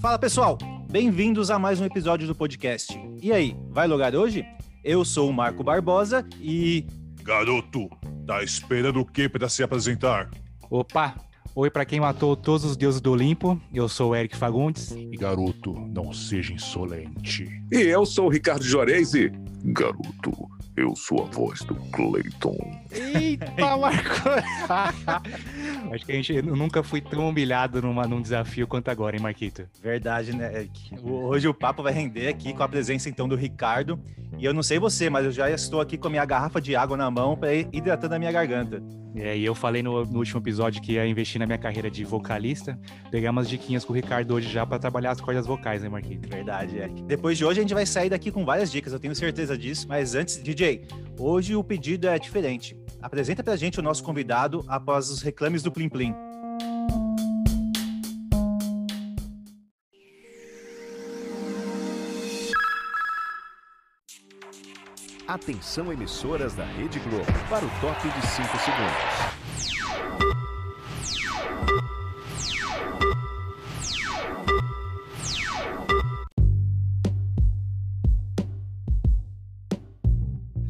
Fala pessoal, bem-vindos a mais um episódio do podcast. E aí, vai logar hoje? Eu sou o Marco Barbosa e. Garoto, tá esperando o que para se apresentar? Opa! Oi para quem matou todos os deuses do Olimpo, eu sou o Eric Fagundes. E garoto, não seja insolente. E eu sou o Ricardo Jorez e... Garoto, eu sou a voz do Clayton. Eita, Marco! Acho que a gente nunca fui tão humilhado numa, num desafio quanto agora, hein, Marquito? Verdade, né, Eric? Hoje o papo vai render aqui com a presença então do Ricardo. E eu não sei você, mas eu já estou aqui com a minha garrafa de água na mão para ir hidratando a minha garganta. É, e eu falei no, no, último episódio que ia investir na minha carreira de vocalista. Pegar umas diquinhas com o Ricardo hoje já para trabalhar as cordas vocais, né, Marquito? Verdade, Eric. Depois de hoje a gente vai sair daqui com várias dicas, eu tenho certeza disso. Mas antes, Hoje o pedido é diferente. Apresenta pra gente o nosso convidado após os reclames do Plim Plim. Atenção emissoras da Rede Globo para o top de 5 segundos.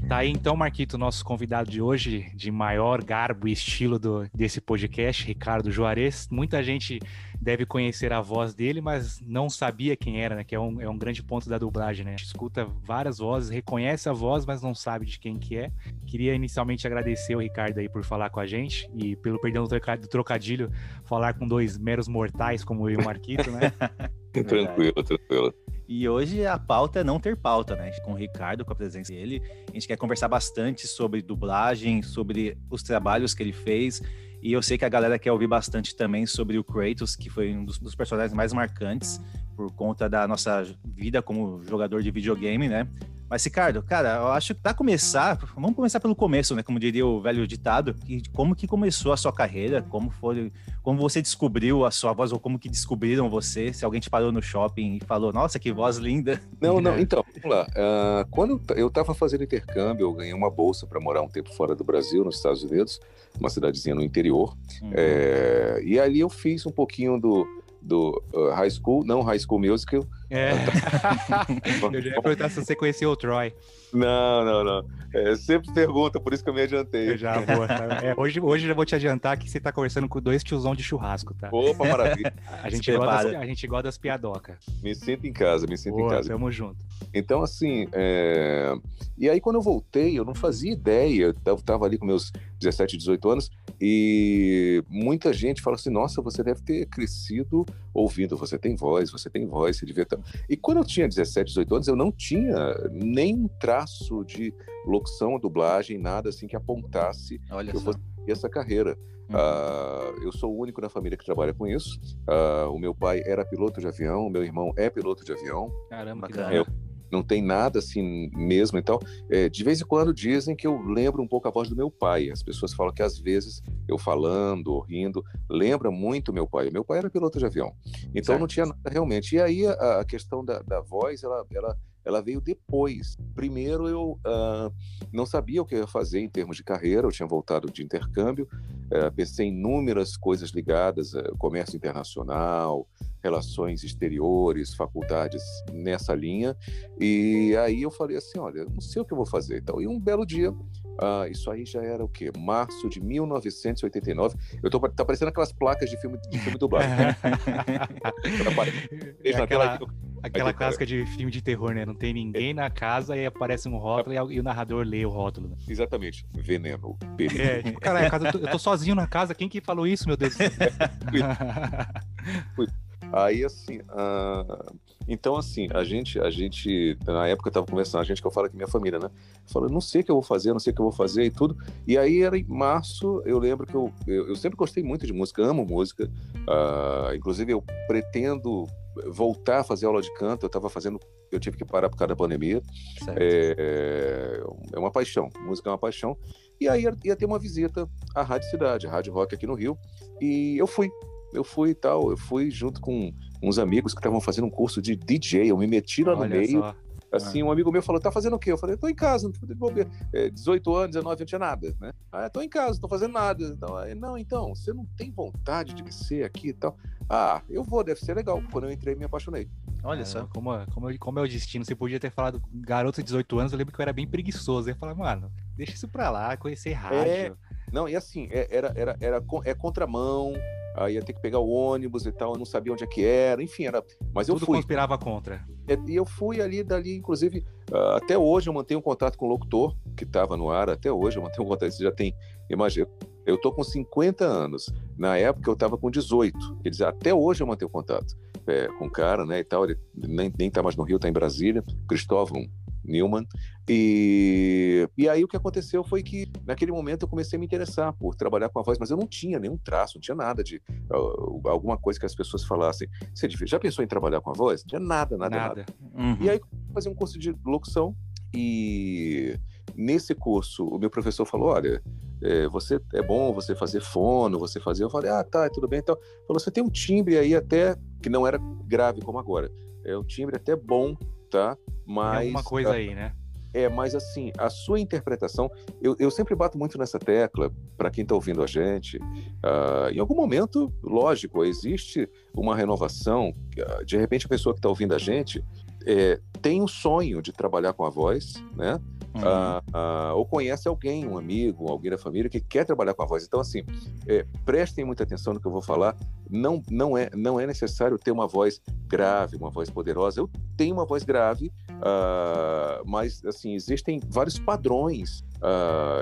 Tá aí então, Marquito, nosso convidado de hoje, de maior garbo e estilo do, desse podcast, Ricardo Juarez. Muita gente deve conhecer a voz dele, mas não sabia quem era, né? Que é um, é um grande ponto da dublagem, né? A gente escuta várias vozes, reconhece a voz, mas não sabe de quem que é. Queria inicialmente agradecer o Ricardo aí por falar com a gente e pelo perdão do trocadilho, falar com dois meros mortais como eu e o Marquito, né? tranquilo, tranquilo. E hoje a pauta é não ter pauta, né? Com o Ricardo, com a presença dele. A gente quer conversar bastante sobre dublagem, sobre os trabalhos que ele fez. E eu sei que a galera quer ouvir bastante também sobre o Kratos, que foi um dos, dos personagens mais marcantes por conta da nossa vida como jogador de videogame, né? Mas, Ricardo, cara, eu acho que para começar, vamos começar pelo começo, né? Como diria o velho ditado, e como que começou a sua carreira, como foi, como você descobriu a sua voz, ou como que descobriram você, se alguém te parou no shopping e falou, nossa, que voz linda. Não, não, então, vamos lá. Uh, quando eu estava fazendo intercâmbio, eu ganhei uma bolsa para morar um tempo fora do Brasil, nos Estados Unidos, uma cidadezinha no interior. Uhum. É, e ali eu fiz um pouquinho do do uh, High School, não High School Musical. É. eu já ia perguntar se você conheceu o Troy. Não, não, não. É, sempre pergunta, por isso que eu me adiantei. Eu já vou. Tá? É, hoje, hoje eu já vou te adiantar que você tá conversando com dois tiozão de churrasco, tá? Opa, maravilha. a, gente gosta das, a gente gosta das piadocas. Me sinto em casa, me sinto Boa, em casa. Tamo junto. Então, assim, é... e aí quando eu voltei, eu não fazia ideia, eu tava ali com meus 17, 18 anos, e muita gente fala assim, nossa, você deve ter crescido ouvindo, você tem voz, você tem voz, você devia ter... E quando eu tinha 17, 18 anos, eu não tinha nem um traço de locução, dublagem, nada assim que apontasse Olha que eu fosse essa carreira. Uhum. Uh, eu sou o único na família que trabalha com isso. Uh, o meu pai era piloto de avião, o meu irmão é piloto de avião. Caramba, Bacana. Eu, não tem nada assim mesmo. Então, é, de vez em quando dizem que eu lembro um pouco a voz do meu pai. As pessoas falam que às vezes eu falando ou rindo lembra muito meu pai. Meu pai era piloto de avião, então certo. não tinha nada realmente. E aí a, a questão da, da voz, ela, ela ela veio depois. Primeiro, eu uh, não sabia o que eu ia fazer em termos de carreira, eu tinha voltado de intercâmbio, uh, pensei em inúmeras coisas ligadas a comércio internacional, relações exteriores, faculdades nessa linha, e aí eu falei assim, olha, não sei o que eu vou fazer. Então, e um belo dia, uh, isso aí já era o quê? Março de 1989, eu tô, tá parecendo aquelas placas de filme, de filme dublado. é aquela... Aquela clássica de filme de terror, né? Não tem ninguém na casa e aparece um rótulo e o narrador lê o rótulo. Né? Exatamente. Veneno. Veneno. É, tipo, cara, eu tô, eu tô sozinho na casa. Quem que falou isso, meu Deus? Aí, assim, uh... então, assim, a gente, a gente, na época eu tava conversando, a gente que eu falo aqui, minha família, né? Falando, não sei o que eu vou fazer, não sei o que eu vou fazer e tudo. E aí era em março, eu lembro que eu, eu, eu sempre gostei muito de música, amo música. Uh... Inclusive, eu pretendo voltar a fazer aula de canto, eu estava fazendo, eu tive que parar por causa da pandemia. É, é, uma paixão, música é uma paixão. E aí ia, ter uma visita à Rádio Cidade, a Rádio Rock aqui no Rio, e eu fui. Eu fui e tal, eu fui junto com uns amigos que estavam fazendo um curso de DJ, eu me meti lá Olha no meio. Só. Assim, um amigo meu falou, tá fazendo o quê? Eu falei, tô em casa, não tô de bobeira. É, 18 anos, 19, não tinha nada, né? Ah, tô em casa, não tô fazendo nada. Então, aí, não, então, você não tem vontade de ser aqui e tal? Ah, eu vou, deve ser legal. Quando eu entrei, me apaixonei. Olha só. Caramba, Como, como, como é o destino. Você podia ter falado garoto de 18 anos, eu lembro que eu era bem preguiçoso. Eu ia falar, mano, deixa isso pra lá, conhecer rádio. Não, e assim, é- era, era, era, é contramão, aí ia ter que pegar o ônibus e tal, eu não sabia onde é que era, enfim, era. Mas eu Tudo fui. conspirava contra. É, E eu fui ali, dali, inclusive, ah, até hoje eu mantenho contato com o locutor que estava no ar, até hoje eu mantenho contato, isso já tem, imagina, eu tô com 50 anos, na época eu estava com 18, quer dizer, até hoje eu mantenho contato é, com o cara, né, e tal, ele nem, nem tá mais no Rio, tá em Brasília, Cristóvão Newman, e, e aí o que aconteceu foi que naquele momento eu comecei a me interessar por trabalhar com a voz, mas eu não tinha nenhum traço, não tinha nada de ah, alguma coisa que as pessoas falassem, você já pensou em trabalhar com a voz? Não tinha nada, nada, nada. Nada. Uhum. E aí fazer um curso de locução e nesse curso o meu professor falou, olha, é, você é bom você fazer fono, você fazer. Eu falei, ah, tá, tudo bem. Então, falou, você tem um timbre aí até que não era grave como agora. É um timbre até bom, tá? Tem Mas alguma coisa aí, né? é, mas assim, a sua interpretação, eu, eu sempre bato muito nessa tecla, para quem está ouvindo a gente, ah, em algum momento, lógico, existe uma renovação, ah, de repente a pessoa que está ouvindo a gente é, tem um sonho de trabalhar com a voz, né? Uhum. Ah, ah, ou conhece alguém, um amigo, alguém da família que quer trabalhar com a voz. Então, assim, é, prestem muita atenção no que eu vou falar. Não, não, é, não é necessário ter uma voz grave, uma voz poderosa. Eu tenho uma voz grave, ah, mas, assim, existem vários padrões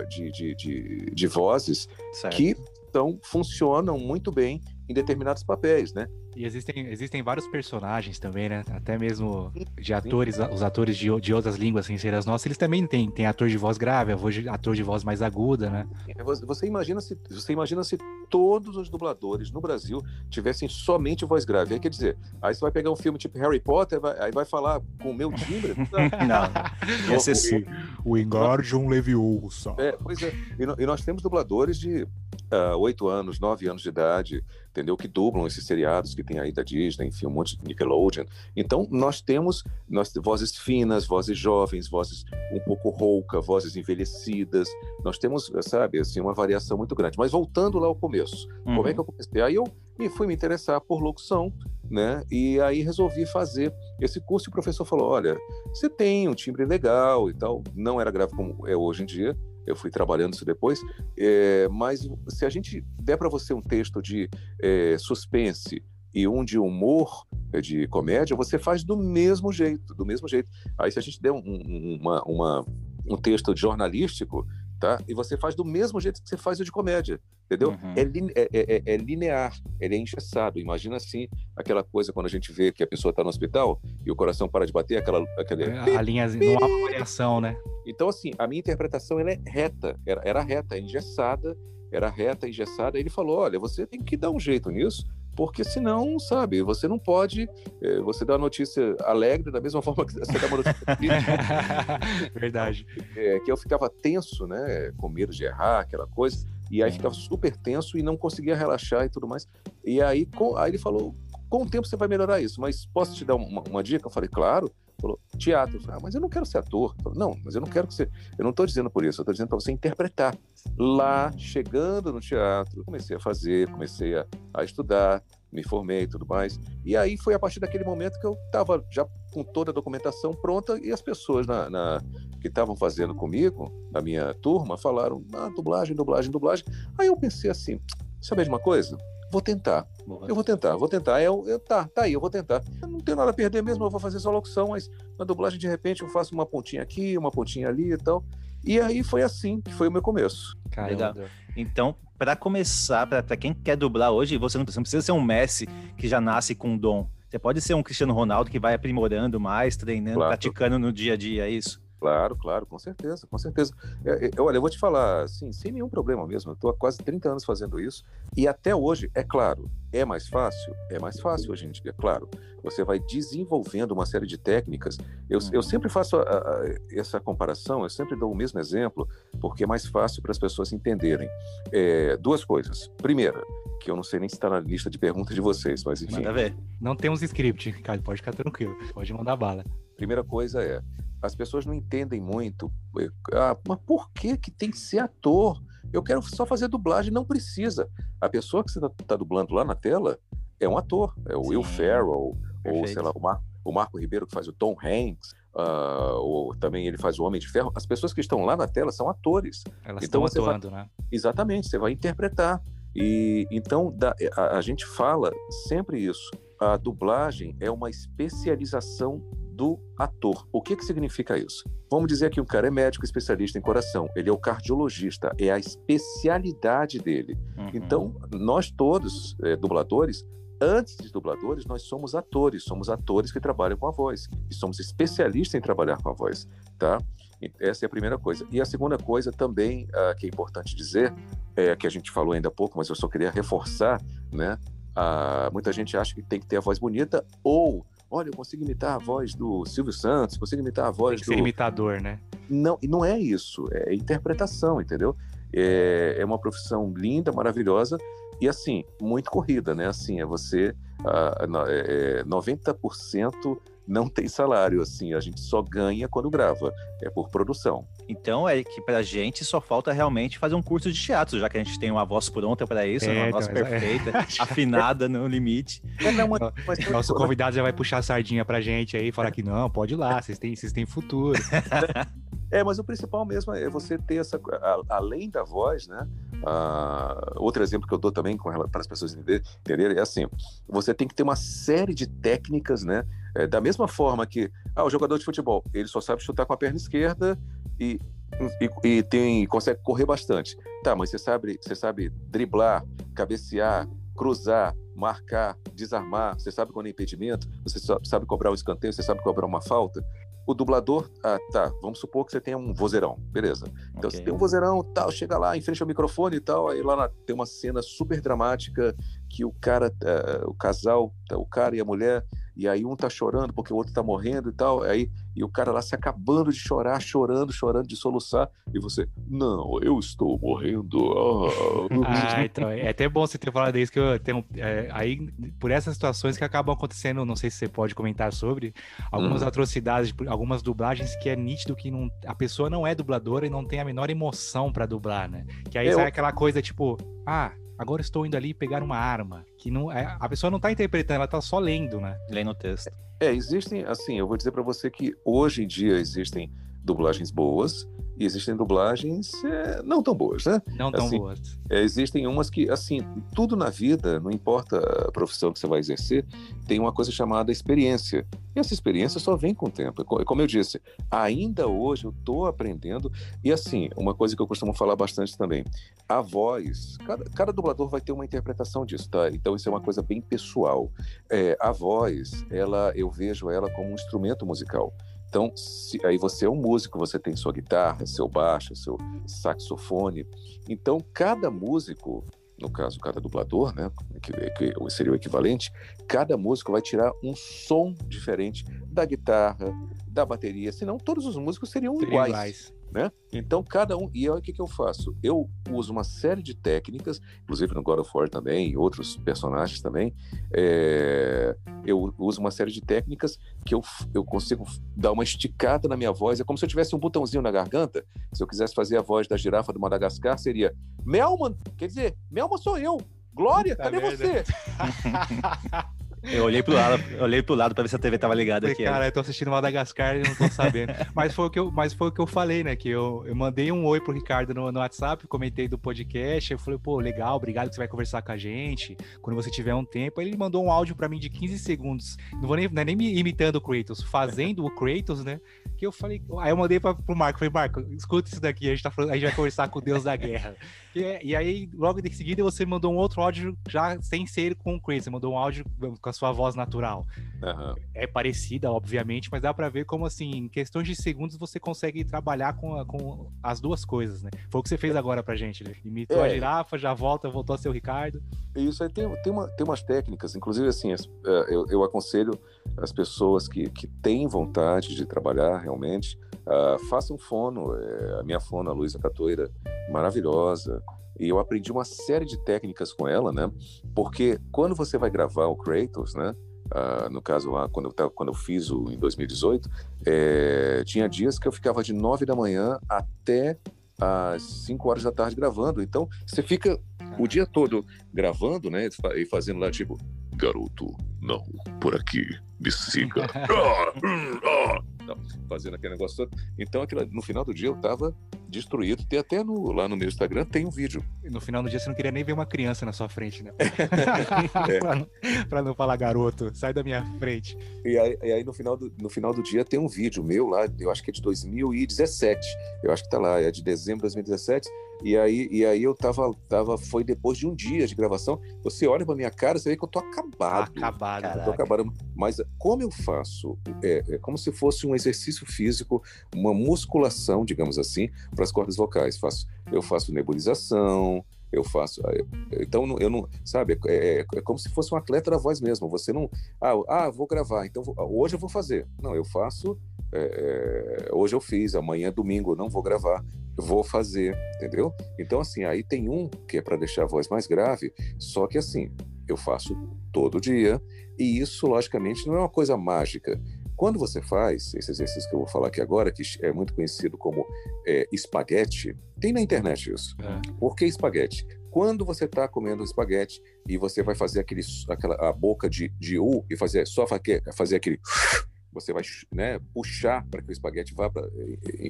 de, de, de, de vozes Certo. que então, funcionam muito bem em determinados papéis, né? E existem, existem vários personagens também, né? Até mesmo de sim. atores, os atores de, de outras línguas sem ser as nossas, eles também têm, têm ator de voz grave, ator de- voz mais aguda, né? Você você imagina se você imagina se todos os dubladores no Brasil tivessem somente voz grave. Aí quer dizer, aí você vai pegar um filme tipo Harry Potter, vai- aí vai falar com o meu timbre. Não, ia ser su- o Engardium Leviosa. É, pois é. E, no- e nós temos dubladores de ah, oito anos, nove anos de idade, entendeu? Que dublam esses seriados que tem aí da Disney, enfim, um monte de Nickelodeon. Então, nós temos nós, vozes finas, vozes jovens, vozes um pouco rouca, vozes envelhecidas. Nós temos, sabe, assim, uma variação muito grande. Mas voltando lá ao começo, como é Uhum. que eu comecei? Aí eu me fui me interessar por locução, né? E aí resolvi fazer esse curso e o professor falou: olha, você tem um timbre legal e tal. Não era grave como é hoje em dia. Eu fui trabalhando isso depois, é, mas se a gente der para você um texto de é, suspense e um de humor, é, de comédia, você faz do mesmo jeito, do mesmo jeito. Aí se a gente der um, um- uma, uma- um texto jornalístico, tá? E você faz do mesmo jeito que você faz o de comédia, entendeu? Uhum. É, lin- é- é- é linear, ele é engessado. Imagina assim, aquela coisa quando a gente vê que a pessoa está no hospital e o coração para de bater, aquela, aquele... A linha não há variação, né? Então, assim, a minha interpretação ela é reta, era, era reta, engessada, era reta, engessada. Ele falou: olha, você tem que dar um jeito nisso, porque senão, sabe, você não pode. eh, você dá uma notícia alegre da mesma forma que você dá uma notícia triste, Verdade. eh, que eu ficava tenso, né, com medo de errar, aquela coisa, e aí ficava super tenso e não conseguia relaxar e tudo mais. E aí, com- aí ele falou: com o tempo você vai melhorar isso, mas posso te dar uma, uma dica? Eu falei: claro. Falou, teatro. Eu falei, ah, mas eu não quero ser ator. Falei, não, mas eu não quero que você. Eu não estou dizendo por isso, eu estou dizendo para você interpretar. Lá, chegando no teatro, comecei a fazer, comecei a, a estudar, me formei e tudo mais. E aí foi a partir daquele momento que eu estava já com toda a documentação pronta e as pessoas na, na- que estavam fazendo comigo, na minha turma, falaram: ah, dublagem, dublagem, dublagem. Aí eu pensei assim: sabe de uma coisa? Vou tentar. Boa. Eu vou tentar, vou tentar. Eu, eu, tá, tá aí, eu vou tentar. Eu não tenho nada a perder mesmo, eu vou fazer só locução, mas na dublagem, de repente, eu faço uma pontinha aqui, uma pontinha ali e tal. E aí foi assim que foi o meu começo. Caramba. Legal. Então, para começar, para quem quer dublar hoje, você não, você não precisa ser um Messi que já nasce com dom. Você pode ser um Cristiano Ronaldo que vai aprimorando mais, treinando, Claro. praticando no dia a dia, é isso? Claro, claro, com certeza, com certeza. É, é, olha, eu vou te falar, assim, sem nenhum problema mesmo. Eu estou há quase 30 anos fazendo isso. E até hoje, é claro, é mais fácil? É mais fácil hoje em dia, claro. Você vai desenvolvendo uma série de técnicas. Eu, eu sempre faço a- a- essa comparação, eu sempre dou o mesmo exemplo, porque é mais fácil para as pessoas entenderem. É, duas coisas. Primeira, que eu não sei nem se está na lista de perguntas de vocês, mas enfim. Manda ver. Não temos script, cara, pode ficar tranquilo. Pode mandar bala. primeira coisa é, as pessoas não entendem muito. eh, Ah, mas por que que tem que ser ator? Eu quero só fazer dublagem, não precisa. A pessoa que você está dublando lá na tela é um ator, é o Will Sim, Ferrell, ou sei lá, o, Mar- o Marco Ribeiro que faz o Tom Hanks, ah, ou também ele faz o Homem de Ferro. As pessoas que estão lá na tela são atores. Elas Então estão você vai- atuando, né? Exatamente, você vai interpretar. E então da- a, a gente fala sempre isso. A dublagem é uma especialização do ator. O que que significa isso? Vamos dizer que um cara é médico especialista em coração, ele é o cardiologista, é a especialidade dele. Uhum. Então, nós todos, eh, dubladores, antes de dubladores, nós somos atores, somos atores que trabalham com a voz, e somos especialistas em trabalhar com a voz, tá? Essa é a primeira coisa. E a segunda coisa também, ah, que é importante dizer, é, que a gente falou ainda há pouco, mas eu só queria reforçar, né? Ah, muita gente acha que tem que ter a voz bonita, ou, olha, eu consigo imitar a voz do Silvio Santos, consigo imitar a Tem voz que do... ser imitador, né? Não, não é isso, é interpretação, entendeu? É, é uma profissão linda, maravilhosa e assim, muito corrida, né? Assim, é você ah, é, é, 90% não tem salário, assim, a gente só ganha quando grava, é por produção. Então é que pra gente só falta realmente fazer um curso de teatro, já que a gente tem uma voz pronta pra isso, É, uma voz então, é- perfeita, afinada no limite. É, Nosso convidado já vai puxar a sardinha pra gente aí e falar que não, pode ir lá, vocês têm, vocês têm futuro. É, mas o principal mesmo é você ter essa. a- além da voz, né? ah, outro exemplo que eu dou também para as pessoas entender- entenderem é assim: você tem que ter uma série de técnicas, né? É, da mesma forma que ah, o jogador de futebol ele só sabe chutar com a perna esquerda e, e, e tem, consegue correr bastante. Tá, mas você sabe, você sabe driblar, cabecear, cruzar, marcar, desarmar, você sabe quando é impedimento, você sa- sabe cobrar um escanteio, você sabe cobrar uma falta. O dublador, ah, tá, vamos supor que você tenha um vozeirão, beleza. Então Ok. você tem um vozeirão, tal, chega lá, em frente ao microfone e tal, aí lá tem uma cena super dramática que o cara, eh, o casal, tá, o cara e a mulher, e aí um tá chorando porque o outro tá morrendo e tal, aí e o cara lá se acabando de chorar, chorando, chorando de soluçar, e você, não, eu estou morrendo. ah." Ah, então, é até bom você ter falado isso, que eu tenho. é, aí, por essas situações que acabam acontecendo, não sei se você pode comentar sobre, algumas Hum. atrocidades, algumas dublagens que é nítido que não, a pessoa não é dubladora e não tem a menor emoção pra dublar, né? Que aí Eu- sai aquela coisa tipo, ah. Agora estou indo ali pegar uma arma. Que não é, a pessoa não tá interpretando, ela tá só lendo, né? Lendo o texto. É, existem, assim, eu vou dizer para você que hoje em dia existem dublagens boas e existem dublagens é, não tão boas, né? Não tão Assim, boas. É, existem umas que, assim, tudo na vida, não importa a profissão que você vai exercer, tem uma coisa chamada experiência. E essa experiência só vem com o tempo. Co- Como eu disse, ainda hoje eu estou aprendendo. E, assim, uma coisa que eu costumo falar bastante também: a voz, cada, cada dublador vai ter uma interpretação disso, tá? Então, isso é uma coisa bem pessoal. É, a voz, ela, eu vejo ela como um instrumento musical. Então, se- aí você é um músico, você tem sua guitarra, seu baixo, seu saxofone. Então, cada músico, no caso, cada dublador, né, que, que seria o equivalente, cada músico vai tirar um som diferente da guitarra, da bateria, senão todos os músicos seriam Seriam iguais iguais. Né? Então, cada um. E aí, o que, que eu faço? Eu uso uma série de técnicas, inclusive no God of War também, e outros personagens também. é, Eu uso uma série de técnicas que eu, eu consigo dar uma esticada na minha voz. É como se eu tivesse um botãozinho na garganta. Se eu quisesse fazer a voz da girafa do Madagascar, seria Melman, quer dizer, Melman sou eu. Glória, cadê merda. você? Eu olhei pro lado, olhei pro lado pra ver se a TV tava ligada aqui. cara, eu tô assistindo Madagascar e não tô sabendo. mas, foi o que eu, mas foi o que eu falei, né? Que eu, eu mandei um oi pro Ricardo no, no WhatsApp, comentei do podcast. Eu falei, pô, legal, obrigado que você vai conversar com a gente. Quando você tiver um tempo. Aí ele mandou um áudio pra mim de 15 segundos. Não vou nem, não é nem me imitando o Kratos, fazendo o Kratos, né? Que eu falei. Aí eu mandei pra, pro Marco, falei, Marco, escuta isso daqui, a gente, tá falando, a gente vai conversar com o Deus da Guerra. E, é- e aí, logo em seguida, você mandou um outro áudio já sem ser com o Kratos. Você mandou um áudio com a sua voz natural Aham. é parecida, obviamente, mas dá pra ver como, assim, em questões de segundos você consegue trabalhar com, a- com as duas coisas, né? Foi o que você fez agora pra gente, né? Imitou a É. girafa, já volta, voltou a ser o Ricardo. Isso aí tem, tem, uma, tem umas técnicas, inclusive assim, as- eh, eu, eu aconselho as pessoas que, que têm vontade de trabalhar realmente, ah, façam fono. eh, a minha fono, a Luísa Catoira, maravilhosa. E eu aprendi uma série de técnicas com ela, né? Porque quando você vai gravar o Kratos, né? ah, no caso lá, quando eu, quando eu fiz o em 2018, é, tinha dias que eu ficava de 9 da manhã até às 5 horas da tarde gravando. Então, você fica o dia todo gravando, né? E fazendo lá, tipo, garoto, não, por aqui, me siga. Ah, hum, ah. Não, fazendo aquele negócio todo. Então, aquilo, no final do dia, eu tava destruído. Tem até no, lá no meu Instagram, tem um vídeo. No final do dia, você não queria nem ver uma criança na sua frente, né? é. pra, não, pra, não, falar, garoto, sai da minha frente. E aí, e aí, no, final do, no final do dia, tem um vídeo meu lá, eu acho que é de 2017. Eu acho que tá lá, é de dezembro de 2017 e aí, e aí eu tava, tava, foi depois de um dia de gravação. Você olha pra minha cara, você vê que eu tô acabado. Acabado. Tô acabado. Mas como eu faço? É, é como se fosse um exercício físico, uma musculação, digamos assim, para as cordas vocais. Faço, eu faço nebulização, eu faço. Então, eu não. Sabe, é, é, é, como se fosse um atleta da voz mesmo. Você não. Ah, ah vou gravar, então vou, hoje eu vou fazer. Não, eu faço. É, é hoje eu fiz, amanhã é domingo, eu não vou gravar vou fazer, entendeu? Então, assim, aí tem um que é para deixar a voz mais grave, só que assim, eu faço todo dia, e isso, logicamente, não é uma coisa mágica. Quando você faz esse exercício que eu vou falar aqui agora, que é muito conhecido como é, espaguete, tem na internet isso. É. Por que espaguete? Quando você está comendo espaguete e você vai fazer aquele, aquela, a boca de, de U e fazer só fazer aquele você vai né, puxar para que o espaguete vá para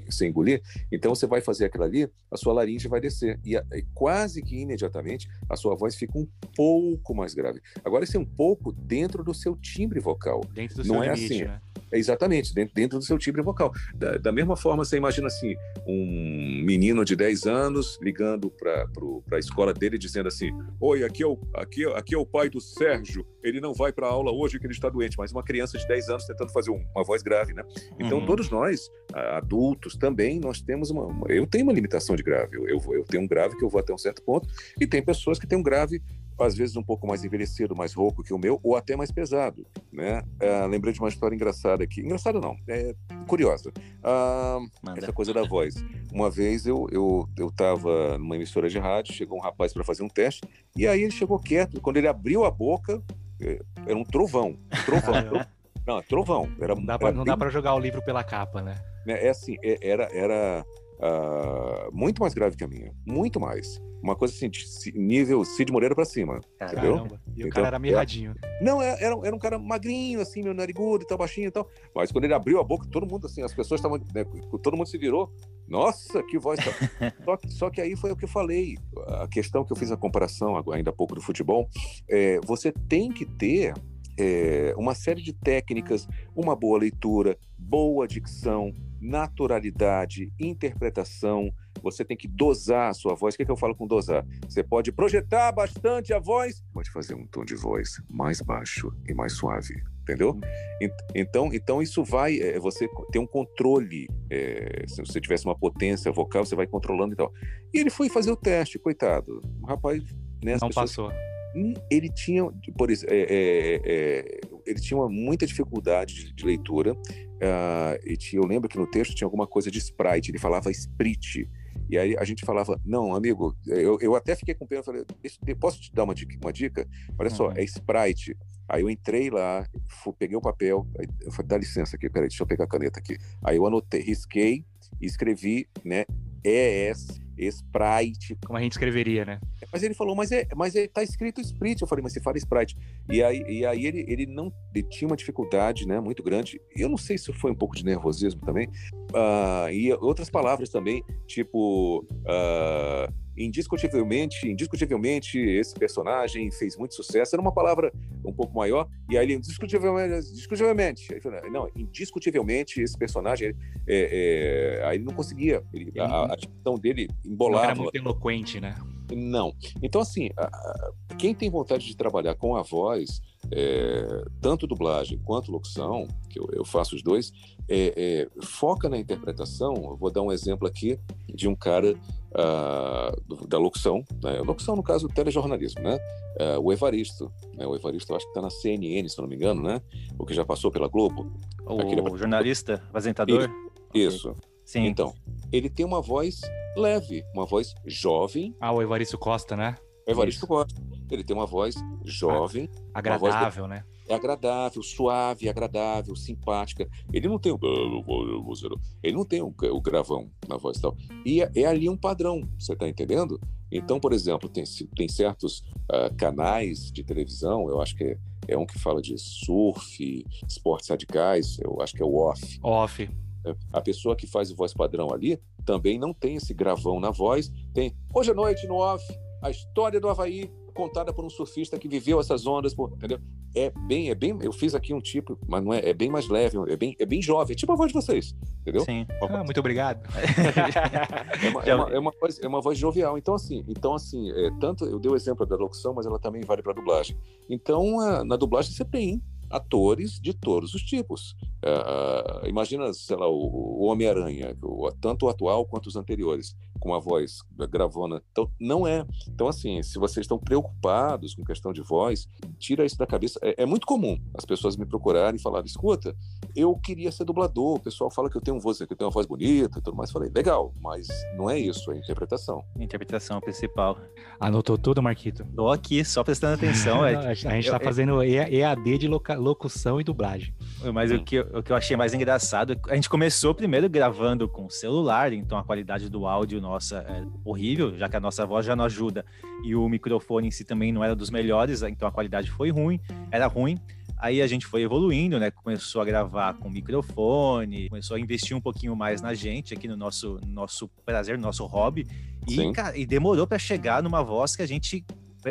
se engolir, então você vai fazer aquilo ali, a sua laringe vai descer e, e, quase que imediatamente a sua voz fica um pouco mais grave. Agora esse é um pouco dentro do seu timbre vocal. Dentro do Não é limite, assim. Né? É exatamente, dentro, dentro do seu timbre vocal. Da, da, mesma forma, você imagina assim, um menino de 10 anos ligando para a escola dele dizendo assim: Oi, aqui é, o, aqui, aqui é o pai do Sérgio, ele não vai para a aula hoje que ele está doente, mas uma criança de 10 anos tentando fazer um, uma voz grave, né? Então, uhum. todos nós, adultos também, nós temos uma, uma. eu tenho uma limitação de grave, eu, eu, eu tenho um grave que eu vou até um certo ponto, e tem pessoas que têm um grave às vezes um pouco mais envelhecido, mais rouco que o meu, ou até mais pesado, né? Uh, lembrei de uma história engraçada aqui. Engraçada não, é curiosa. Uh, essa coisa da voz. Uma vez eu, eu, eu tava numa emissora de rádio, chegou um rapaz para fazer um teste, e aí ele chegou quieto. Quando ele abriu a boca, é, era um trovão. Trovão. trovão. Não, trovão. Era, não dá para bem... jogar o livro pela capa, né? É, é assim, é, era, era uh, muito mais grave que a minha. Muito mais uma coisa assim, nível Cid Moreira pra cima. Caramba. Entendeu? E o então, cara era mirradinho. É, não, era, era um cara magrinho, assim, meu narigudo e tal, baixinho e tal. Mas quando ele abriu a boca, todo mundo, assim, as pessoas estavam. Né, todo mundo se virou. Nossa, que voz. Tá. só, que, só que aí foi o que eu falei. A questão que eu fiz a comparação ainda há pouco do futebol. É, você tem que ter é, uma série de técnicas, uma boa leitura, boa dicção, naturalidade, interpretação. Você tem que dosar a sua voz. O que, é que eu falo com dosar? Você pode projetar bastante a voz, pode fazer um tom de voz mais baixo e mais suave. Entendeu? Uhum. Então, então isso vai. É, você tem um controle. É, se você tivesse uma potência vocal, você vai controlando e tal. E ele foi fazer o teste, coitado. O rapaz. Né, Não pessoas, passou ele tinha, por exemplo, é, é, é, ele tinha muita dificuldade de, de leitura. Uh, e tinha, eu lembro que no texto tinha alguma coisa de sprite, ele falava sprite. E aí a gente falava, não, amigo, eu, eu até fiquei com pena, falei, posso te dar uma dica? Uma dica? Olha só, uhum. é Sprite. Aí eu entrei lá, fui, peguei o papel, aí eu falei, dá licença aqui, peraí, deixa eu pegar a caneta aqui. Aí eu anotei, risquei e escrevi, né, ES Sprite. Como a gente escreveria, né? Mas ele falou, mas é, mas é, tá escrito Sprite. Eu falei, mas você fala Sprite. E aí, e aí ele, ele não ele tinha uma dificuldade, né, muito grande. Eu não sei se foi um pouco de nervosismo também. Uh, e outras palavras também, tipo uh, indiscutivelmente, indiscutivelmente, esse personagem fez muito sucesso. Era uma palavra um pouco maior, e aí ele, indiscutivelmente, indiscutivelmente não, indiscutivelmente, esse personagem, é, é, aí ele não conseguia, ele, a, a dicção dele embolava. Não era muito eloquente, né? Não. Então, assim, a, quem tem vontade de trabalhar com a voz, é, tanto dublagem quanto locução, que eu, eu faço os dois, é, é, foca na interpretação. Eu vou dar um exemplo aqui de um cara uh, da locução, né? locução no caso telejornalismo, né? Uh, o Evaristo, né? o Evaristo acho que está na CNN, se não me engano, né? O que já passou pela Globo. O Aquele... jornalista, apresentador. Isso. Okay. Sim. Então, ele tem uma voz leve, uma voz jovem. Ah, o Evaristo Costa, né? O Evaristo Isso. Costa. Ele tem uma voz jovem. Agradável, voz né? é agradável, suave, agradável, simpática. Ele não tem o. Ele não tem o, gravão na voz e tal. E é, é ali um padrão, você está entendendo? Então, por exemplo, tem, tem certos uh, canais de televisão, eu acho que é, é, um que fala de surf, esportes radicais, eu acho que é o off. Off. É, a pessoa que faz o voz padrão ali também não tem esse gravão na voz, tem hoje à noite no off, a história do Havaí contada por um surfista que viveu essas ondas, entendeu? É bem, é bem, eu fiz aqui um tipo, mas não é, é bem mais leve, é bem, é bem jovem, é tipo a voz de vocês, entendeu? Sim. Ah, muito obrigado. é, uma, é, uma, é, uma voz, é uma voz jovial. Então assim, então assim, é, tanto eu dei o exemplo da locução, mas ela também vale para dublagem. Então na dublagem você tem atores de todos os tipos. Uh, imagina, sei lá, o, o Homem-Aranha, tanto o atual quanto os anteriores, com uma voz gravona. Então, não é. Então, assim, se vocês estão preocupados com questão de voz, tira isso da cabeça. É, é muito comum as pessoas me procurarem e falarem: escuta, eu queria ser dublador, o pessoal fala que eu tenho, voz, que eu tenho uma voz bonita e tudo mais. Falei: legal, mas não é isso, é interpretação. Interpretação principal. Anotou tudo, Marquito? Tô aqui, só prestando atenção. É, a gente está fazendo EAD de locução e dublagem. Mas hum. o, que, o que eu achei mais engraçado, a gente começou primeiro gravando com celular, então a qualidade do áudio nossa é horrível, já que a nossa voz já não ajuda e o microfone em si também não era dos melhores, então a qualidade foi ruim, era ruim. Aí a gente foi evoluindo, né? Começou a gravar com microfone, começou a investir um pouquinho mais na gente aqui no nosso, nosso prazer, no nosso hobby. E, cara, e demorou para chegar numa voz que a gente.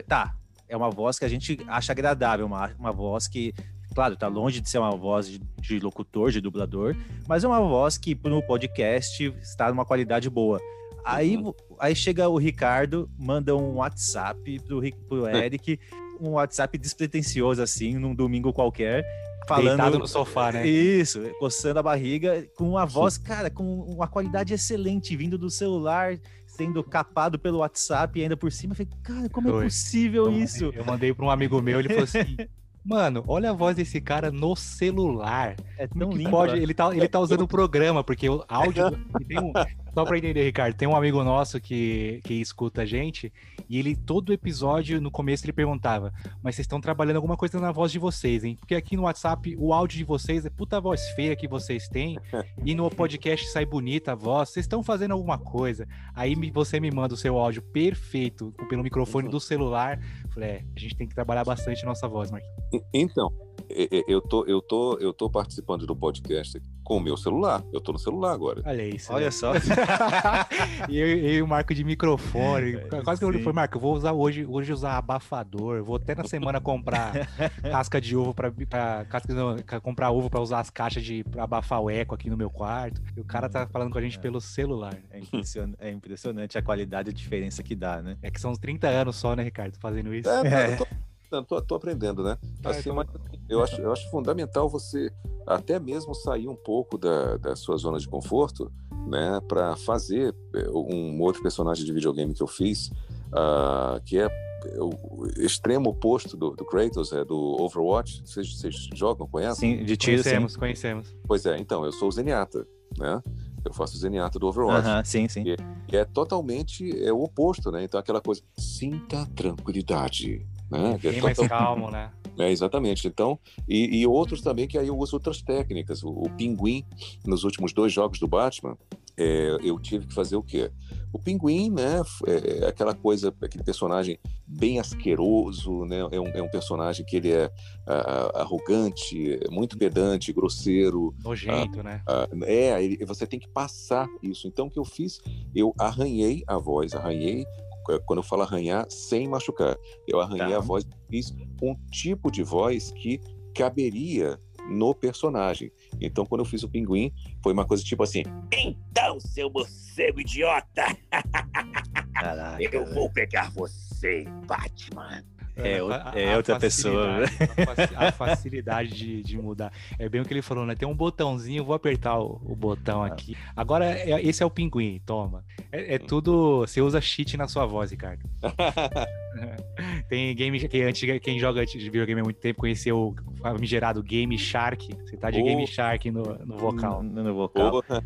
Tá, é uma voz que a gente acha agradável, uma, uma voz que Claro, tá longe de ser uma voz de, de locutor, de dublador, mas é uma voz que no podcast está numa qualidade boa. Aí, uhum. aí chega o Ricardo, manda um WhatsApp pro, pro Eric, um WhatsApp despretensioso, assim, num domingo qualquer, falando. Deitado no sofá, né? Isso, coçando a barriga, com uma voz, cara, com uma qualidade excelente, vindo do celular, sendo capado pelo WhatsApp e ainda por cima. Eu falei, cara, como é Foi. é possível eu isso? Mandei, eu mandei para um amigo meu, ele falou assim. Mano, olha a voz desse cara no celular. É tão lindo. Pode, ele, tá, ele tá usando o programa, porque o áudio. um, só pra entender, Ricardo, tem um amigo nosso que, que escuta a gente, e ele, todo episódio, no começo, ele perguntava: Mas vocês estão trabalhando alguma coisa na voz de vocês, hein? Porque aqui no WhatsApp, o áudio de vocês é puta voz feia que vocês têm, e no podcast sai bonita a voz, vocês estão fazendo alguma coisa. Aí você me manda o seu áudio perfeito, pelo microfone do celular. Falei, é, a gente tem que trabalhar bastante a nossa voz, Marquinhos. Então, eu tô, eu tô, eu tô participando do podcast com o meu celular. Eu tô no celular agora. Olha isso. Olha né? só. e eu, eu o Marco de microfone. É, Quase que eu falei, Marco, eu vou usar hoje, hoje usar abafador. Vou até na semana comprar casca de ovo para casca não, comprar ovo para usar as caixas de pra abafar o eco aqui no meu quarto. E o cara tá falando com a gente é. pelo celular. É impressionante, é impressionante a qualidade e a diferença que dá, né? É que são uns 30 anos só, né, Ricardo, fazendo isso. É, é. eu tô tô, tô aprendendo, né? Assim, mas, eu, acho, eu acho fundamental você até mesmo sair um pouco da, da sua zona de conforto, né? Para fazer é, um outro personagem de videogame que eu fiz, uh, que é o extremo oposto do, do, Kratos, é do Overwatch. Vocês, vocês jogam, conhecem? Sim, de tiro, conhecemos, sim. conhecemos. Pois é, então, eu sou o Zenyatta, né? Eu faço o Zenyatta do Overwatch. Uh -huh, sim, sim. E, e, é totalmente é o oposto, né? Então, aquela coisa, sinta tranquilidade. Né? Bem é mais calmo, né? É, exatamente. Então, e, e, outros também que aí eu uso outras técnicas. O, o Pinguim, nos últimos dois jogos do Batman, é, eu tive que fazer o quê? O Pinguim, né, é, é aquela coisa, aquele personagem bem asqueroso, né, é um, é um personagem que ele é uh, arrogante, muito pedante, grosseiro. Nojento, uh, né? Uh, é, ele, você tem que passar isso. Então, o que eu fiz? Eu arranhei a voz, arranhei quando eu falo arranhar, sem machucar. Eu arranhei tá. a voz, fiz um tipo de voz que caberia no personagem. Então, quando eu fiz o pinguim, foi uma coisa tipo assim: Então, seu morcego idiota! Caraca, eu vou pegar você, Batman. É, a, é outra pessoa. Né? A, facilidade de, de, mudar. É bem o que ele falou, né? Tem um botãozinho, vou apertar o, o botão ah. aqui. Agora, é, esse é o pinguim, toma. É, é, tudo. Você usa cheat na sua voz, Ricardo. Tem game que antes, quem joga videogame há muito tempo conheceu o famigerado Game Shark. Você tá de oh. Game Shark no, no vocal. No, no vocal. Oh.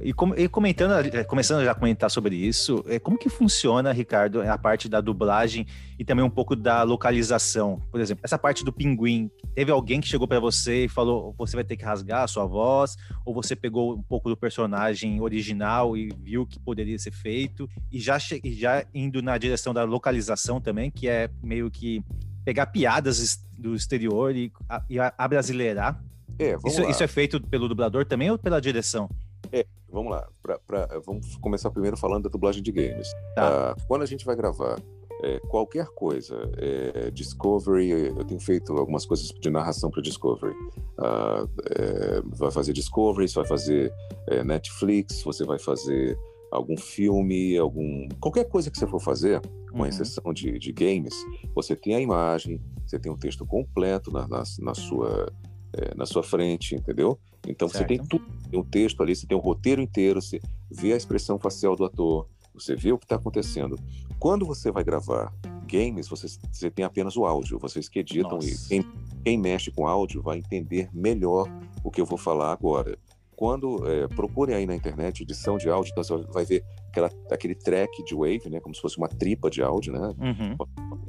E, com, e, comentando, começando já a comentar sobre isso, é, como que funciona, Ricardo, a parte da dublagem e também um pouco da localização? Por exemplo, essa parte do pinguim, teve alguém que chegou para você e falou, você vai ter que rasgar a sua voz, ou você pegou um pouco do personagem original e viu que poderia ser feito, e já, já indo na direção da localização também, que é meio que pegar piadas do exterior e, e abrasileirar. É, isso, isso, é feito pelo dublador também ou pela direção? É, vamos lá. Pra, pra, vamos começar primeiro falando da dublagem de games. Tá. Uh, quando a gente vai gravar é, qualquer coisa, é, Discovery, eu tenho feito algumas coisas de narração para Discovery. Uh, é, vai fazer Discovery, você vai fazer é, Netflix, você vai fazer algum filme, algum qualquer coisa que você for fazer, com uhum. exceção de, de games, você tem a imagem, você tem o texto completo na, na, na sua é, na sua frente, entendeu? Então certo. você tem tudo, tem um texto ali, você tem um roteiro inteiro, você vê a expressão facial do ator, você vê o que está acontecendo. Quando você vai gravar games, você, você tem apenas o áudio, vocês que editam Nossa. e quem, quem mexe com áudio vai entender melhor o que eu vou falar agora quando é, procurem aí na internet edição de áudio, então você vai ver aquela, aquele track de wave, né, como se fosse uma tripa de áudio, né, uhum.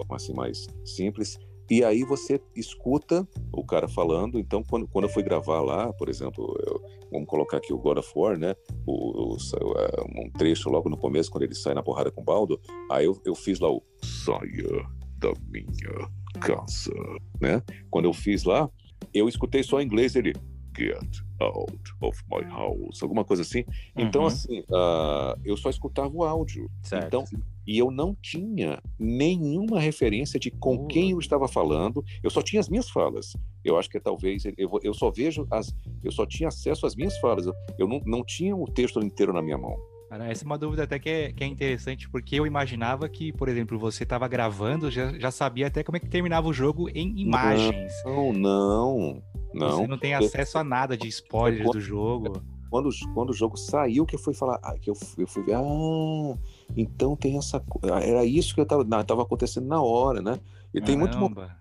assim mais simples. E aí você escuta o cara falando. Então, quando, quando eu fui gravar lá, por exemplo, eu, vamos colocar aqui o God of War, né? O, o, é, um trecho logo no começo, quando ele sai na porrada com o Baldo. Aí eu, eu fiz lá o Saia da minha casa, né? Quando eu fiz lá, eu escutei só em inglês ele Get out of my house, alguma coisa assim. Então, uhum. assim, uh, eu só escutava o áudio. Certo. Então, e eu não tinha nenhuma referência de com uhum. quem eu estava falando. Eu só tinha as minhas falas. Eu acho que talvez eu, eu só vejo as, eu só tinha acesso às minhas falas. Eu, eu não, não tinha o texto inteiro na minha mão. Cara, essa é uma dúvida até que é, que é interessante, porque eu imaginava que, por exemplo, você estava gravando, já, já sabia até como é que terminava o jogo em imagens. Não, não, não. Você não tem acesso a nada de spoilers quando, do jogo. Quando, quando o jogo saiu, que eu fui falar, ah, que eu, eu fui ver, ah, então tem essa. Era isso que eu tava, não, tava acontecendo na hora, né? E tem muitos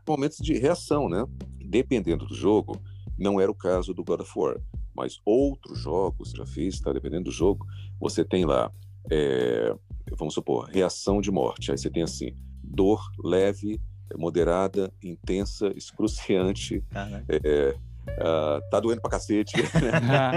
momentos de reação, né? Dependendo do jogo, não era o caso do God of War, mas outros jogos já fiz, tá? Dependendo do jogo, você tem lá, é, vamos supor, reação de morte. Aí você tem assim, dor leve, moderada, intensa, excruciante, é, Uh, tá doendo pra cacete.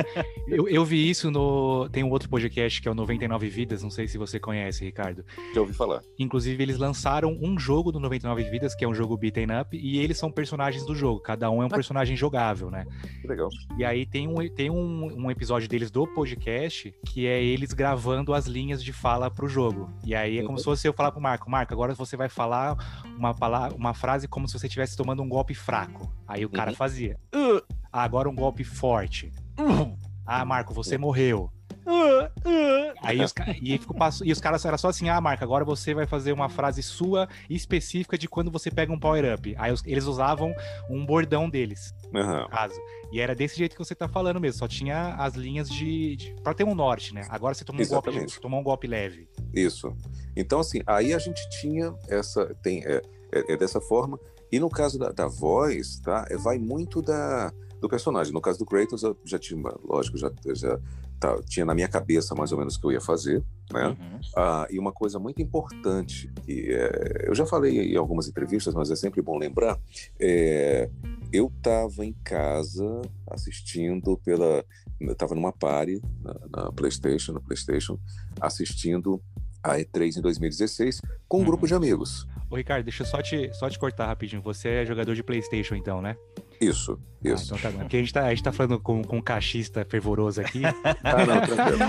eu, eu, vi isso no. Tem um outro podcast que é o 99 Vidas, não sei se você conhece, Ricardo. Já ouvi falar. Inclusive, eles lançaram um jogo do 99 Vidas, que é um jogo beaten up, e eles são personagens do jogo. Cada um é um ah. personagem jogável, né? Que legal. E aí tem, um, tem um, um episódio deles do podcast que é eles gravando as linhas de fala pro jogo. E aí é como uhum. se fosse eu falar pro Marco: Marco, agora você vai falar uma, palavra, uma frase como se você estivesse tomando um golpe fraco. Aí o cara uhum. fazia. Uh, agora um golpe forte. Uh, ah, Marco, você morreu. Uh, uh. Aí os, e, ficou, e os caras eram só assim: ah, Marco, agora você vai fazer uma frase sua específica de quando você pega um power-up. Aí os, eles usavam um bordão deles, uhum. no caso. E era desse jeito que você tá falando mesmo, só tinha as linhas de. de pra ter um norte, né? Agora você tomou um, golpe, tomou um golpe leve. Isso. Então, assim, aí a gente tinha essa. Tem, é, é, é dessa forma. E no caso da, da voz, tá? É, vai muito da, do personagem. No caso do Kratos, eu já tinha, lógico, já, já tá, tinha na minha cabeça mais ou menos o que eu ia fazer, né? Uhum. Ah, e uma coisa muito importante, que é, eu já falei em algumas entrevistas, mas é sempre bom lembrar, é, eu estava em casa assistindo pela, estava numa party na, na, PlayStation, no PlayStation, assistindo a E3 em 2016 com um uhum. grupo de amigos. Ô, Ricardo, deixa eu só te, só te cortar rapidinho. Você é jogador de PlayStation, então, né? Isso, ah, isso. Ah, então tá Porque a gente tá, a gente tá falando com, com um cachista fervoroso aqui. ah, não, tranquilo.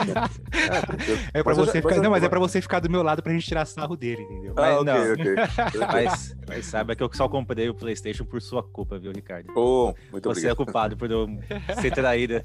É, tranquilo. É pra mas você ficar, não, mas é pra você ficar do meu lado pra gente tirar sarro dele, entendeu? Ah, mas, não. ok, mas, mas saiba que eu só comprei o PlayStation por sua culpa, viu, Ricardo? Oh, muito você obrigado. é culpado por eu ser traída.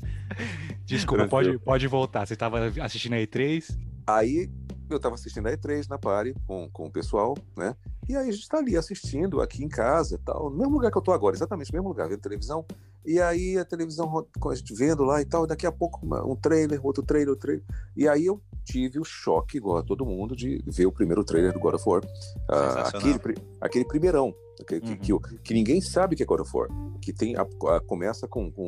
Desculpa, pode, pode voltar. Você tava assistindo a E3? Aí eu tava assistindo a E3 na party com, com o pessoal, né? E aí a gente tá ali assistindo aqui em casa, tal, no mesmo lugar que eu tô agora, exatamente no mesmo lugar, vendo televisão. E aí a televisão, a gente vendo lá e tal, daqui a pouco um trailer, outro trailer, outro trailer. E aí eu tive o choque, igual a todo mundo, de ver o primeiro trailer do God of War. Ah, aquele, aquele primeirão, que, que- Uhum. que, o- que ninguém sabe que é God of War. Que tem a- a- começa com, com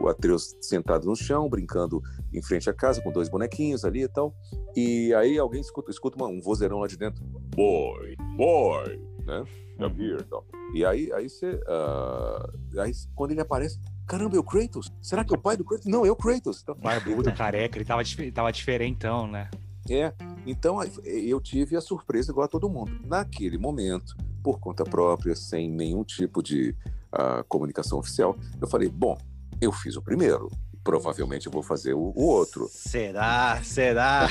o Atreus sentado no chão, brincando em frente à casa, com dois bonequinhos ali e tal. E aí alguém escuta, escuta uma- um vozeirão lá de dentro. Boy, boy, né? Come Uhum. here, tal. E aí, aí você. ah, aí quando ele aparece, caramba, é o Kratos? Será que é o pai do Kratos? Não, é o Kratos. Então, Barbudo, careca, ele tava, dif- tava diferentão, né? É, então eu tive a surpresa igual a todo mundo. Naquele momento, por conta própria, sem nenhum tipo de ah, comunicação oficial, eu falei: bom, eu fiz o primeiro, provavelmente eu vou fazer o, o outro. Será? Será?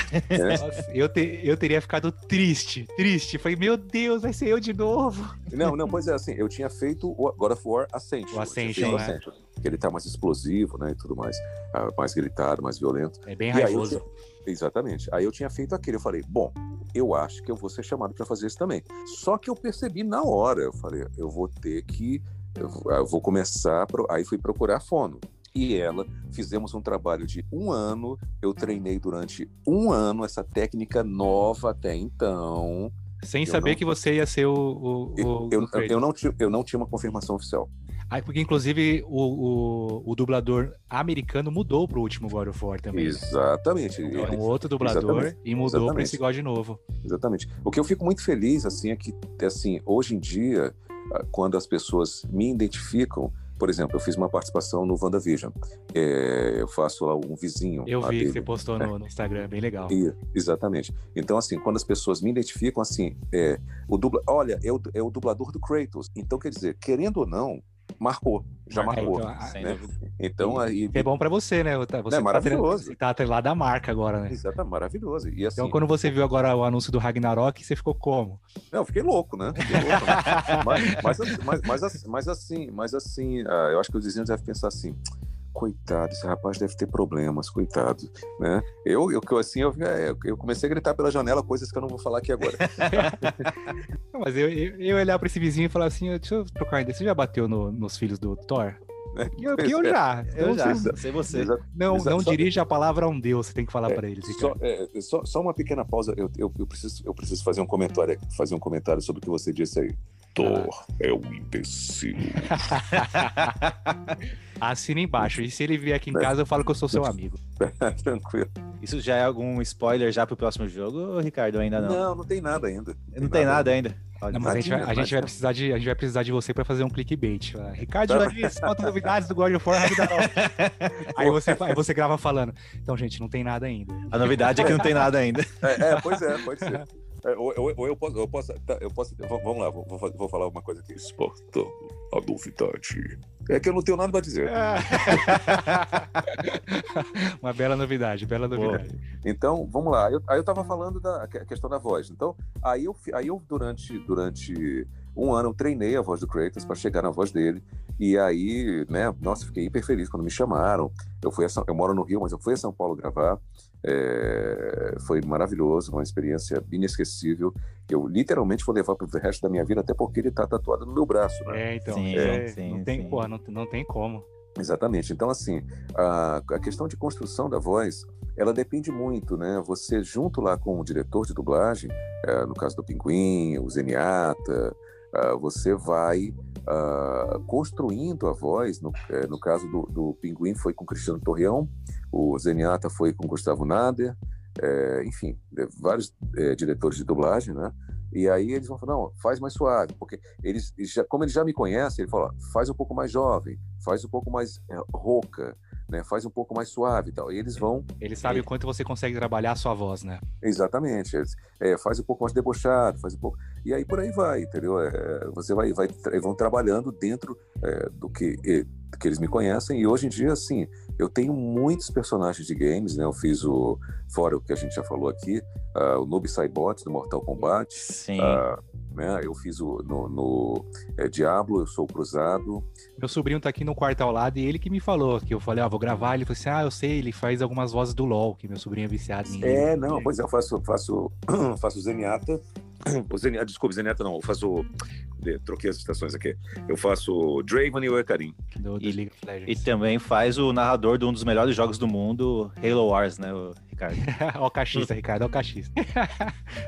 Nossa, eu, te- eu teria ficado triste, triste. Falei, meu Deus, vai ser eu de novo. Não, não, pois é, assim, eu tinha feito o God of War Ascension. O Ascension, feito né? Ascension, Que ele tá mais explosivo, né, e tudo mais, ah, mais gritado, mais violento. É bem E raivoso. tinha- Exatamente. Aí eu tinha feito aquele, eu falei, bom, eu acho que eu vou ser chamado para fazer isso também. Só que eu percebi na hora, eu falei, eu vou ter que, eu vou- começar, aí fui procurar a fono. E ela, fizemos um trabalho de um ano, eu treinei durante um ano essa técnica nova até então. Sem eu saber não- que você ia ser o. o, Eu, o- eu, o Kratos. eu não, tinha, eu não tinha uma confirmação oficial. Ah, porque, inclusive, o, o, o dublador americano mudou pro último God of War também. né? Exatamente. É Ele- um outro dublador Exatamente. e mudou para esse God novo. Exatamente. O que eu fico muito feliz, assim, é que, assim, hoje em dia, ah, quando as pessoas me identificam, por exemplo, eu fiz uma participação no WandaVision. É, eu faço lá um vizinho. Eu vi que dele. você postou no, no Instagram, bem legal. E- exatamente. Então, assim, quando as pessoas me identificam, assim, é, o dubla, olha, é o, é o dublador do Kratos. Então, quer dizer, querendo ou não, marcou. Já Marca- marcou. então, a- Sem né? Então, aí. É bom pra você, né? Tá- Você É tá maravilhoso. Você tá atrelado à marca agora, né? Exato, maravilhoso. E assim, Então, quando você viu agora o anúncio do Ragnarok, você ficou como? Não, eu fiquei louco, né? Fiquei louco, né? mas, mas, assim- mas, mas assim, mas assim, mas assim, ah, eu acho que os vizinhos devem pensar assim. Coitado, esse rapaz deve ter problemas, coitado, né? Eu, eu, assim, eu, eu eu comecei a gritar pela janela coisas que eu não vou falar aqui agora. Não, Mas eu, eu, eu olhar pra esse vizinho e falar assim, deixa eu trocar ideia. Você já bateu no- nos filhos do Thor? né? Eu, eu já. Eu já, sei você. Não, Exato. não Só- dirija a palavra a um Deus, você tem que falar É, pra eles. Só, é, só, só uma pequena pausa. Eu, eu, eu preciso, eu preciso fazer um comentário, fazer um comentário sobre o que você disse aí. Thor é um imbecil. Assina embaixo. E se ele vier aqui em casa, eu falo que eu sou seu amigo. Tranquilo. Isso já é algum spoiler já pro próximo jogo, Ricardo? Ainda não. Não, não tem nada ainda. Não, tem nada ainda. Olha, Não, mas a gente, vai, a gente vai precisar de, a gente vai precisar de você pra fazer um clickbait. Ricardo Juarez, conta novidades do God of War Ragnarok. aí, você, aí você grava falando. Então, gente, não tem nada ainda. A novidade é que não tem nada ainda. É, é, pois é, pode ser. É, ou, ou- ou eu posso, eu posso, tá, eu posso, vamos lá, vou, vou, vou falar uma coisa aqui. Espartano, a novidade. É que eu não tenho nada pra dizer. Uma bela novidade, bela novidade. Então, vamos lá. Eu- aí eu tava falando da que- questão da voz. Então, aí eu, aí eu durante, durante um ano eu treinei a voz do Kratos para chegar na voz dele. E aí, né, nossa, fiquei hiper feliz quando me chamaram. Eu fui a São, eu moro no Rio, mas eu fui a São Paulo gravar. É, foi maravilhoso, uma experiência inesquecível. que Eu literalmente vou levar pro resto da minha vida, até porque ele tá tatuado no meu braço, né? É, então. Sim, é, sim, não tem, sim. porra, não, não tem como. Exatamente. Então, assim, a, a questão de construção da voz, ela depende muito, né? Você, junto lá com o diretor de dublagem, eh, no caso do Pinguim, o Zeniata, ah, você vai ah, construindo a voz. No, eh, no caso do, do Pinguim, foi com Cristiano Torreão, o Zeniata foi com Gustavo Nader, eh, enfim, eh, vários eh, diretores de dublagem, né? E aí eles vão falar, não, faz mais suave, porque eles, já, como eles já me conhecem, ele fala, faz um pouco mais jovem, faz um pouco mais é, rouca, né? Faz um pouco mais suave e tal. E eles vão, Ele sabe o quanto você consegue trabalhar a sua voz, né? exatamente, eles, é, faz um pouco mais debochado, faz um pouco. E aí por aí vai, entendeu? É, você vai, vai vão trabalhando dentro é, do que, que eles me conhecem. E hoje em dia, assim, eu tenho muitos personagens de games, né? Eu fiz o, fora o que a gente já falou aqui, ah, o Noob Saibot do Mortal Kombat. Sim. ah, né? Eu fiz o, no, no é, Diablo, eu sou o Cruzado. Meu sobrinho tá aqui no quarto ao lado e ele que me falou que eu falei, ah, vou gravar. Ele falou assim: ah, eu sei, ele faz algumas vozes do LOL, que meu sobrinho é viciado em. É, não, pois é, eu faço, faço, faço Zenyatta o desculpa, Zenyatta não, eu faço. de- Troquei as estações aqui. Eu faço Draven e o Ekarim. Do, do E- League of E também faz o narrador de um dos melhores jogos do mundo, Halo Wars, né, o Ricardo? Ó o cachista, Ricardo, ó o cachista.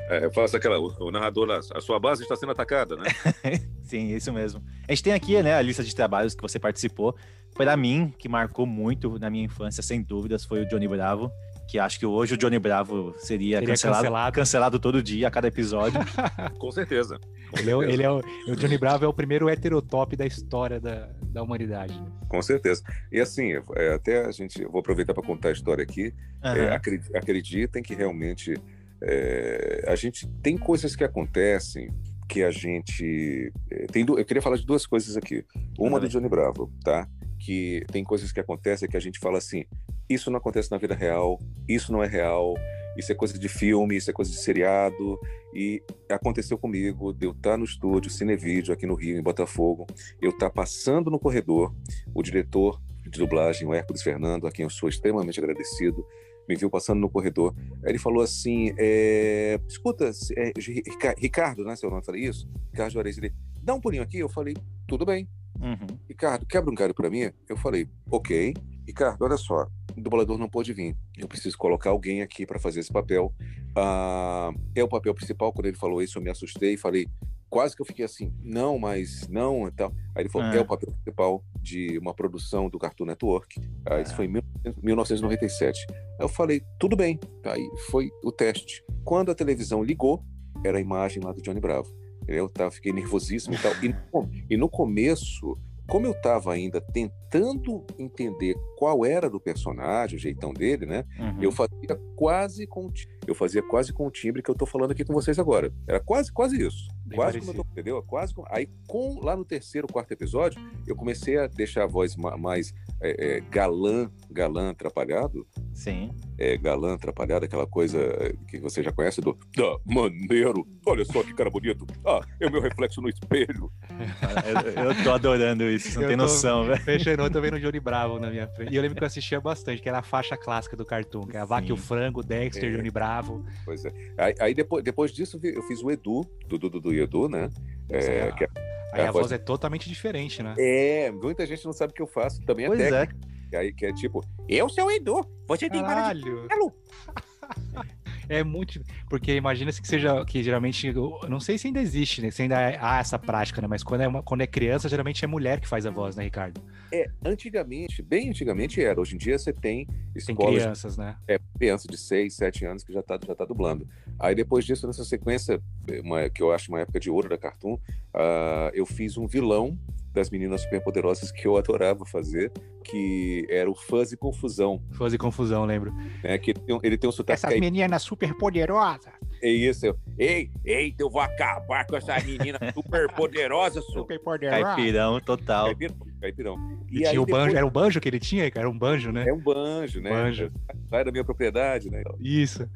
É, eu faço aquela. O, o narrador lá, a sua base está sendo atacada, né? Sim, isso mesmo. A gente tem aqui, né, a lista de trabalhos que você participou. Para mim, que marcou muito na minha infância, sem dúvidas, foi o Johnny Bravo. Que acho que hoje o Johnny Bravo seria, Seria cancelado, cancelado. cancelado todo dia, a cada episódio. Com certeza. Com Ele é, ele é o, o Johnny Bravo é o primeiro heterotop da história da, da humanidade. né? Com certeza. E assim, é, até a gente. eu Vou aproveitar para contar a história aqui. É, Aham. acre- acreditem que realmente é, a gente tem coisas que acontecem que a gente é, tem eu queria falar de duas coisas aqui uma Manda do. Johnny Bravo tá que tem coisas que acontecem que a gente fala assim isso não acontece na vida real isso não é real isso é coisa de filme isso é coisa de seriado e aconteceu comigo de eu estar no estúdio Cinevídeo aqui no Rio em Botafogo eu estar passando no corredor o diretor de dublagem o Hércules Fernando a quem eu sou extremamente agradecido me viu passando no corredor. Ele falou assim: é, escuta, é, Rica- Ricardo, né? Seu nome? Eu falei isso? Ricardo Juarez. Ele, dá um pulinho aqui. Eu falei: tudo bem. Uhum. Ricardo, quebra um galho para mim? Eu falei: ok. Ricardo, olha só, o dublador não pôde vir. Eu preciso colocar alguém aqui para fazer esse papel. Ah, é o papel principal. Quando ele falou isso, eu me assustei e falei. Quase que eu fiquei assim, não, mas não e tal. Aí ele falou, Ah. é o papel principal de uma produção do Cartoon Network. Ah, isso foi em 1997. Aí eu falei, tudo bem. Aí foi o teste. Quando a televisão ligou, era a imagem lá do Johnny Bravo. Eu tava, fiquei nervosíssimo e tal. E no, e no começo, como eu estava ainda tentando entender qual era do personagem, o jeitão dele, né? Uhum. Eu fazia quase com eu fazia quase com o timbre que eu tô falando aqui com vocês agora. Era quase quase isso. Bem quase como eu tô, entendeu? Quase com- aí com lá no terceiro, quarto episódio, eu comecei a deixar a voz ma- mais é, é, galã, galã atrapalhado, Sim. é, galã atrapalhado, aquela coisa é, que você já conhece do ah, maneiro, olha só que cara bonito, ah, é o meu reflexo no espelho. Eu, eu tô adorando isso, você não Eu tem tô- noção, velho. Fechando, eu tô vendo o Johnny Bravo na minha frente. E eu lembro que eu assistia bastante, que era a faixa clássica do Cartoon, que é a Vaca e o. Frango, Dexter, É. Johnny Bravo. Pois é. Aí, aí depois, depois disso vi- eu fiz o Edu, do Dudu do Edu, né? É, que é- Aí é a voz voz- é totalmente diferente, né? é, muita gente não sabe o que eu faço, também é Pois é. técnica. Aí, que é tipo, eu sou o Edu, você tem cara de Caralho! É muito. Porque imagina-se que seja. Que geralmente. Eu não sei se ainda existe, né? Se ainda há essa prática, né? Mas quando é, uma- quando é criança, geralmente é mulher que faz a voz, né, Ricardo? É, antigamente, bem antigamente era. Hoje em dia você tem Tem escolas de crianças, né? é, criança de 6, 7 anos que já tá, já tá dublando. Aí depois disso, nessa sequência, uma, que eu acho uma época de ouro da Cartoon, ah, eu fiz um vilão das meninas superpoderosas que eu adorava fazer, que era o Fuzzy Confusão, Fazer confusão, lembro. né? Que ele tem, um- ele tem um sotaque Essas caipira. meninas super poderosas. É isso. eu, ei, ei, eu vou acabar com essa menina super poderosa, sou. Super poderosas. Caipirão total. Caipirão. Caipirão. E tinha o depois- banjo, era o banjo que ele tinha, cara? Era um banjo, né? É um banjo, né? Banjo. Sai da minha propriedade, né? Isso.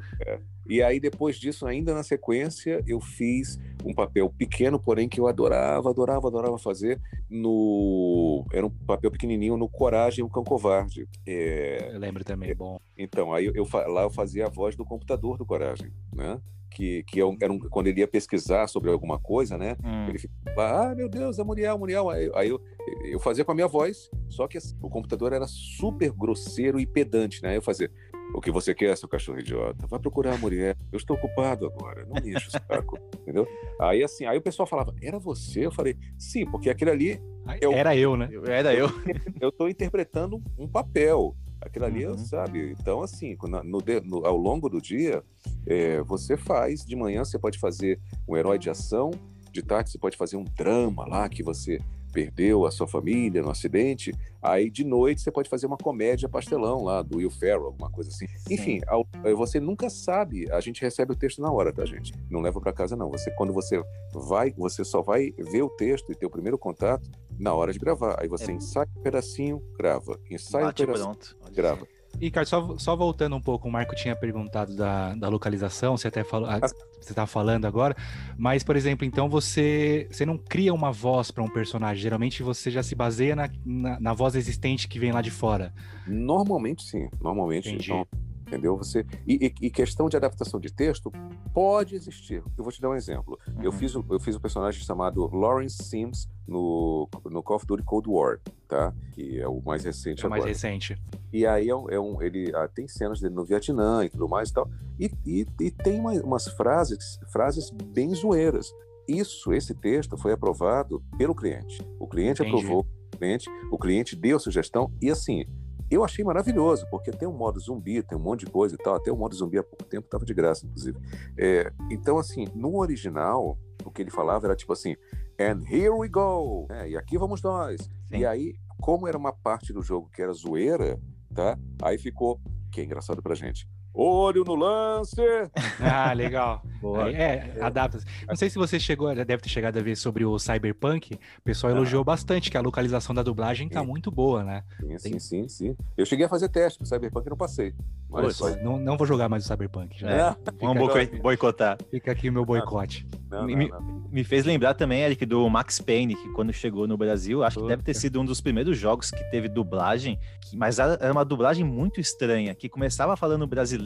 E aí, depois disso, ainda na sequência, eu fiz um papel pequeno, porém que eu adorava, adorava, adorava fazer. No Era um papel pequenininho no Coragem, o Cão Covarde. É, Eu lembro também, bom. Então, aí eu, eu lá eu fazia a voz do computador do Coragem, né? Que, que é um- era um- quando ele ia pesquisar sobre alguma coisa, né? Hum. Ele ficava, ah, meu Deus, é Muriel, Muriel. Aí, aí eu, eu fazia com a minha voz, só que assim, o computador era super grosseiro e pedante, né? Aí eu fazia, o que você quer, seu cachorro idiota? Vai procurar a Muriel. Eu estou ocupado agora, não me enche o saco, entendeu? Aí assim, aí o pessoal falava, era você? Eu falei, sim, porque aquele ali, Eu- Era eu, né? Eu- Era eu. eu estou interpretando um papel. Aquilo ali, Uhum. sabe? Então, assim, no- no ao longo do dia, é, você faz. De manhã você pode fazer um herói de ação, de tarde você pode fazer um drama lá que você perdeu a sua família no acidente. Aí de noite você pode fazer uma comédia pastelão lá do Will Ferrell, alguma coisa assim. Enfim, ao- eh, você nunca sabe. A gente recebe o texto na hora, tá, gente? Não leva para casa não. Você quando você vai, você só vai ver o texto e ter o primeiro contato na hora de gravar. Aí você É. ensaia um pedacinho, grava. Ensaia um pedacinho, grava. E, Ricardo, só, só voltando um pouco, o Marco tinha perguntado da, da localização, você até falou, você tá falando agora, mas, por exemplo, então você, você não cria uma voz para um personagem, geralmente você já se baseia na, na, na voz existente que vem lá de fora. Normalmente sim, normalmente. Entendi. Então, entendeu? Você e, e- e questão de adaptação de texto pode existir. Eu vou te dar um exemplo. Eu Uhum. fiz o- eu fiz um personagem chamado Lawrence Sims no no Call of Duty Cold War, tá? Que é o mais recente É o mais recente. E aí é um, é um- ele ah, tem cenas dele no Vietnã e tudo mais e tal. E, e, e tem uma- umas frases, frases bem zoeiras. Isso, esse texto foi aprovado pelo cliente. O cliente Entendi. aprovou o cliente, o cliente deu sugestão e assim, eu achei maravilhoso, porque tem um modo zumbi, tem um monte de coisa e tal. Até o modo zumbi há pouco tempo estava de graça, inclusive. É, então, assim, no original, o que ele falava era tipo assim, and here we go, né? e aqui vamos nós. Sim. E aí, como era uma parte do jogo que era zoeira, tá? Aí ficou, que é engraçado pra gente. Olho no lance! Ah, legal. Boa. É, adapta. Não sei se você chegou, já deve ter chegado a ver sobre o Cyberpunk. O pessoal Ah. elogiou bastante, que a localização da dublagem tá Sim. muito boa, né? Sim, sim, sim, sim. Eu cheguei a fazer teste pro Cyberpunk e não passei. Mas só... Não, não vou jogar mais o Cyberpunk. Já. É, Vamos boi- boicotar. fica aqui o meu boicote. Não, Me- não, não. Me fez lembrar também, Eric, do Max Payne, que quando chegou no Brasil, acho que deve ter sido um dos primeiros jogos que teve dublagem, que- mas era era uma dublagem muito estranha, que começava falando brasileiro,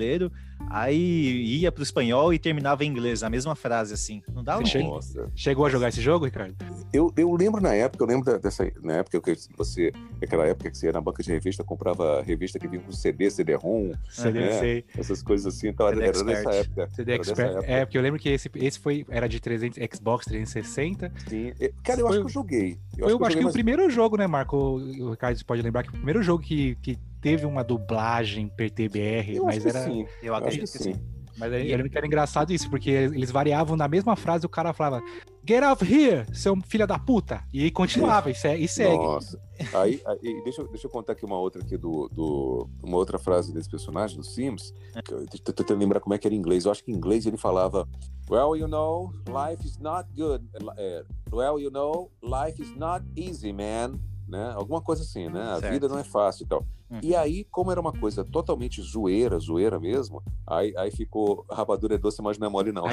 aí ia pro espanhol e terminava em inglês, a mesma frase, assim. Não dava Você um... Nossa. Chegou a jogar esse jogo, Ricardo? Eu, eu lembro na época, eu lembro dessa na época que você, aquela época que você ia na banca de revista, comprava revista que vinha com CD, CD-ROM, CD, É. sei. essas coisas assim. Então, CD era nessa época. CD Era Expert. época. É, porque eu lembro que esse, esse foi, era de 300, Xbox 360. Sim. E, Cara, eu Foi- acho que eu joguei. Eu eu acho que, joguei, o mas- primeiro jogo, né, Marco? O Ricardo pode lembrar que o primeiro jogo que, que teve uma dublagem per TBR, eu mas era. sim. Eu Acho acredito que que sim. sim. Mas aí, eu lembro que era engraçado isso, porque eles variavam na mesma frase, o cara falava, Get off here, seu filho da puta! E aí continuava, e, se- e segue. Nossa. Aí, aí deixa, eu- deixa eu contar aqui uma outra aqui do, do uma outra frase desse personagem do Sims. Que eu tô tentando lembrar como é que era em inglês. Eu acho que em inglês ele falava Well, you know, life is not good. É, well, you know, life is not easy, man. Né? Alguma coisa assim, né? A Certo. vida não é fácil e tal. Uhum. E aí, como era uma coisa totalmente zoeira, zoeira mesmo, aí, aí ficou rapadura é doce, mas não é mole, não.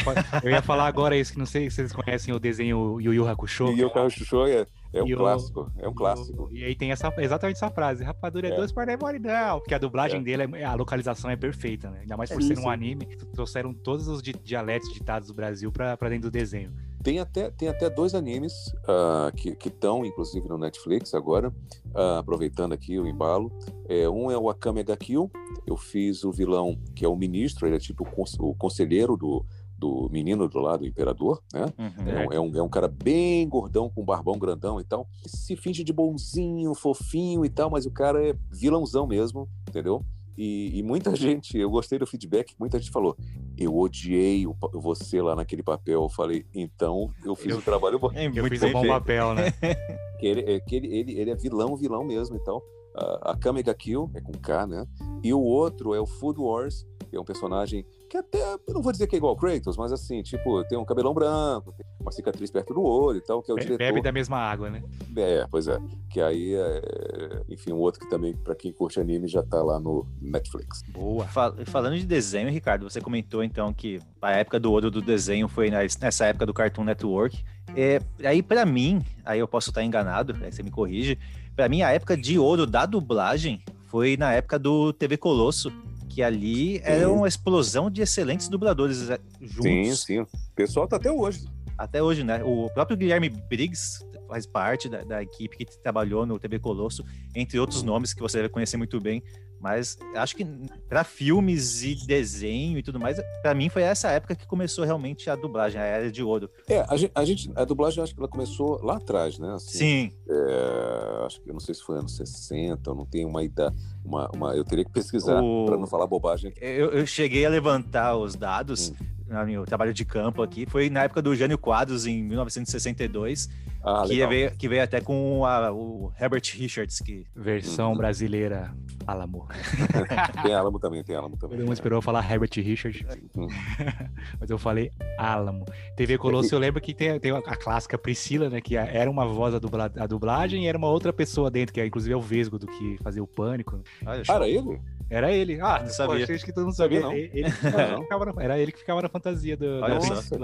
Eu ia falar agora isso, que não sei se vocês conhecem o desenho Yu Yu Hakusho. E o carro chuchu é, é um o- clássico. É um clássico. o- E aí tem essa, exatamente essa frase, rapadura é, É. doce, mas não é mole não. Porque a dublagem É. dele, é- a localização é perfeita, né? Ainda mais por ser isso. um anime, trouxeram todos os di- dialetos ditados do Brasil pra, pra dentro do desenho. Tem até, tem até dois animes ah, que estão, inclusive, no Netflix agora, ah, aproveitando aqui o embalo. É, um é o Akame ga Kill. Eu fiz o vilão, que é o ministro, ele é tipo o cons- o conselheiro do, do menino do lado, do imperador, né? Uhum. É, um, é, um, é um cara bem gordão, com barbão grandão e tal. Se finge de bonzinho, fofinho e tal, mas o cara é vilãozão mesmo, entendeu? E, e muita gente, eu gostei do feedback, muita gente falou, eu odiei o você lá naquele papel. Eu falei, então eu fiz Eu- o trabalho bom. É Eu muito fiz um bom papel, né? Que ele, é, que ele, ele, ele é vilão, vilão mesmo e tal. A a Kamega Kill, é com K, né? E o outro é o Food Wars, é um personagem que até, eu não vou dizer que é igual ao Kratos, mas assim, tipo, tem um cabelão branco, tem uma cicatriz perto do olho e tal, que é o Be- diretor. Bebe da mesma água, né? É, pois é. Que aí, é... enfim, um outro que também, pra quem curte anime, já tá lá no Netflix. Boa. Fal- Falando de desenho, Ricardo, você comentou então que a época do ouro do desenho foi nessa época do Cartoon Network. É, aí, pra mim, aí eu posso estar enganado, aí você me corrige. Pra mim, a época de ouro da dublagem foi na época do TV Colosso, que ali era uma explosão de excelentes dubladores é, juntos. Sim, sim. O pessoal tá até hoje. Até hoje, né? O próprio Guilherme Briggs faz parte da, da equipe que trabalhou no TV Colosso, entre outros nomes que você deve conhecer muito bem. Mas acho que para filmes e desenho e tudo mais, para mim foi essa época que começou realmente a dublagem, a era de ouro. É, a gente, a, gente- a dublagem, acho que ela começou lá atrás, né? Assim, Sim, é, acho que eu não sei se foi anos 60, eu não tenho uma idade. Uma, uma- eu teria que pesquisar O- para não falar bobagem eu, eu cheguei a levantar os dados no meu trabalho de campo aqui. Foi na época do Jânio Quadros, em 1962, Ah, que, legal. veio, que veio até com a- o Herbert Richards, que Versão Uhum. brasileira Alamo. Tem Alamo também, tem Alamo também. Todo mundo esperou falar Herbert Richard, Hum. mas eu falei Alamo. TV Colosso, eu lembro que tem, tem a clássica Priscila, né? Que era uma voz a, dubla, a dublagem e era uma outra pessoa dentro, que é, inclusive é o Vesgo do que fazia o Pânico. Ah, era ele? Era ele. Ah, Não sabia. Pô, que todo mundo Sabia, sabia. não. Ele, ele Não. ficava na- era ele que ficava na fantasia do, da Olha só.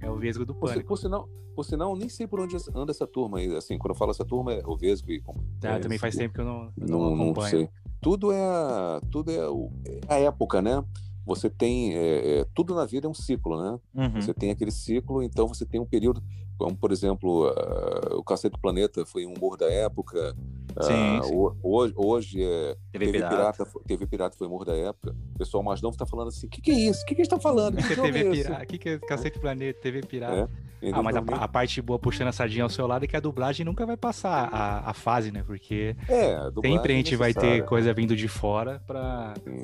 É o Vesgo do Por, Pânico. por sinal, por sinal, eu nem sei por onde anda essa turma aí. Assim, quando eu falo essa turma, é o Vesgo e. Tá, é, também faz assim, tempo que eu não, eu não, Não, não sei. tudo é a, tudo é, é a época, né? Você tem é, é, tudo na vida é um ciclo, né? Uhum. Você tem aquele ciclo, então você tem um período, como por exemplo, ah, o Cacete do Planeta foi um humor da época. Sim, ah, sim. ho- hoje, hoje é TV, TV Pirata. Pirata, foi- TV Pirata foi humor da época. O pessoal mais novo está falando assim: o que, que é isso? O que, que eles estão falando? O que, que é TV esse?" Pirata? O que, que é Cacete Planeta? TV Pirata? É, Ah, mas a, a parte boa puxando a sardinha ao seu lado é que a dublagem nunca vai passar a, a fase, né? Porque É, sempre a é gente vai ter coisa vindo de fora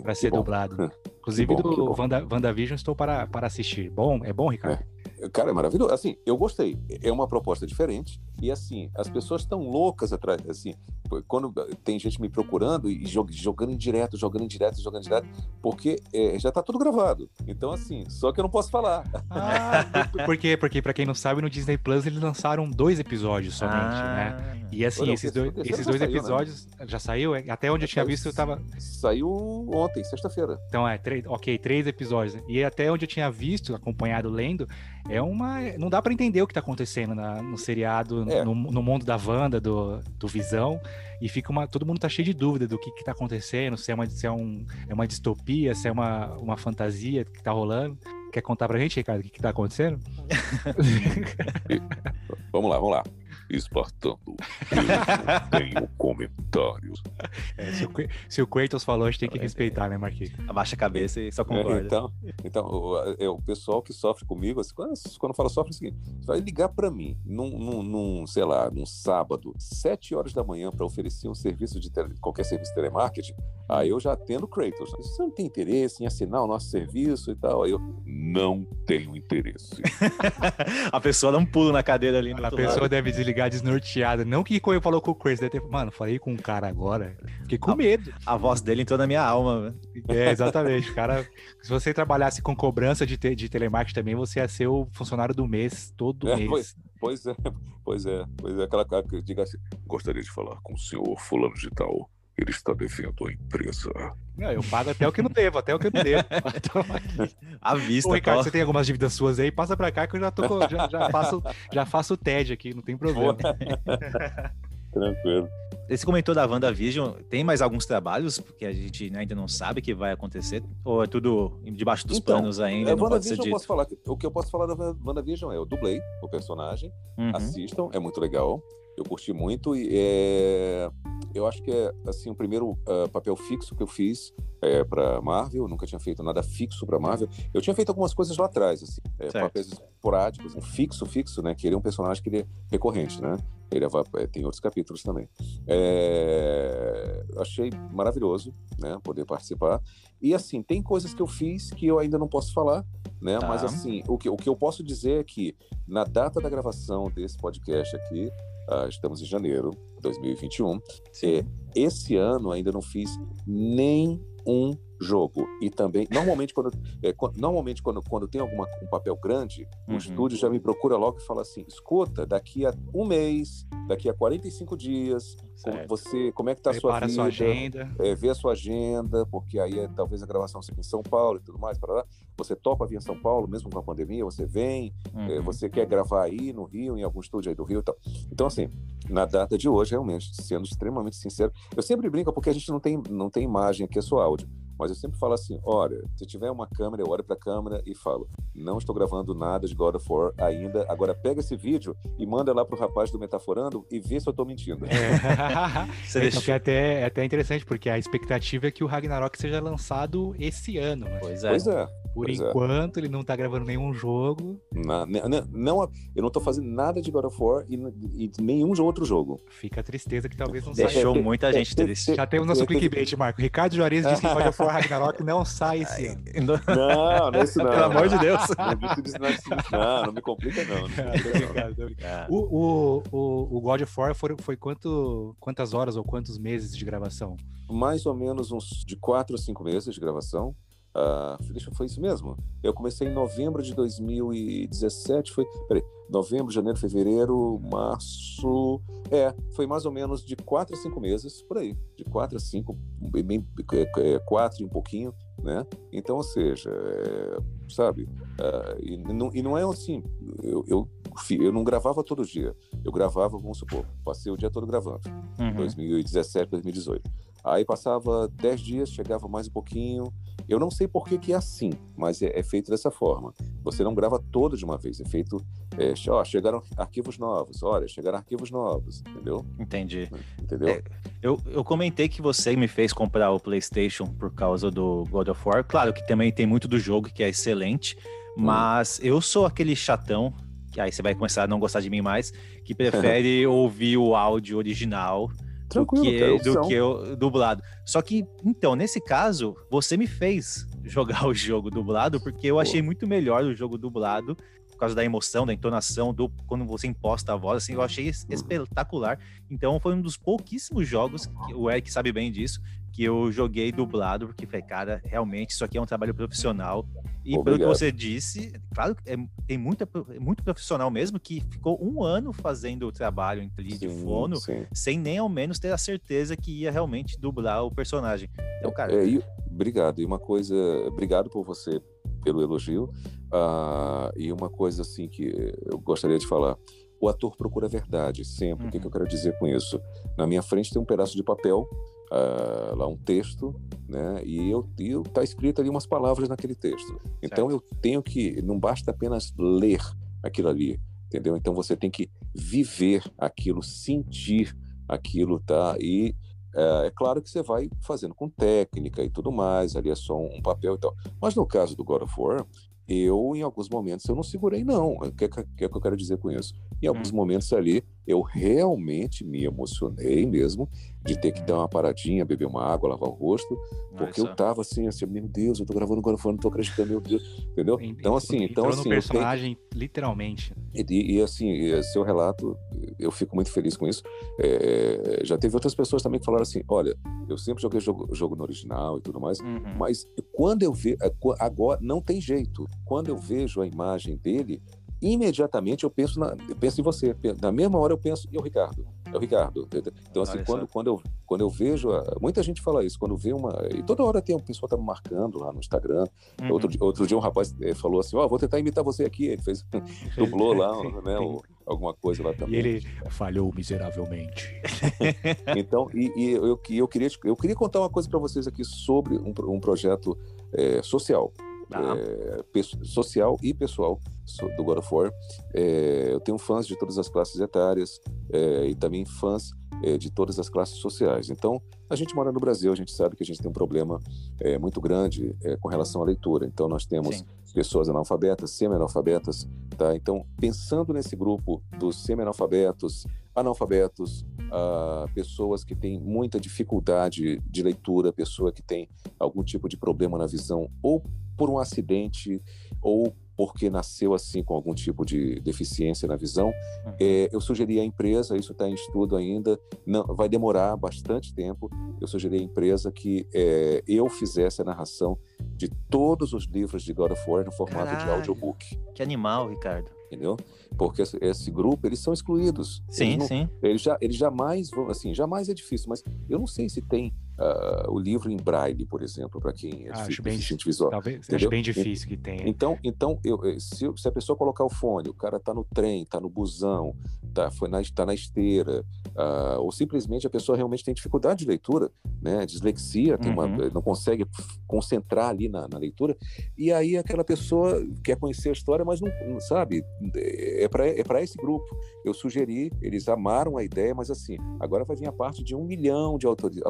que ser dublado. Inclusive bom, que do bom. Wanda, WandaVision estou para, para assistir. Bom? É bom, Ricardo? Cara, é maravilhoso. Assim, eu gostei. É uma proposta diferente. E assim, as pessoas estão loucas atrás. Assim, quando tem gente me procurando e jog- jogando em direto, jogando em direto, jogando em direto, porque é, já tá tudo gravado. Então, assim, só que eu não posso falar. Ah, por quê? Porque, pra quem não sabe, no Disney Plus eles lançaram dois episódios somente, né? Ah, E assim, Olha, esses dois, esses dois saiu, né? episódios já saiu? É, Até onde eu tinha Saiu- visto, eu tava. Saiu ontem, sexta-feira. Então, é, três, ok, três episódios. né? E até onde eu tinha visto, acompanhado, lendo, é uma. Não dá pra entender o que tá acontecendo na- no seriado, É. no, no mundo da Wanda, do, do Visão. E fica uma. Todo mundo tá cheio de dúvida do que, que tá acontecendo, se é uma, se é um, é uma distopia, se é uma, uma fantasia que tá rolando. Quer contar pra gente, Ricardo, o que, que tá acontecendo? Vamos lá, vamos lá. Espartano, eu não tenho comentários. É, se, o, Que- se o Kratos falou, a gente tem que respeitar, né, Marquinhos? abaixa a cabeça e só concorda. Então, então o, é, o pessoal que sofre comigo, assim, quando, quando fala sofre, é o seguinte: você vai ligar para mim num, num, num, sei lá, num sábado, sete horas da manhã, para oferecer um serviço de tele- qualquer serviço de telemarketing, aí eu já atendo o Kratos. Você não tem interesse em assinar o nosso serviço e tal? Aí eu não tenho interesse. a pessoa dá um pulo na cadeira ali. A pessoa lado. deve desligar desnorteada. Não que quando falou com o Kratos, deve ter. Mano, falei com um cara agora. Fiquei com medo. A voz dele entrou na minha alma. É, exatamente. O cara, se você trabalhasse com cobrança de, te- de telemarketing também, você ia ser o funcionário do mês, todo É, mês. pois- Pois é, pois é, pois é, aquela cara que diga assim: gostaria de falar com o senhor Fulano de Tal. Ele está devendo a empresa. Não, eu pago até o que não devo, até o que eu não devo. Aqui. À vista, Ô, Ricardo, tó. você tem algumas dívidas suas aí? Passa pra cá que eu já, tô, já, já faço, já faço o TED aqui, não tem problema. Tranquilo. Você comentou da WandaVision, tem mais alguns trabalhos que a gente ainda não sabe que vai acontecer? Ou é tudo debaixo dos Então, panos ainda? É, não pode ser dito? posso falar. O que eu posso falar da WandaVision é: eu dublei o personagem, Uhum. assistam, é muito legal. Eu curti muito e é, eu acho que é assim o primeiro ah, papel fixo que eu fiz é, para Marvel. Eu nunca tinha feito nada fixo para Marvel. Eu tinha feito algumas coisas lá atrás, assim, é, papéis esporádicos, um fixo, fixo, né? Que ele é um personagem que ele é recorrente, né? Ele vai- é, tem outros capítulos também. É, achei maravilhoso, né? Poder participar. E assim, tem coisas que eu fiz que eu ainda não posso falar, né? Tá. Mas assim, o que, o que eu posso dizer é que na data da gravação desse podcast aqui, ah, estamos em janeiro de 2021, Sim. é, esse ano ainda não fiz nem um jogo. E também, normalmente, quando, é, normalmente quando, quando tem alguma, um papel grande, o Uhum. estúdio já me procura logo e fala assim: escuta, daqui a um mês, daqui a 45 dias, Certo. você, como é que tá a sua a vida? sua agenda. é, ver a sua agenda, porque aí é, talvez a gravação seja em São Paulo e tudo mais, para lá. Você topa vir em São Paulo, mesmo com a pandemia, você vem, é, Uhum. você quer gravar aí no Rio, em algum estúdio aí do Rio e tal. Então, assim, na data de hoje, realmente, sendo extremamente sincero, eu sempre brinco porque a gente não tem, não tem imagem aqui, é só áudio. Mas eu sempre falo assim: olha, se tiver uma câmera, eu olho para a câmera e falo: não estou gravando nada de God of War ainda. Agora pega esse vídeo e manda lá pro rapaz do Metaforando e vê se eu tô mentindo. É. Você Então, é até, é até interessante, porque a expectativa é que o Ragnarok seja lançado esse ano. Mas Pois é. Pois é. Por pois é. enquanto, ele não tá gravando nenhum jogo. Na- não, eu não tô fazendo nada de God of War e, e nenhum outro jogo. Fica a tristeza que talvez não saia. Deixou É, muita é, gente é, triste. Já temos nosso é, clickbait, Marco. Ricardo Juarez disse que God of War Ragnarok não sai esse ano. Não, não é isso não. Pelo amor de Deus. Não, é não, é não, me complica não. o, o, o God of War foi, foi quanto, quantas horas ou quantos meses de gravação? Mais ou menos uns de quatro a cinco meses de gravação. Deixa, foi isso mesmo? Eu comecei em novembro de 2017, foi, peraí, novembro, janeiro, fevereiro, março, é, foi mais ou menos de quatro a cinco meses, por aí, de quatro a cinco, bem, é, é, quatro e um pouquinho, né? Então, ou seja, é, sabe, ah, e, não, e não é assim, eu, eu, eu não gravava todo dia, eu gravava, vamos supor, passei o dia todo gravando, uhum. 2017, 2018. Aí passava 10 dias, chegava mais um pouquinho. Eu não sei por que, que é assim, mas é, é feito dessa forma. Você não grava todo de uma vez, é feito. É, ó, chegaram arquivos novos, olha, chegaram arquivos novos, entendeu? Entendi. Entendeu? É, eu, eu comentei que você me fez comprar o PlayStation por causa do God of War. Claro que também tem muito do jogo que é excelente, Hum. mas eu sou aquele chatão, que aí você vai começar a não gostar de mim mais, que prefere ouvir o áudio original Tranquilo, do que, cara, do que o dublado. Só que, então, nesse caso, você me fez jogar o jogo dublado, porque eu achei muito melhor o jogo dublado, causa da emoção, da entonação, do quando você imposta a voz, assim, eu achei Uhum. espetacular. Então, foi um dos pouquíssimos jogos, que o Eric sabe bem disso, que eu joguei dublado, porque falei, cara, realmente isso aqui é um trabalho profissional. E pelo que Obrigado. você disse, claro, é, tem muita, é muito profissional mesmo que ficou um ano fazendo o trabalho em de fono, sim. sem nem ao menos ter a certeza que ia realmente dublar o personagem. Então, cara, É, e- obrigado. E uma coisa, obrigado por você pelo elogio. Ah, e uma coisa assim que eu gostaria de falar. O ator procura a verdade sempre. O que, que eu Uhum. quero dizer com isso? Na minha frente tem um pedaço de papel, ah, lá um texto, né? E eu, eu tá escrito ali umas palavras naquele texto. Então eu tenho que, não basta apenas ler aquilo ali, entendeu? Então você tem que viver aquilo, sentir aquilo, tá? E é, é claro que você vai fazendo com técnica e tudo mais, ali é só um, um papel e tal. Mas no caso do God of War, eu, em alguns momentos, eu não segurei, não. O que, é que, que é que eu quero dizer com isso? Em alguns momentos ali, eu realmente me emocionei mesmo de ter que dar uma paradinha, beber uma água, lavar o rosto, porque olha eu tava assim, assim, meu Deus, eu tô gravando of War, não tô acreditando, meu Deus, entendeu? Então, assim, então, assim, no eu tenho- personagem, literalmente. e, e, assim, seu relato, eu fico muito feliz com isso. É, já teve outras pessoas também que falaram assim: olha, eu sempre joguei jogo, jogo no original e tudo mais, Uhum. mas quando eu vejo. Agora, não tem jeito. Quando eu vejo a imagem dele, imediatamente eu penso, na, eu penso em você. Na mesma hora eu penso, e o Ricardo? É o Ricardo. Então, assim, Olha quando, só. quando, eu, quando eu vejo. muita gente fala isso, quando vê uma. E toda hora tem um pessoal tá me marcando lá no Instagram. Uhum. Outro, dia- outro dia um rapaz eh, falou assim: Ó, vou tentar imitar você aqui. Ele fez, dublou lá, né, o- alguma coisa lá E também. ele falhou miseravelmente. Então, e, e eu, que- eu, queria, eu queria contar uma coisa para vocês aqui sobre um, um projeto eh, social. Tá. pesso- social e pessoal so- do God of War. Eh, eu tenho fãs de todas as classes etárias eh, e também fãs eh, de todas as classes sociais. Então, a gente mora no Brasil, a gente sabe que a gente tem um problema eh, muito grande eh, com relação à leitura. Então, nós temos Sim. pessoas analfabetas, semi-analfabetas, tá? Então, pensando nesse grupo dos semi-analfabetos, analfabetos, ah, pessoas que têm muita dificuldade de leitura, pessoa que tem algum tipo de problema na visão, ou por um acidente, ou porque nasceu assim com algum tipo de deficiência na visão, Uhum. eh, eu sugeri à empresa, isso está em estudo ainda, não, vai demorar bastante tempo, eu sugeri à empresa que eh, eu fizesse a narração de todos os livros de God of War no formato de Caralho. audiobook, Que animal, Ricardo. entendeu? Porque esse, esse grupo, eles são excluídos. Sim, eles, não- sim. eles, já, eles jamais vão, assim, jamais é difícil, mas eu não sei se tem ah, o livro em braille, por exemplo, para quem é Acho defi- bem deficiente visual. Talvez, acho bem difícil que tenha. Então, então eu, eh, se, se a pessoa colocar o fone, o cara tá no trem, tá no busão, tá, foi na, tá na esteira, ah, ou simplesmente a pessoa realmente tem dificuldade de leitura, né? Dislexia, tem uma, Uhum. não consegue concentrar ali na, na leitura, e aí aquela pessoa quer conhecer a história, mas não, não sabe, é para é pra esse grupo. Eu sugeri, eles amaram a ideia, mas assim, agora vai vir a parte de um milhão de autori-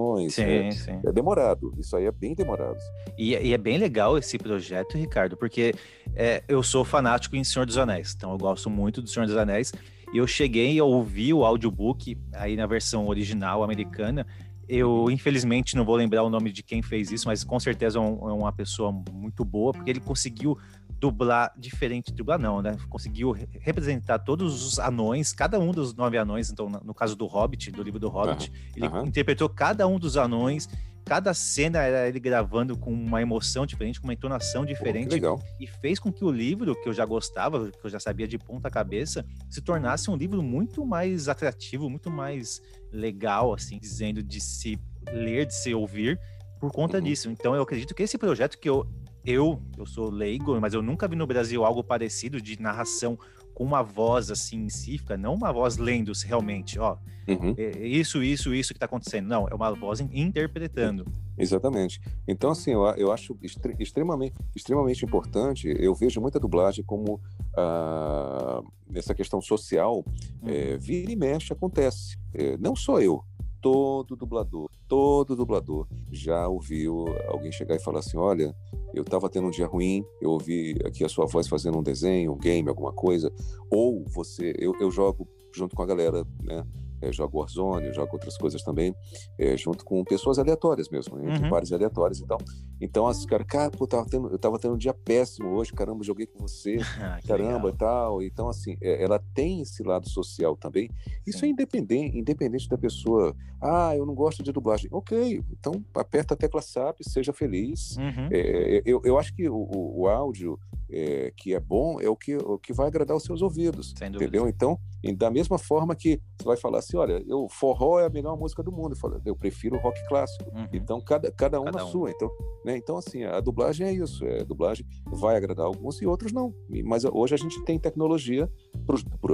autorizações. Sim, né? sim. É demorado, isso aí é bem demorado. E, e é bem legal esse projeto, Ricardo, porque é, eu sou fanático em Senhor dos Anéis, então eu gosto muito do Senhor dos Anéis. E eu cheguei a ouvir o audiobook aí na versão original americana. Eu, infelizmente, não vou lembrar o nome de quem fez isso, mas com certeza é, um- é uma pessoa muito boa, porque ele conseguiu dublar diferente, dublar não, né? Conseguiu re- representar todos os anões, cada um dos nove anões, então, no caso do Hobbit, do livro do Hobbit, ele aham. interpretou cada um dos anões, cada cena era ele gravando com uma emoção diferente, com uma entonação Pô, diferente, legal. e fez com que o livro, que eu já gostava, que eu já sabia de ponta cabeça, se tornasse um livro muito mais atrativo, muito mais legal, assim, dizendo de se ler, de se ouvir, por conta Uhum. disso. Então eu acredito que esse projeto que eu eu, eu sou leigo, mas eu nunca vi no Brasil algo parecido de narração com uma voz assim cívica, não uma voz lendo realmente, ó, Uhum. é- é isso, isso, isso que tá acontecendo. Não, é uma voz in- interpretando. Exatamente. Então, assim, eu, eu acho extre- extremamente, extremamente importante. Eu vejo muita dublagem como ah, essa questão social, é, vira e mexe acontece. É, não só eu, todo dublador, todo dublador já ouviu alguém chegar e falar assim: olha, eu estava tendo um dia ruim, eu ouvi aqui a sua voz fazendo um desenho, um game, alguma coisa. Ou você, eu, eu jogo junto com a galera, né? É, jogo Warzone, jogo outras coisas também, é, junto com pessoas aleatórias mesmo, né, entre Uhum. pares aleatórios e tal. Então, as cara, cara, pô, tava tendo, eu tava tendo um dia péssimo hoje, caramba, joguei com você, Ah, caramba legal. e tal. Então, assim, é, ela tem esse lado social também. Isso é independente, independente da pessoa. Ah, eu não gosto de dublagem. Ok, então aperta a tecla SAP, seja feliz. Uhum. É, eu, eu acho que o, o- o áudio é, que é bom é o que, o que vai agradar os seus ouvidos. Entendeu? Então, da mesma forma que você vai falar assim: olha, eu, forró é a melhor música do mundo. Eu, falo, eu prefiro o rock clássico. Uhum. Então, cada, cada um Cada na um. sua. Então, né? então, assim, a dublagem é isso. É, a dublagem vai agradar alguns e outros não. Mas hoje a gente tem tecnologia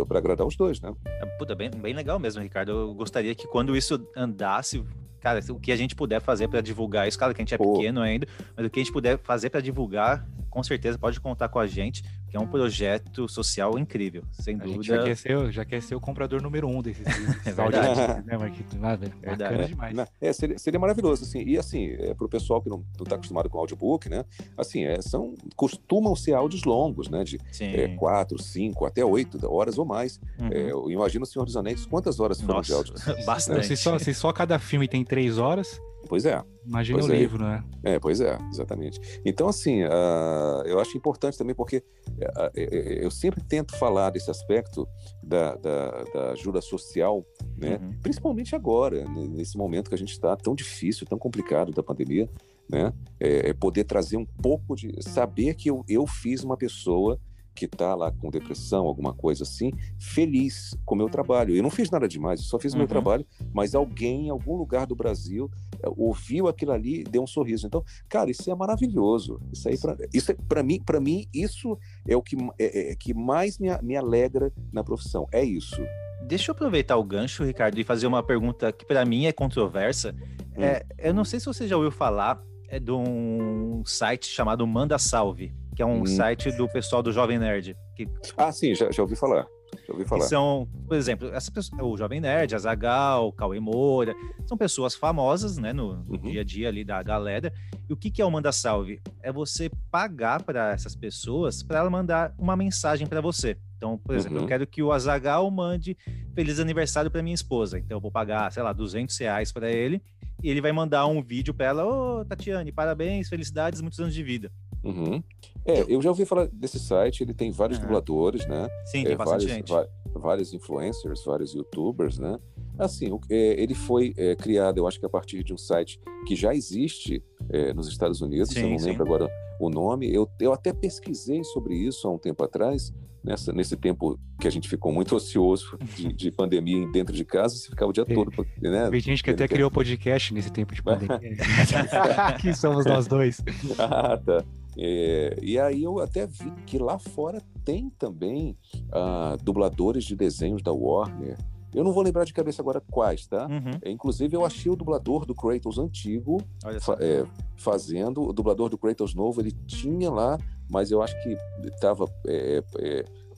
para agradar os dois, né? É, Puta, bem, bem legal mesmo, Ricardo. Eu gostaria que quando isso andasse, cara, o que a gente puder fazer para divulgar isso, claro que a gente é Pô. pequeno ainda, mas o que a gente puder fazer para divulgar, com certeza pode contar com a gente, que é um projeto social incrível, sem A gente já dúvida. quer, ser, já quer ser o comprador número um desses, desses É verdade. né, Marquito? Ah, velho, Verdade. Bacana É, demais. né? É, seria, seria maravilhoso, assim. E assim, é, para o pessoal que não está acostumado com audiobook, né? Assim, é, são, costumam ser áudios longos, né? De é, quatro, cinco, até oito horas ou mais. Uhum. É, eu imagino o Senhor dos Anéis, quantas horas foram de Nossa, áudio? bastante. Se só, se só cada filme tem três horas, Pois é. imagina Pois o é. livro, né? É, pois é, exatamente. Então, assim, ah, eu acho importante também porque eh, eu sempre tento falar desse aspecto da, da, da ajuda social, né? Uhum. Principalmente agora, né, nesse momento que a gente está tão difícil, tão complicado da pandemia, né? É, é poder trazer um pouco de saber que eu, eu fiz uma pessoa que está lá com depressão, alguma coisa assim, feliz com o meu trabalho. Eu não fiz nada demais, eu só fiz o meu Uhum. trabalho, mas alguém em algum lugar do Brasil eh, ouviu aquilo ali e deu um sorriso. Então, cara, isso é maravilhoso. Isso aí, pra, isso é, para mim, para mim, isso é o que, é, é- que mais me, me alegra na profissão. É isso. Deixa eu aproveitar o gancho, Ricardo, e fazer uma pergunta que para mim é controversa. Hum. É, eu não sei se você já ouviu falar é de um site chamado Manda Salve, que é um Hum. site do pessoal do Jovem Nerd, que Ah, sim, já, já ouvi falar. Já ouvi falar. são, por exemplo, essa pessoa, o Jovem Nerd, a Zagal, Cauê Moura, são pessoas famosas, né, no, no Uhum. dia a dia ali da galera. E o que, que é o Manda Salve? É você pagar para essas pessoas para ela mandar uma mensagem para você. Então, por exemplo, eu Uhum. quero que o Azagal mande feliz aniversário para minha esposa. Então, eu vou pagar, sei lá, 200 reais para ele e ele vai mandar um vídeo para ela: Ô, Tatiane, parabéns, felicidades, muitos anos de vida. Uhum. É, eu já ouvi falar desse site, ele tem vários Aham. dubladores, né? Sim, É, tem bastante vários, gente. va- vários influencers, vários youtubers, né? Assim, o- é, ele foi é, criado, eu acho que a partir de um site que já existe é, nos Estados Unidos, eu Sim, não sim. lembro agora o nome. Eu, eu até pesquisei sobre isso há um tempo atrás, nessa, nesse tempo que a gente ficou muito ocioso de, de pandemia dentro de casa, você ficava o dia É. todo, né? Tem gente que até criou podcast nesse tempo de pandemia. que somos nós dois. Ah, tá. É, e aí eu até vi que lá fora tem também ah, dubladores de desenhos da Warner. Eu não vou lembrar de cabeça agora quais, tá? Uhum, É, Inclusive, eu achei o dublador do Kratos antigo fa- é, fazendo. O dublador do Kratos novo, ele tinha lá, mas eu acho que estava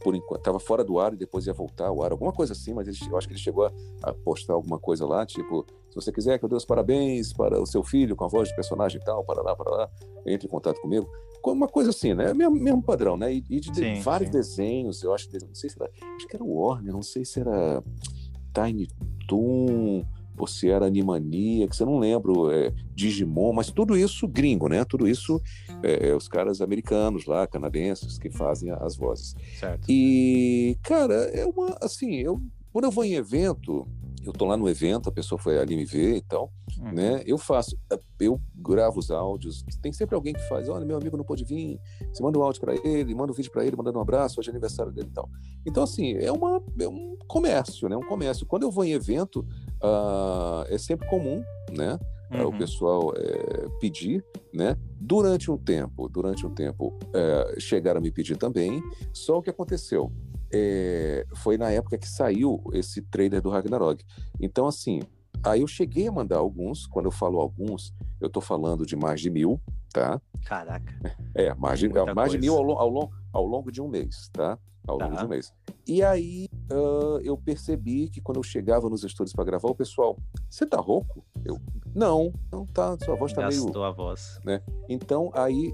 por enquanto estava fora do ar e depois ia voltar ao ar, alguma coisa assim, mas ele- eu acho que ele chegou a, a postar alguma coisa lá, tipo, se você quiser que eu dê os parabéns para o seu filho com a voz de personagem e tal, para lá, para lá, entre em contato comigo. Com Uma coisa assim, né? Mesmo, mesmo padrão, né? E, e de, de Sim, vários sim. desenhos, eu acho, que- não sei se era, acho que era Warner, não sei se era Tiny Toon ou se era Animaniacs, eu não lembro, é, Digimon, mas tudo isso gringo, né? Tudo isso é, é, os caras americanos lá, canadenses, que fazem as vozes. Certo. E, cara, é uma, assim, eu, quando eu vou em evento, eu tô lá no evento, a pessoa foi ali me ver e tal, Uhum. né? Eu faço, eu gravo os áudios, tem sempre alguém que faz, olha, meu amigo não pôde vir, você manda um áudio para ele, manda um vídeo para ele, mandando um abraço, hoje é aniversário dele e tal. Então, assim, é, uma, é um comércio, né? Um comércio. Quando eu vou em evento, ah, é sempre comum, né? o Uhum. pessoal é, pedir, né? Durante um tempo, durante um tempo, é, chegaram a me pedir também. Só o que aconteceu? é, foi na época que saiu esse trailer do Ragnarok. Então, assim, aí eu cheguei a mandar alguns. Quando eu falo alguns, eu tô falando de mais de mil, tá? Caraca. É, mais de, mais de mil ao, ao, ao longo de um mês, tá? Ao longo Tá. de um mês. E aí ah, eu percebi que quando eu chegava nos estúdios para gravar, o pessoal, você tá rouco? Eu, não, não tá, sua voz tá meio. Gastou a voz. Então, aí,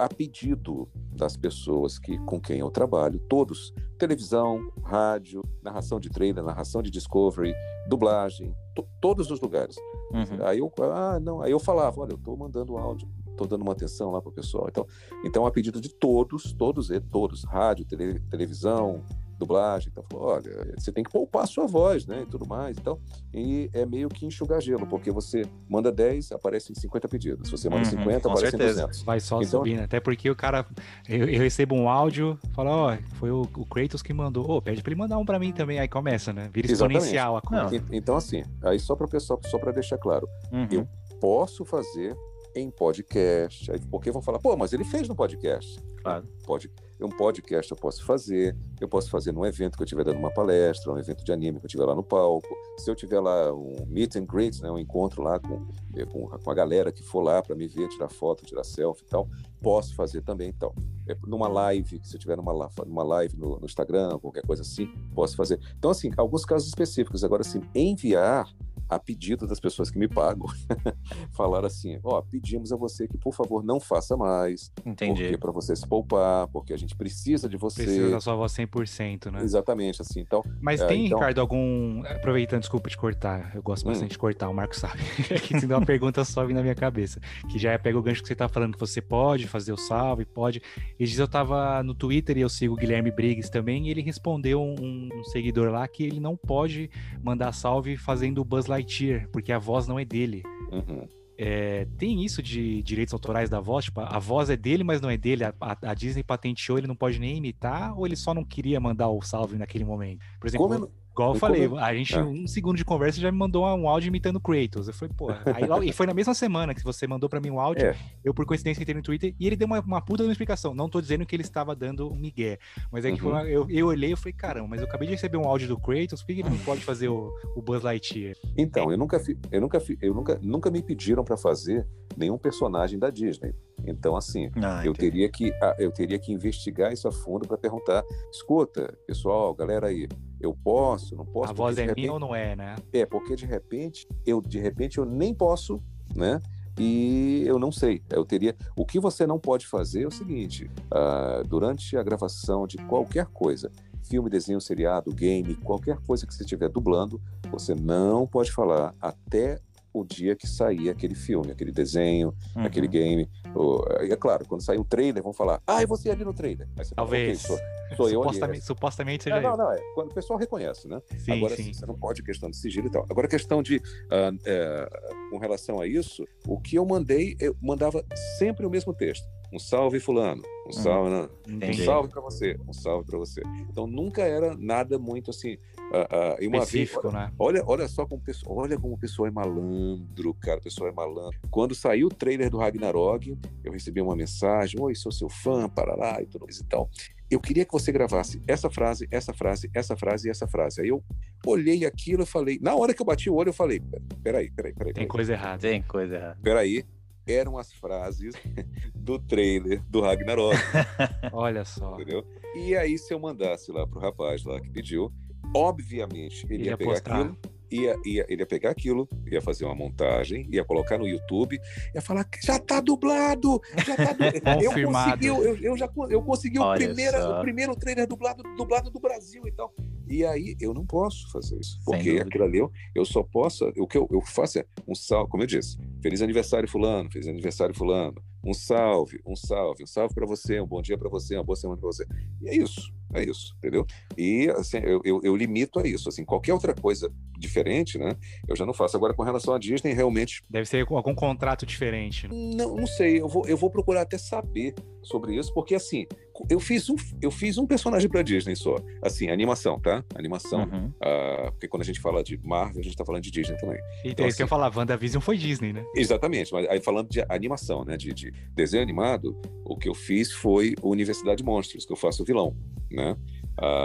a pedido das pessoas que, com quem eu trabalho, todos, televisão, rádio, narração de trailer, narração de Discovery, dublagem, to- todos os lugares. Uhum. Aí eu, ah, não, aí eu falava, olha, eu tô mandando áudio, tô dando uma atenção lá pro pessoal. Então, então a pedido de todos, todos, e- todos, rádio, tele- televisão, dublagem, então falou, olha, você tem que poupar a sua voz, né, e tudo mais, então, e é meio que enxugar gelo, porque você manda 10, aparecem 50 pedidos, se você manda Uhum, 50, com aparecem certeza. 200. Vai só Então- subindo. Até porque o cara. Eu, eu recebo um áudio, fala, ó, foi o, o Kratos que mandou. Ô, pede pra ele mandar um pra mim também. Aí começa, né? Vira exponencial a Então, assim, aí só para pessoal, só para deixar claro, Uhum. Eu- posso fazer em podcast, porque vão falar, pô, mas ele fez no podcast. Claro. Pode, um podcast eu posso fazer, eu posso fazer num evento que eu estiver dando uma palestra, um evento de anime que eu estiver lá no palco, se eu tiver lá um meet and greet, né, um encontro lá com, eh, com, com a galera que for lá para me ver, tirar foto, tirar selfie e tal, posso fazer também então. É, numa live, se eu tiver numa, numa live no, no Instagram, qualquer coisa assim, posso fazer. Então, assim, alguns casos específicos. Agora, assim, enviar a pedido das pessoas que me pagam, falar assim, ó, pedimos a você que, por favor, não faça mais, Entendi. porque para você se poupar, porque a gente precisa de você. Precisa da sua voz 100%, né? Exatamente, assim. Então, Mas É, tem, então- Ricardo, algum. Aproveitando, desculpa te cortar. Eu gosto Hum. bastante de cortar, o Marco sabe. É que se dá uma pergunta vem na minha cabeça. Que já pega o gancho que você tá falando que você pode fazer o salve, pode. Esses dias eu tava no Twitter e eu sigo o Guilherme Briggs também, e ele respondeu um, um seguidor lá que ele não pode mandar salve fazendo o Buzz Lightyear, porque a voz não é dele. uhum. É, tem isso de direitos autorais da voz? Tipo, a voz é dele, mas não é dele. A, a- a Disney patenteou, ele não pode nem imitar, ou ele só não queria mandar o salve naquele momento? Por exemplo, Como eu igual eu falei, a gente, É. um segundo de conversa, já me mandou um áudio imitando Kratos. Eu falei, pô, aí e foi na mesma semana que você mandou pra mim um áudio, É. eu por coincidência entrei no Twitter, e ele deu uma, uma puta de uma explicação. Não tô dizendo que ele estava dando um migué, mas é que Uhum. uma- eu, eu olhei e falei, caramba, mas eu acabei de receber um áudio do Kratos, por que ele não pode fazer o, o Buzz Lightyear? Então, eu nunca, fi- eu nunca, fi- eu nunca, nunca me pediram para fazer nenhum personagem da Disney. Então, assim, Ah, eu entendi. teria que ah, eu teria que investigar isso a fundo para perguntar, escuta, pessoal, galera aí, eu posso, não posso? a voz é repente- minha ou não é, né? É, porque de repente, eu de repente eu nem posso, né? E eu não sei. Eu teria. O que você não pode fazer é o seguinte: ah, durante a gravação de qualquer coisa, filme, desenho, seriado, game, qualquer coisa que você estiver dublando, você não pode falar até o dia que sair aquele filme, aquele desenho, Uhum. aquele game. Ou, e é claro, quando sair o trailer, vão falar: Ah, e você ali no trailer. Você fala, Talvez. "Ok, sou, sou eu ali. supostamente, supostamente seja É, não, não, é. Quando o pessoal reconhece, né? Sim, Agora, sim. você não pode questão de sigilo e tal. Agora, questão de. ah, é, com relação a isso, o que eu mandei, eu mandava sempre o mesmo texto. Um salve, Fulano. Um salve, né? um salve para você. Um salve para você. Então, nunca era nada muito assim. Ah, ah, e uma vez, Específico, né? Olha, olha só como o pessoal, olha como o pessoal é malandro, cara. O pessoal é malandro. Quando saiu o trailer do Ragnarok, eu recebi uma mensagem: Oi, sou seu fã, parará e tudo mais e tal. Eu queria que você gravasse essa frase, essa frase, essa frase e essa frase. Aí eu olhei aquilo e falei, na hora que eu bati o olho, eu falei: Peraí, peraí, peraí. Tem peraí. coisa errada. Tem coisa errada. Peraí. Eram as frases do trailer do Ragnarok Olha só. entendeu? E aí, se eu mandasse lá pro rapaz lá que pediu, obviamente ele ia, ia pegar postar. aquilo, ia, ia, ele ia pegar aquilo, ia fazer uma montagem, ia colocar no YouTube, ia falar que já tá dublado, já tá dublado. eu consegui, eu, eu já eu consegui o, primeira, o primeiro trailer dublado, dublado do Brasil e tal. E aí eu não posso fazer isso, porque aquilo ali eu, eu só posso, o que eu, eu faço é um salve, como eu disse, feliz aniversário fulano, feliz aniversário fulano, um salve, um salve, um salve para você, um bom dia para você, uma boa semana para você. E é isso, é isso, entendeu? E assim, eu, eu, eu limito a isso. Assim, qualquer outra coisa diferente, né? Eu já não faço. Agora, com relação à Disney, realmente Deve ser com algum contrato diferente. né? não, não sei. Eu vou, eu vou procurar até saber sobre isso, porque assim, eu fiz um, eu fiz um personagem para Disney só. Assim, animação, tá? Animação. Uhum. ah, porque quando a gente fala de Marvel, a gente tá falando de Disney também. E Então, é isso que eu assim- falar, WandaVision foi Disney, né? Exatamente, mas aí falando de animação, né, de, de desenho animado, o que eu fiz foi Universidade Monstros, que eu faço o vilão, né?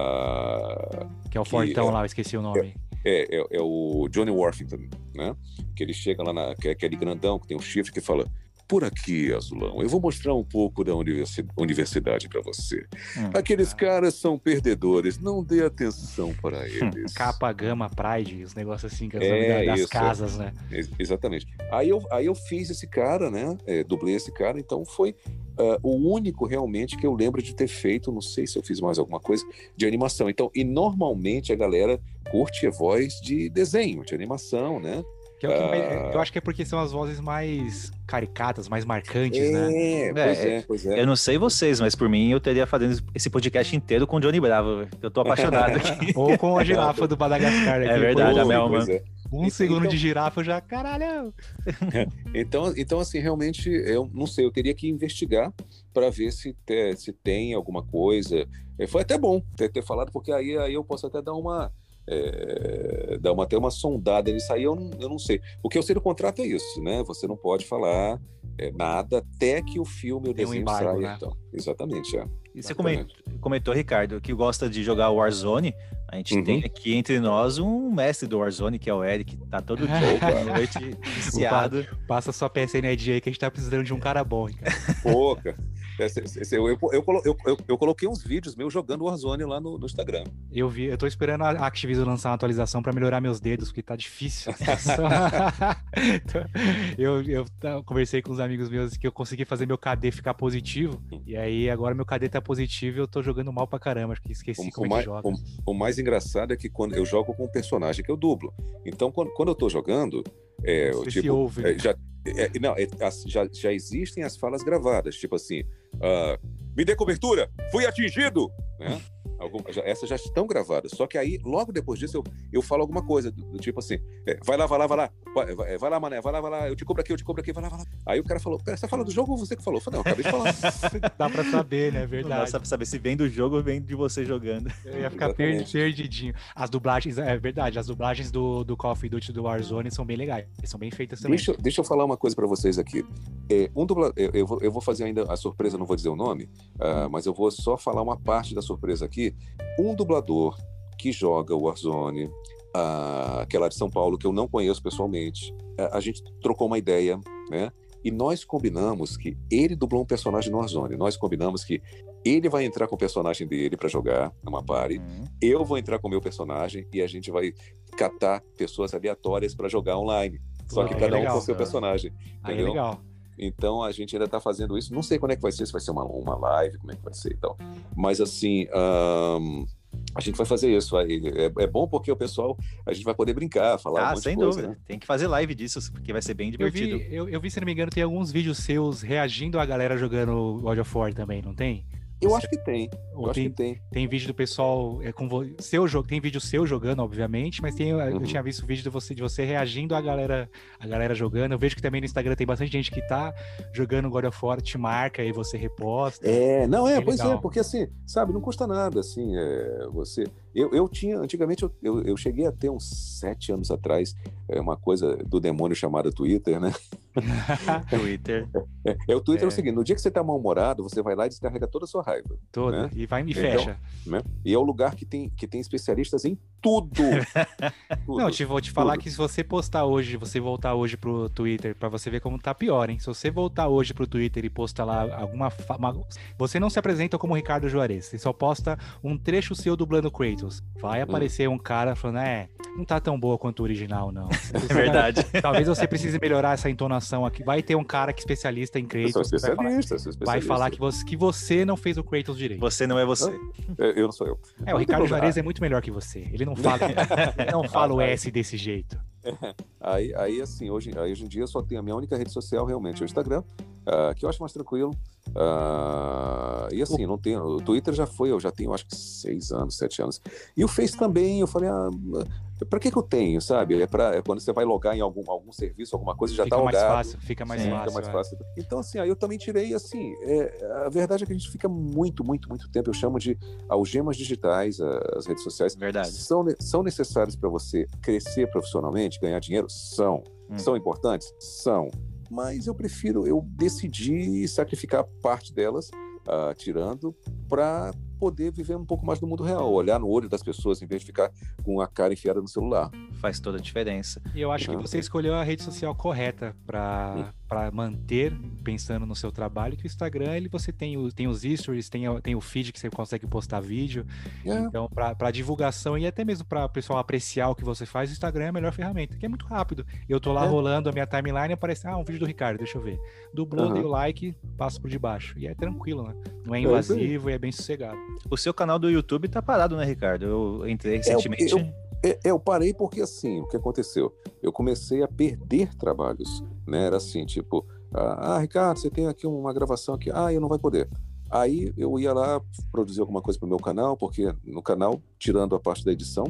Ah, Que é o Fortão é- lá, eu esqueci o nome. é, é, é o Johnny Worthington, né? Que ele chega lá, na, que é aquele grandão que tem um chifre que fala: Por aqui, Azulão, eu vou mostrar um pouco da universi- universidade para você. Hum. Aqueles caras são perdedores, não dê atenção para eles. Capa, Gama, Pride, os negócios assim, que é, É, das isso, é. casas, né? Ex- Exatamente. Aí eu, aí eu fiz esse cara, né? É, dublei esse cara, então foi ah, o único realmente que eu lembro de ter feito. Não sei se eu fiz mais alguma coisa de animação. Então, e normalmente a galera curte a voz de desenho, de animação, né? Que é o que mais- Ah. eu acho que é porque são as vozes mais caricatas, mais marcantes, né? É, pois É, é, pois é. Eu não sei vocês, mas por mim eu teria fazendo esse podcast inteiro com o Johnny Bravo. Eu tô apaixonado aqui. Ou com a girafa do Madagascar. né? É verdade, a Mel, Pois mano. é. Um Então- segundo então- de girafa já, caralho. Então, então, assim, realmente, eu não sei, eu teria que investigar para ver se, te- se tem alguma coisa. É, Foi até bom ter, ter falado, porque aí, aí eu posso até dar uma. É, dar uma, até uma sondada nisso aí, eu não, eu não sei. O que eu sei do contrato é isso, né? Você não pode falar é, nada até que o filme, o Tem um desenho embargo, saia. né? Então. Exatamente, é. E você comentou, comentou, Ricardo, que gosta de jogar Warzone. A gente Uhum. tem aqui entre nós um mestre do Warzone, que é o Eric, que tá todo dia Opa. à noite viciado. Passa sua PSN ID aí que a gente tá precisando de um cara bom, hein, cara. Pouca. Esse- Eu, eu, eu, eu- coloquei uns vídeos meus jogando Warzone lá no, no Instagram. Eu vi, eu tô esperando a Activision lançar uma atualização pra melhorar meus dedos, porque tá difícil. eu, eu conversei com os amigos meus que eu consegui fazer meu KD ficar positivo. E aí agora meu KD tá positivo e eu tô jogando mal pra caramba. Acho que esqueci O, como o é mais, que joga. o- o mais engraçado é que quando eu jogo com um personagem que eu dublo. Então, quando, quando eu tô jogando, é, Você se tipo, ouve. é, já, é, não, é, as- já, já existem as falas gravadas, tipo assim, ah, me dê cobertura, fui atingido, né? Algum- já- essas já estão gravadas. Só que aí, logo depois disso, eu, eu falo alguma coisa, do, do tipo assim, é, vai lá, vai lá, vai lá, vai, vai- vai lá, mané, vai lá, vai lá, eu te cobro aqui, eu te cobro aqui, vai lá, vai lá. Aí o cara falou, pera, você tá falando do jogo ou você que falou? Eu falei, não, eu acabei de falar. Dá pra saber, né? Dá Verdade. pra saber se vem do jogo ou vem de você jogando. Eu ia ficar per- Exatamente. perdidinho. As dublagens, é verdade, as dublagens do, do Call of Duty do Warzone são bem legais. São bem feitas também. Deixa, deixa eu falar uma coisa para vocês aqui. É, um dubla... eu, eu vou, eu vou fazer ainda a surpresa, não vou dizer o nome, ah, mas eu vou só falar uma parte da surpresa aqui. Um dublador que joga o Warzone, ah, que é lá de São Paulo, que eu não conheço pessoalmente, ah, a gente trocou uma ideia, né? E nós combinamos que ele dublou um personagem no Warzone. Nós combinamos que ele vai entrar com o personagem dele para jogar numa party. Uhum. Eu vou entrar com o meu personagem e a gente vai catar pessoas aleatórias para jogar online. Só que cada um legal, com o seu personagem. Aí é legal. Então a gente ainda está fazendo isso. Não sei quando é que vai ser, se vai ser uma, uma live, como é que vai ser e tal. Mas assim, ahn, a gente vai fazer isso. é, é bom porque o pessoal, a gente vai poder brincar, falar um Ah, monte sem de coisa, dúvida. né? Tem que fazer live disso, porque vai ser bem Eu divertido. vi, eu, eu vi, se não me engano, tem alguns vídeos seus reagindo a galera jogando God of War também, não tem? Eu acho que tem. Eu Ou acho tem, que tem. tem vídeo do pessoal é, com seu jogo, tem vídeo seu jogando, obviamente, mas tem, eu Uhum. tinha visto vídeo de você de você reagindo a galera, a galera jogando. Eu vejo que também no Instagram tem bastante gente que tá jogando God of War, te marca e você reposta. É, não é, Bem pois é, legal. porque assim, sabe, não custa nada, assim, é, você... Eu, eu tinha, antigamente, eu, eu, eu cheguei a ter uns sete anos atrás, é, uma coisa do demônio chamada Twitter, né? Twitter. É, é, o Twitter é. É. o seguinte, no dia que você tá mal-humorado, você vai lá e descarrega toda a sua raiva, Toda. né? E vai e Então, fecha. né? E é o lugar que tem, que tem especialistas em tudo. tudo. Não, te vou te falar tudo. que se você postar hoje, você voltar hoje pro Twitter, pra você ver como tá pior, hein? Se você voltar hoje pro Twitter e postar lá alguma. uma- Você não se apresenta como Ricardo Juarez, você só posta um trecho seu dublando Kratos. Vai aparecer um cara falando, é, não tá tão boa quanto o original, não. É verdade. Talvez você precise melhorar essa entonação aqui. Vai ter um cara que é especialista em Eu sou Kratos. que vai falar- especialista, sou especialista. Vai falar que você, que você não fez o Kratos direito. Você não é você. É, Eu não sou eu. É, o Não tem Ricardo. Juarez é muito melhor que você. Ele não fala, ele não fala o S desse jeito. Aí, aí assim, hoje, aí, hoje em dia eu só tenho a minha única rede social realmente, é o Instagram, ah, que eu acho mais tranquilo. Ah, e assim, não tenho. O Twitter já foi, eu já tenho acho que seis anos, sete anos. E o Face também, eu falei, ah, pra que, que eu tenho, sabe? É, pra, é quando você vai logar em algum, algum serviço, alguma coisa, já fica tá mais logado. fácil, fica mais Sim, fácil. Fica mais é. fácil. Então, assim, aí eu também tirei, assim, é, a verdade é que a gente fica muito, muito, muito tempo. Eu chamo de algemas digitais, as redes sociais. Verdade. São, são necessárias para você crescer profissionalmente, ganhar dinheiro? São. Hum. São importantes? São. Mas eu prefiro, eu decidi sacrificar parte delas, ah, tirando, para poder viver um pouco mais no mundo real, olhar no olho das pessoas em vez de ficar com a cara enfiada no celular. Faz toda a diferença. E eu acho que Uhum. você escolheu a rede social correta para para manter pensando no seu trabalho, que o Instagram, ele você tem, o, tem os stories, tem, o- tem o feed que você consegue postar vídeo. É, Então, para divulgação e até mesmo para o pessoal apreciar o que você faz, o Instagram é a melhor ferramenta, que é muito rápido. Eu tô lá É. rolando a minha timeline e aparece, ah, um vídeo do Ricardo, deixa eu ver. Dublou, Aham. dei o like, passo por debaixo. E é tranquilo, né? Não é É invasivo e é bem sossegado. O seu canal do YouTube tá parado, né, Ricardo? Eu entrei recentemente. eu- É, eu parei porque assim, o que aconteceu? Eu comecei a perder trabalhos, né? Era assim, tipo, ah, ah, Ricardo, você tem aqui uma gravação aqui, ah, eu não vai poder. Aí eu ia lá produzir alguma coisa para o meu canal, porque no canal, tirando a parte da edição,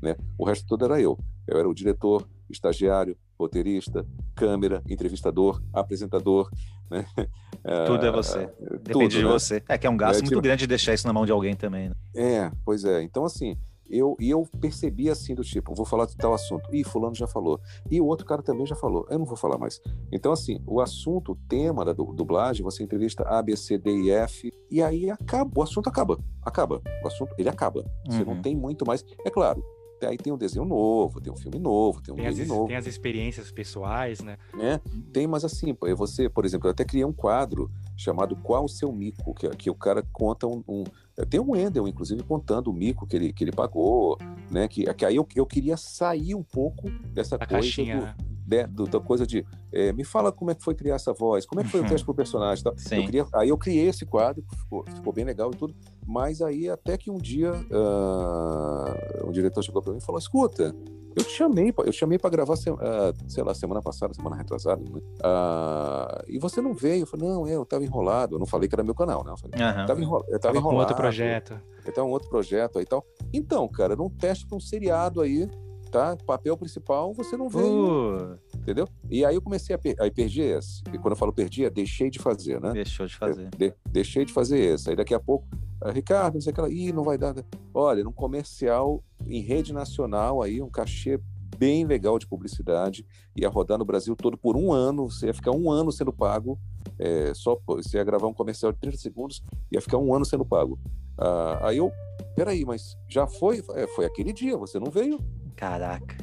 né, o resto todo era eu. Eu era o diretor, estagiário, roteirista, câmera, entrevistador, apresentador, né? Tudo é você. tudo, Depende de né? você. É que é um gasto É, muito tipo- grande deixar isso na mão de alguém também. Né? É, pois é. Então, assim, eu, e eu percebi assim do tipo, vou falar de tal assunto. Ih, fulano já falou. E o outro cara também já falou. Eu não vou falar mais. Então, assim, o assunto, o tema da du- dublagem, você entrevista A, B, C, D e F, e aí acaba, o assunto acaba. Acaba. O assunto, ele acaba. Você não Uhum. tem muito mais. É claro, aí tem um desenho novo, tem um filme novo, tem um Tem as, novo tem as experiências pessoais, né? né? Tem, mas assim, você, por exemplo, eu até criei um quadro chamado Qual o Seu Mico, que, que o cara conta um, um- Tem um Wendel, inclusive, contando o mico que ele, que ele pagou, né? Que, que aí eu, eu queria sair um pouco dessa A coisa caixinha. do- né? do- da coisa de é, me fala como é que foi criar essa voz, como é que foi o Uhum. teste pro personagem. Sim. Eu queria, aí eu criei esse quadro, ficou, ficou bem legal e tudo. Mas aí até que um dia ah, o diretor chegou para mim e falou: escuta, eu te chamei, pra- eu chamei para gravar, se- ah, sei lá, semana passada, semana retrasada, né? Ah, e você não veio. Eu falei, não, é, eu tava enrolado. Eu não falei que era meu canal, né? Eu falei, Aham. tava, enro... eu tava Tava com enrolado. outro projeto. Então, um outro projeto aí e tal. Então, cara, num teste para um seriado aí, tá? Papel principal, você não veio, Uh, entendeu? E aí eu comecei a, per... aí perdi esse. E quando eu falo perdi, é deixei de fazer, né? deixou de fazer. De- deixei de fazer esse. Aí daqui a pouco, ah, Ricardo, não sei o que lá, ih, não vai dar. né? Olha, num comercial em rede nacional aí, um cachê bem legal de publicidade, ia rodar no Brasil todo por um ano, você ia ficar um ano sendo pago, é, só você ia gravar um comercial de 30 segundos, ia ficar um ano sendo pago. Ah, aí eu, peraí, mas já foi? É, foi aquele dia, você não veio? Caraca.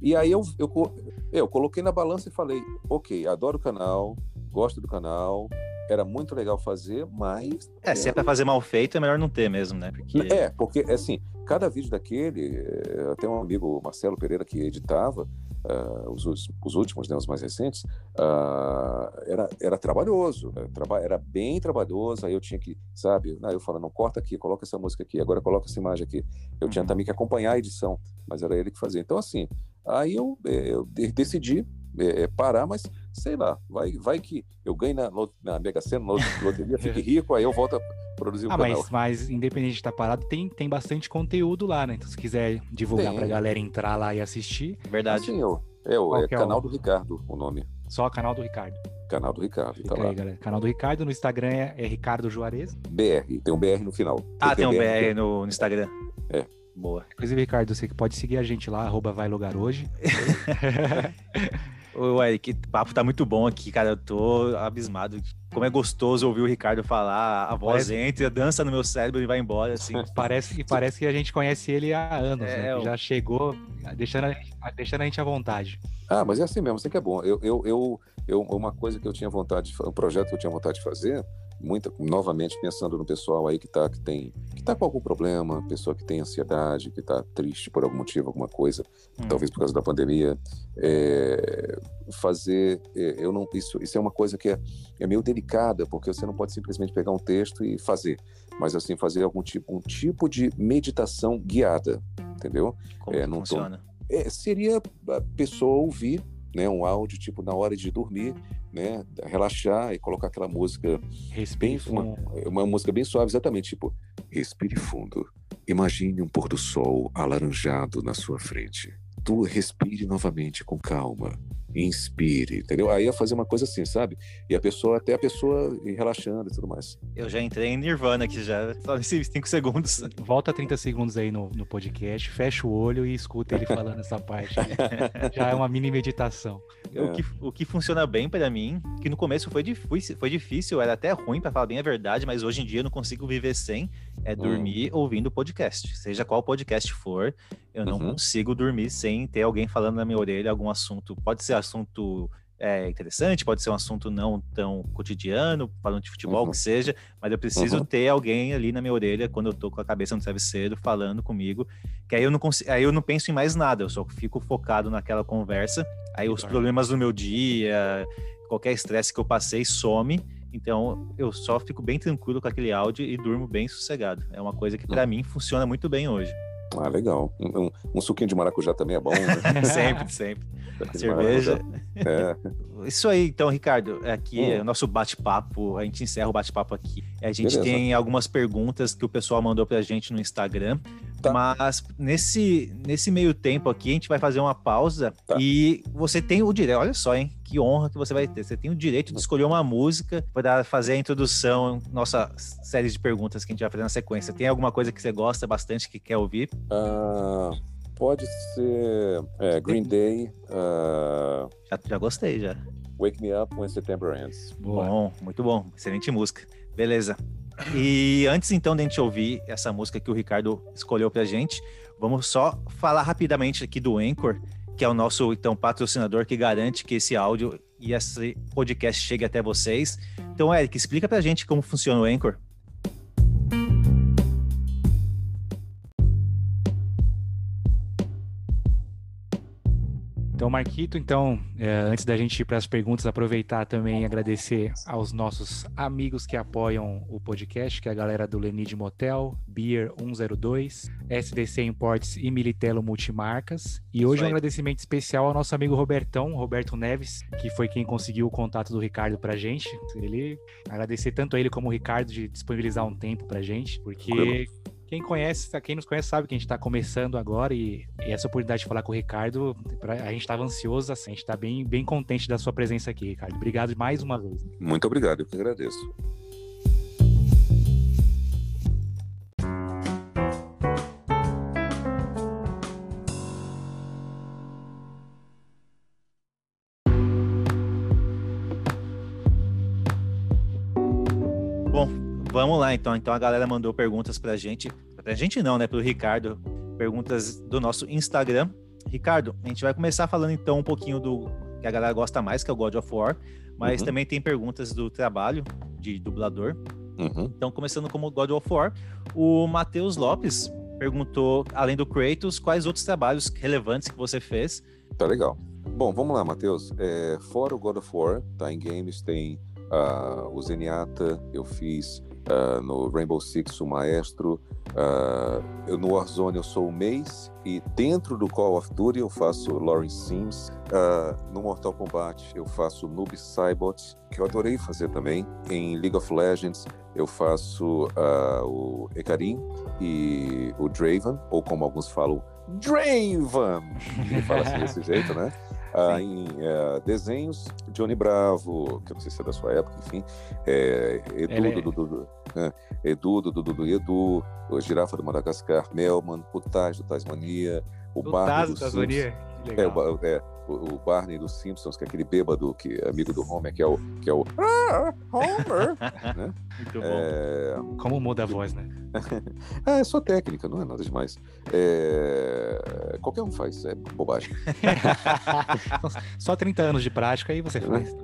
E aí eu, eu, eu coloquei na balança e falei, ok, adoro o canal, gosto do canal, era muito legal fazer, mas É, se é pra fazer mal feito, é melhor não ter mesmo, né? Porque. é, porque assim, cada vídeo daquele, eh, até um amigo, Marcelo Pereira, que editava ah, os, os- os últimos, né, os mais recentes, ah, era, era trabalhoso, né, traba- era bem trabalhoso, aí eu tinha que, sabe, aí eu falo, não, corta aqui, coloca essa música aqui, agora coloca essa imagem aqui. Eu tinha Uhum. também que acompanhar a edição, mas era ele que fazia. Então, assim, aí eu, eh, eu de- decidi eh, parar, mas sei lá, vai, vai que eu ganho na, na Mega Sena, na lot- loteria, fique rico, aí eu volto produzir o Ah, canal. mas, mas independente de estar parado, tem, tem bastante conteúdo lá, né? Então, se quiser divulgar Tem. pra galera entrar lá e assistir, Verdade. Assim, eu, é, o Qual é é canal o- do Ricardo, o nome. só o canal do Ricardo. Canal do Ricardo, tá Fica lá. aí, galera. Canal do Ricardo, no Instagram é, é Ricardo Juarez. BR, tem um BR no final. Ah, tem um BR. BR no, no Instagram. É. Boa. Inclusive, Ricardo, você que pode seguir a gente lá, arroba vai lugar hoje. Ô, Eric, o papo tá muito bom aqui, cara. Eu tô abismado. Como é gostoso ouvir o Ricardo falar, a voz Parece- entra, dança no meu cérebro e vai embora, assim. Parece, e parece que a gente conhece ele há anos, É, né? Que já chegou deixando a, gente, deixando a gente à vontade. Ah, mas é assim mesmo, isso que é bom. Eu, eu, eu, eu- uma coisa que eu tinha vontade um projeto que eu tinha vontade de fazer, muita, novamente pensando no pessoal aí que tá, que tem, que tá com algum problema, pessoa que tem ansiedade, que tá triste por algum motivo, alguma coisa, Hum. talvez por causa da pandemia, é, fazer, é, eu não, isso, isso é uma coisa que é, é meio delicada, porque você não pode simplesmente pegar um texto e fazer, mas assim fazer algum tipo, um tipo de meditação guiada, entendeu? Como É, tô- funciona? É, seria a pessoa ouvir né, um áudio tipo na hora de dormir, né, relaxar e colocar aquela música Respire bem uma, fundo. uma música bem suave, exatamente tipo respire fundo, imagine um pôr do sol alaranjado na sua frente. Tu respire novamente com calma inspire, entendeu? Aí ia fazer uma coisa assim, sabe? E a pessoa, até a pessoa ir relaxando e tudo mais. Eu já entrei em Nirvana aqui já, só nesses 5 segundos. Volta 30 segundos aí no, no podcast, fecha o olho e escuta ele falando essa parte. já é uma mini meditação. É. O, que, o que funciona bem para mim, que no começo foi difícil, foi difícil, era até ruim para falar bem a verdade, mas hoje em dia eu não consigo viver sem, é hum. dormir ouvindo podcast. Seja qual podcast for, eu não uhum. consigo dormir sem ter alguém falando na minha orelha algum assunto. Pode ser assunto é, interessante, pode ser um assunto não tão cotidiano, falando de futebol, uhum. que seja, mas eu preciso uhum. ter alguém ali na minha orelha quando eu tô com a cabeça no travesseiro falando comigo, que aí eu não consigo, aí eu não penso em mais nada, eu só fico focado naquela conversa. Aí os problemas do meu dia, qualquer estresse que eu passei some. Então eu só fico bem tranquilo com aquele áudio e durmo bem sossegado. É uma coisa que para mim funciona muito bem hoje. Ah, legal. Um, um, suquinho de maracujá também é bom, né? sempre, sempre. Cerveja. É. Isso aí, então, Ricardo. Aqui hum. é o nosso bate-papo. A gente encerra o bate-papo aqui. A gente Beleza. tem algumas perguntas que o pessoal mandou pra gente no Instagram. Tá. Mas nesse, nesse meio tempo aqui, a gente vai fazer uma pausa tá. e você tem o direito. Olha só, hein? Que honra que você vai ter. Você tem o direito de escolher uma música para fazer a introdução, nossa série de perguntas que a gente vai fazer na sequência. Tem alguma coisa que você gosta bastante, que quer ouvir? Uh, pode ser é, Green Day. Uh... Já, já gostei, já. Wake Me Up When September Ends. Bom, muito bom. Excelente música. Beleza. E antes então de a gente ouvir essa música que o Ricardo escolheu pra gente, vamos só falar rapidamente aqui do Anchor, que é o nosso então patrocinador que garante que esse áudio e esse podcast chegue até vocês. Então, Eric, explica pra gente como funciona o Anchor. Então, Marquito, então, é, antes da gente ir para as perguntas, aproveitar também e agradecer aos nossos amigos que apoiam o podcast, que é a galera do Lenid Motel, Beer 102, SDC Imports e Militelo Multimarcas. E hoje um agradecimento especial ao nosso amigo Robertão, Roberto Neves, que foi quem conseguiu o contato do Ricardo pra gente. Ele agradecer tanto a ele como o Ricardo de disponibilizar um tempo pra gente, porque quem conhece, quem nos conhece sabe que a gente está começando agora e, e, essa oportunidade de falar com o Ricardo, pra, a gente estava ansioso, assim, a gente está bem, bem contente da sua presença aqui, Ricardo. Obrigado mais uma vez. Muito obrigado, eu que agradeço. Lá, então. Então a galera mandou perguntas pra gente. Pra gente não, né? Pro Ricardo. Perguntas do nosso Instagram. Ricardo, a gente vai começar falando então um pouquinho do que a galera gosta mais, que é o God of War. Mas uhum. também tem perguntas do trabalho de dublador. Uhum. Então, começando como God of War, o Matheus Lopes perguntou, além do Kratos, quais outros trabalhos relevantes que você fez? Tá legal. Bom, vamos lá, Matheus. É, fora o God of War, tá em games, tem uh, o Zenyatta, eu fiz Uh, no Rainbow Six o maestro, uh, no Warzone eu sou o Mace e dentro do Call of Duty eu faço Lawrence Sims, uh, no Mortal Kombat eu faço Noob Saibot, que eu adorei fazer também, em League of Legends eu faço o Ekarim e o Draven, ou como alguns falam, Draven! Ele fala assim desse jeito, né? ah, em uh, desenhos, Johnny Bravo, que eu não sei se é da sua época, enfim, é, Edu, Ele... do, né? Edu, do, do, do, Edu, o Girafa do Madagascar, Melman, o Taz do Tasmania, o, o Bardo do Tasmania. É, é, o, Barney dos Simpsons, que é aquele bêbado que é amigo do Homer, que é o, que é o ah, Homer. né? Muito é... bom. Como muda a voz, né? ah, é só técnica, não é nada demais. É... Qualquer um faz, é bobagem. só 30 anos de prática e você faz,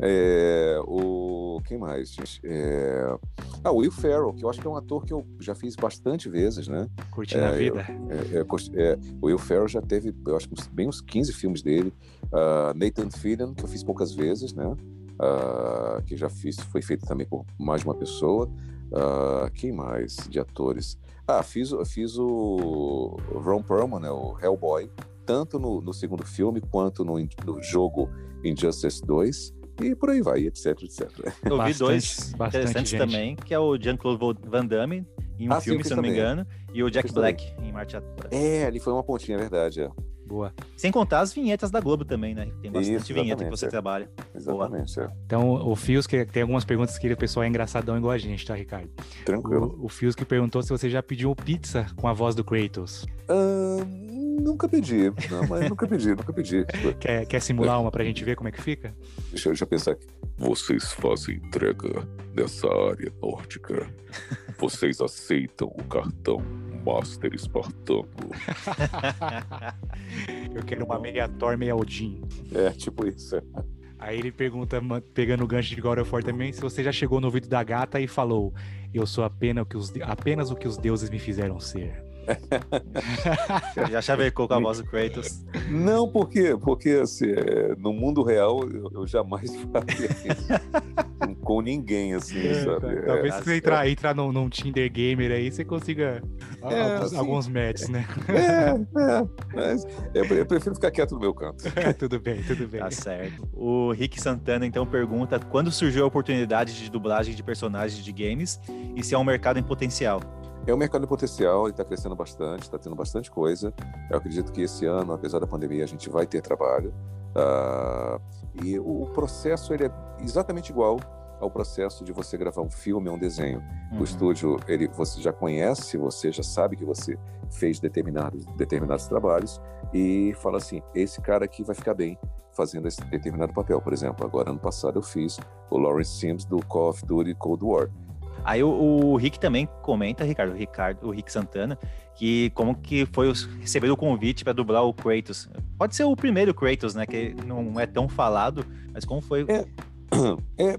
É... O... Quem mais, gente? É... Ah, o Will Ferrell, que eu acho que é um ator que eu já fiz bastante vezes, né? Curtindo a vida. Eu, é, o Will Ferrell já teve, eu acho, bem uns 15 filmes dele. Uh, Nathan Fillion, que eu fiz poucas vezes, né? Uh, que já fiz, foi feito também por mais uma pessoa. Uh, quem mais de atores? Ah, fiz, fiz o Ron Perlman, né, o Hellboy, tanto no, no segundo filme quanto no, no, jogo Injustice 2. E por aí vai, etc, etc. Eu bastante, vi dois interessantes gente. também, que é o Jean-Claude Van Damme, em um ah, filme, sim, se não me engano, e o Jack Black, também. em Marte É, ali foi uma pontinha, é verdade. É. Boa. Sem contar as vinhetas da Globo também, né? Tem bastante Isso, vinheta que você é. trabalha. Exatamente, é. Então, o Fios, que tem algumas perguntas que o pessoal é engraçadão igual a gente, tá, Ricardo? Tranquilo. O, o Fios que perguntou se você já pediu pizza com a voz do Kratos. Ah, nunca pedi, não, mas nunca pedi, nunca pedi. Quer, quer simular uma pra gente ver como é que fica? Deixa eu já pensar aqui. Vocês fazem entrega nessa área nórdica. Vocês aceitam o cartão Master Espartano. Eu quero uma meia Thor, meia Odin. É, tipo isso. é. Aí ele pergunta, pegando o gancho de God of War também, se você já chegou no ouvido da gata e falou: Eu sou apenas o que os, apenas o que os deuses me fizeram ser. Já chavecou com a voz do Kratos. Não, por quê? Porque assim, é, no mundo real eu, eu jamais faria isso com, ninguém, assim, sabe? É, Talvez tá se você entrar, entrar num, num Tinder gamer aí, você consiga É, alguns, assim. alguns matches, né? é, é, mas eu, eu prefiro ficar quieto no meu canto. tudo bem, tudo bem. Tá certo. O Rick Santana então pergunta quando surgiu a oportunidade de dublagem de personagens de games e se é um mercado em potencial. É um mercado em potencial, ele está crescendo bastante, está tendo bastante coisa. Eu acredito que esse ano, apesar da pandemia, a gente vai ter trabalho. Ah, e o, o processo ele é exatamente igual ao processo de você gravar um filme ou um desenho. Uhum. O estúdio, ele, você já conhece, você já sabe que você fez determinados, determinados trabalhos e fala assim, esse cara aqui vai ficar bem fazendo esse determinado papel. Por exemplo, agora ano passado eu fiz o Lawrence Sims do Call of Duty Cold War. Aí o, o Rick também comenta, Ricardo, o Ricardo, o Rick Santana, que como que foi os- receber o convite para dublar o Kratos. Pode ser o primeiro Kratos, né? Que não é tão falado, mas como foi? É. É,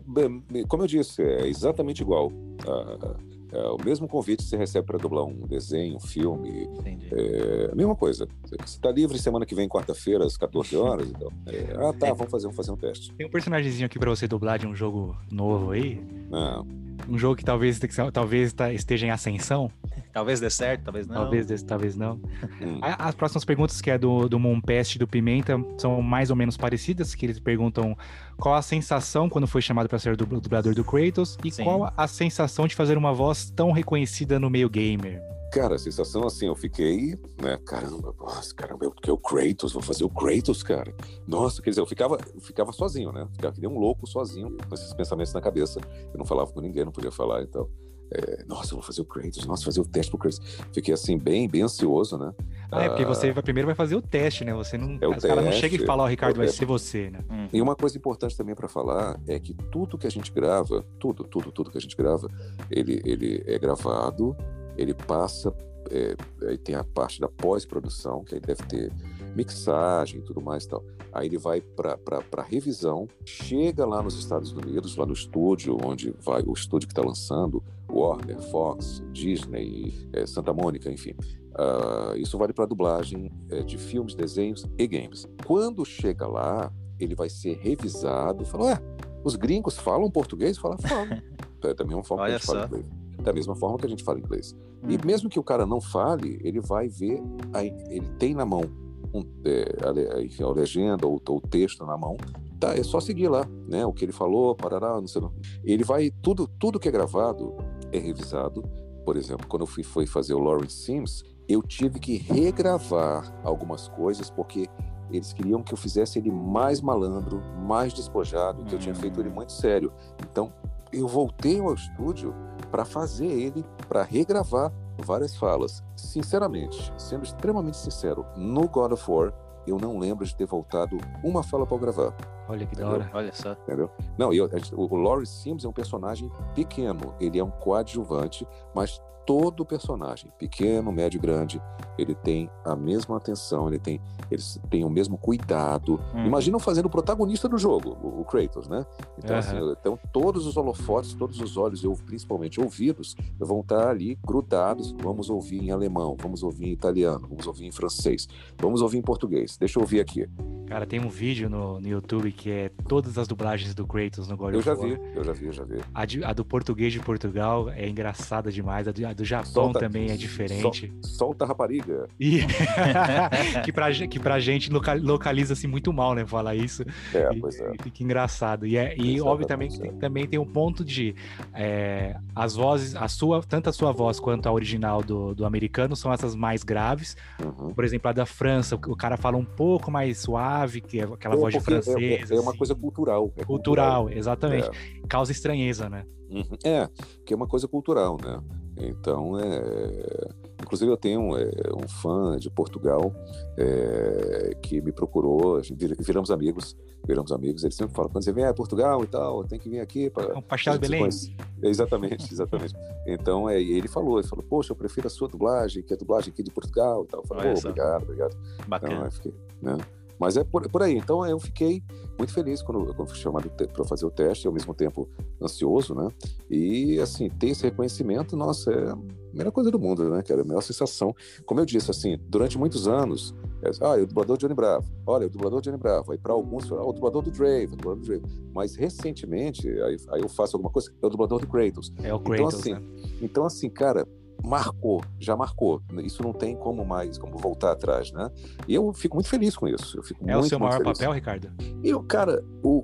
como eu disse, é exatamente igual. Ah, é o mesmo convite que você recebe para dublar um desenho, um filme, Entendi. é a mesma coisa. Você está livre semana que vem, quarta-feira, às 14 horas? Então, é, ah, tá, É. vamos fazer, vamos fazer um teste. Tem um personagemzinho aqui pra você dublar de um jogo novo aí. Ah, Um jogo que talvez, talvez tá- esteja em ascensão. Talvez dê certo, talvez não. Talvez, desse- talvez não. A- As próximas perguntas, que é do, do Moonpest e do Pimenta, são mais ou menos parecidas, que eles perguntam qual a sensação quando foi chamado para ser dubl- dublador do Kratos e Sim. qual a sensação de fazer uma voz tão reconhecida no meio gamer. Cara, a sensação assim, eu fiquei, né? Caramba, nossa, caramba, eu que é o Kratos, vou fazer o Kratos, cara. Nossa, quer dizer, eu ficava, eu ficava sozinho, né? Ficava que nem um louco sozinho, com esses pensamentos na cabeça. Eu não falava com ninguém, não podia falar, então. É, nossa, eu vou fazer o Kratos, nossa, fazer o teste pro Kratos. Fiquei assim, bem, bem ansioso, né? Ah, é porque Ah. você vai, primeiro vai fazer o teste, né? Você não. É o os caras não chegam e falam, ó, Ricardo, vai é- ser você, né? Hum. E uma coisa importante também para falar é que tudo que a gente grava, tudo, tudo, tudo que a gente grava, ele, ele é gravado, ele passa, é, aí tem a parte da pós-produção, que aí deve ter mixagem e tudo mais e tal. Aí ele vai para revisão, chega lá nos Estados Unidos, lá no estúdio, onde vai o estúdio que está lançando, Warner, Fox, Disney, é, Santa Mônica, enfim. Ah, isso vale para dublagem é, de filmes, desenhos e games. Quando chega lá, ele vai ser revisado. Falou, ué, os gringos falam português? Fala, falam. É da mesma forma Olha que a gente fala só. inglês. Da mesma forma que a gente fala inglês. Hum. E mesmo que o cara não fale, ele vai ver, a- ele tem na mão um, é, a, le- enfim, a legenda ou, ou o texto na mão. Tá, é só seguir lá, né? O que ele falou, parará, não sei. não. Ele vai, tudo, tudo que é gravado é revisado. Por exemplo, quando eu fui, fui fazer o Lawrence Sims, eu tive que regravar algumas coisas porque eles queriam que eu fizesse ele mais malandro, mais despojado, que eu tinha feito ele muito sério. Então, eu voltei ao estúdio para fazer ele, para regravar várias falas. Sinceramente, sendo extremamente sincero, no God of War, eu não lembro de ter voltado uma fala para gravar, Olha que da Entendeu? hora. Olha só. entendeu? Não, e o, o Lawrence Sims é um personagem pequeno, ele é um coadjuvante, mas todo personagem, pequeno, médio, grande, ele tem a mesma atenção, ele tem, eles têm o mesmo cuidado. Hum. Imagina fazendo o protagonista do jogo, o, Kratos, né? Então, Aham. assim, então, todos os holofotes, todos os olhos, eu, principalmente ouvidos, vão estar ali grudados. Vamos ouvir em alemão, vamos ouvir em italiano, vamos ouvir em francês, vamos ouvir em português. Deixa eu ouvir aqui. Cara, tem um vídeo no, no YouTube que é todas as dublagens do Kratos no God Eu of já War. vi, eu já vi, eu já vi. A, de- a do português de Portugal é engraçada demais, a do, a do Japão Solta- também é diferente. Solta a rapariga. E que, pra, que pra gente loca- localiza assim muito mal, né? Falar isso. É, E- pois é. e fica engraçado. E, é, e óbvio também que Exatamente, tem, também tem um ponto de é, as vozes, a sua, tanto a sua voz quanto a original do, do americano são essas mais graves. Uhum. Por exemplo, a da França, o cara fala um pouco mais suave, que é aquela É, voz de é- francês. É, é uma assim. coisa cultural. é cultural, exatamente. É. Causa estranheza, né? Uhum. É, que é uma coisa cultural, né? Então, é... inclusive eu tenho é, um fã de Portugal é, que me procurou, viramos amigos, viramos amigos. Ele sempre fala, quando você vem a Portugal e tal, tem que vir aqui para Um pastel de Belém. Exatamente, exatamente. Então, é, ele falou, ele falou, poxa, eu prefiro a sua dublagem, que é a dublagem aqui de Portugal e tal. Eu falei, Olha "Pô, só. obrigado, obrigado. Então, Bacana. eu fiquei, né? Mas é por, por aí. Então eu fiquei muito feliz quando, quando fui chamado para fazer o teste, e ao mesmo tempo ansioso, né? E assim, ter esse reconhecimento, nossa, é a melhor coisa do mundo, né, cara? A melhor sensação. Como eu disse, assim, durante muitos anos, é, ah, é o dublador Johnny Bravo. Olha, é o dublador Johnny Bravo. Aí para alguns, ah, o dublador do Drake, o dublador do Drake. Mas recentemente, aí, aí eu faço alguma coisa, é o dublador do Kratos. É o Então, Kratos, assim, né? Então, assim, cara, marcou, já marcou. Isso não tem como mais, como voltar atrás, né? E eu fico muito feliz com isso. Eu fico É muito, o seu maior feliz. papel, Ricardo? Eu, cara, o,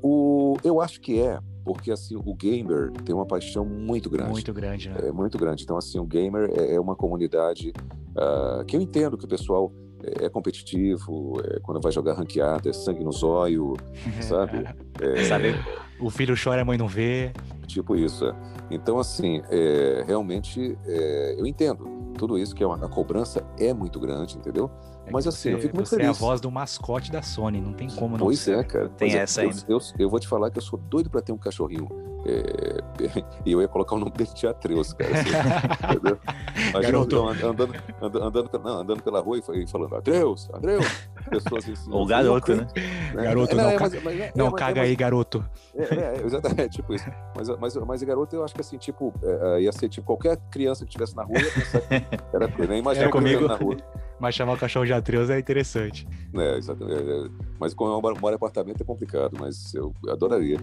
o- eu acho que é, porque assim, o gamer tem uma paixão muito grande. Muito grande, né? É muito grande. Então, assim, o gamer é é uma comunidade ah, que eu entendo que o pessoal é é competitivo, é, quando vai jogar ranqueada, é sangue no zóio, sabe? É, Sabe? O filho chora, a mãe não vê. Tipo isso. é. Então, assim, é, realmente é, eu entendo tudo isso, que é uma, a cobrança é muito grande, entendeu? É Mas assim, eu você- fico muito você é a feliz. voz do mascote da Sony, não tem como não Pois ser. é, cara. Tem é, essa eu, ainda. Eu, eu vou te falar que eu sou doido pra ter um cachorrinho. É, e eu ia colocar o nome dele de Atreus, cara. assim, entendeu? Imagina Garoto. eu andando, andando, andando, pela- não, andando pela rua e fa- falando, Atreus, Atreus. Pessoas assim, Ou garoto, né? Garoto, É, não é, ca- mas- mas- é, Não mas- é, caga mas- aí, garoto. é, é, é, exatamente, tipo isso. Mas, mas, mas garoto, eu acho que assim, tipo, é, ia ser tipo, qualquer criança que estivesse na rua ia pensar que era coisa. Nem É eu comigo. na rua. Mas chamar o cachorro de Atreus é interessante. É, exatamente. é, é. Mas como eu moro em apartamento é complicado, mas eu adoraria.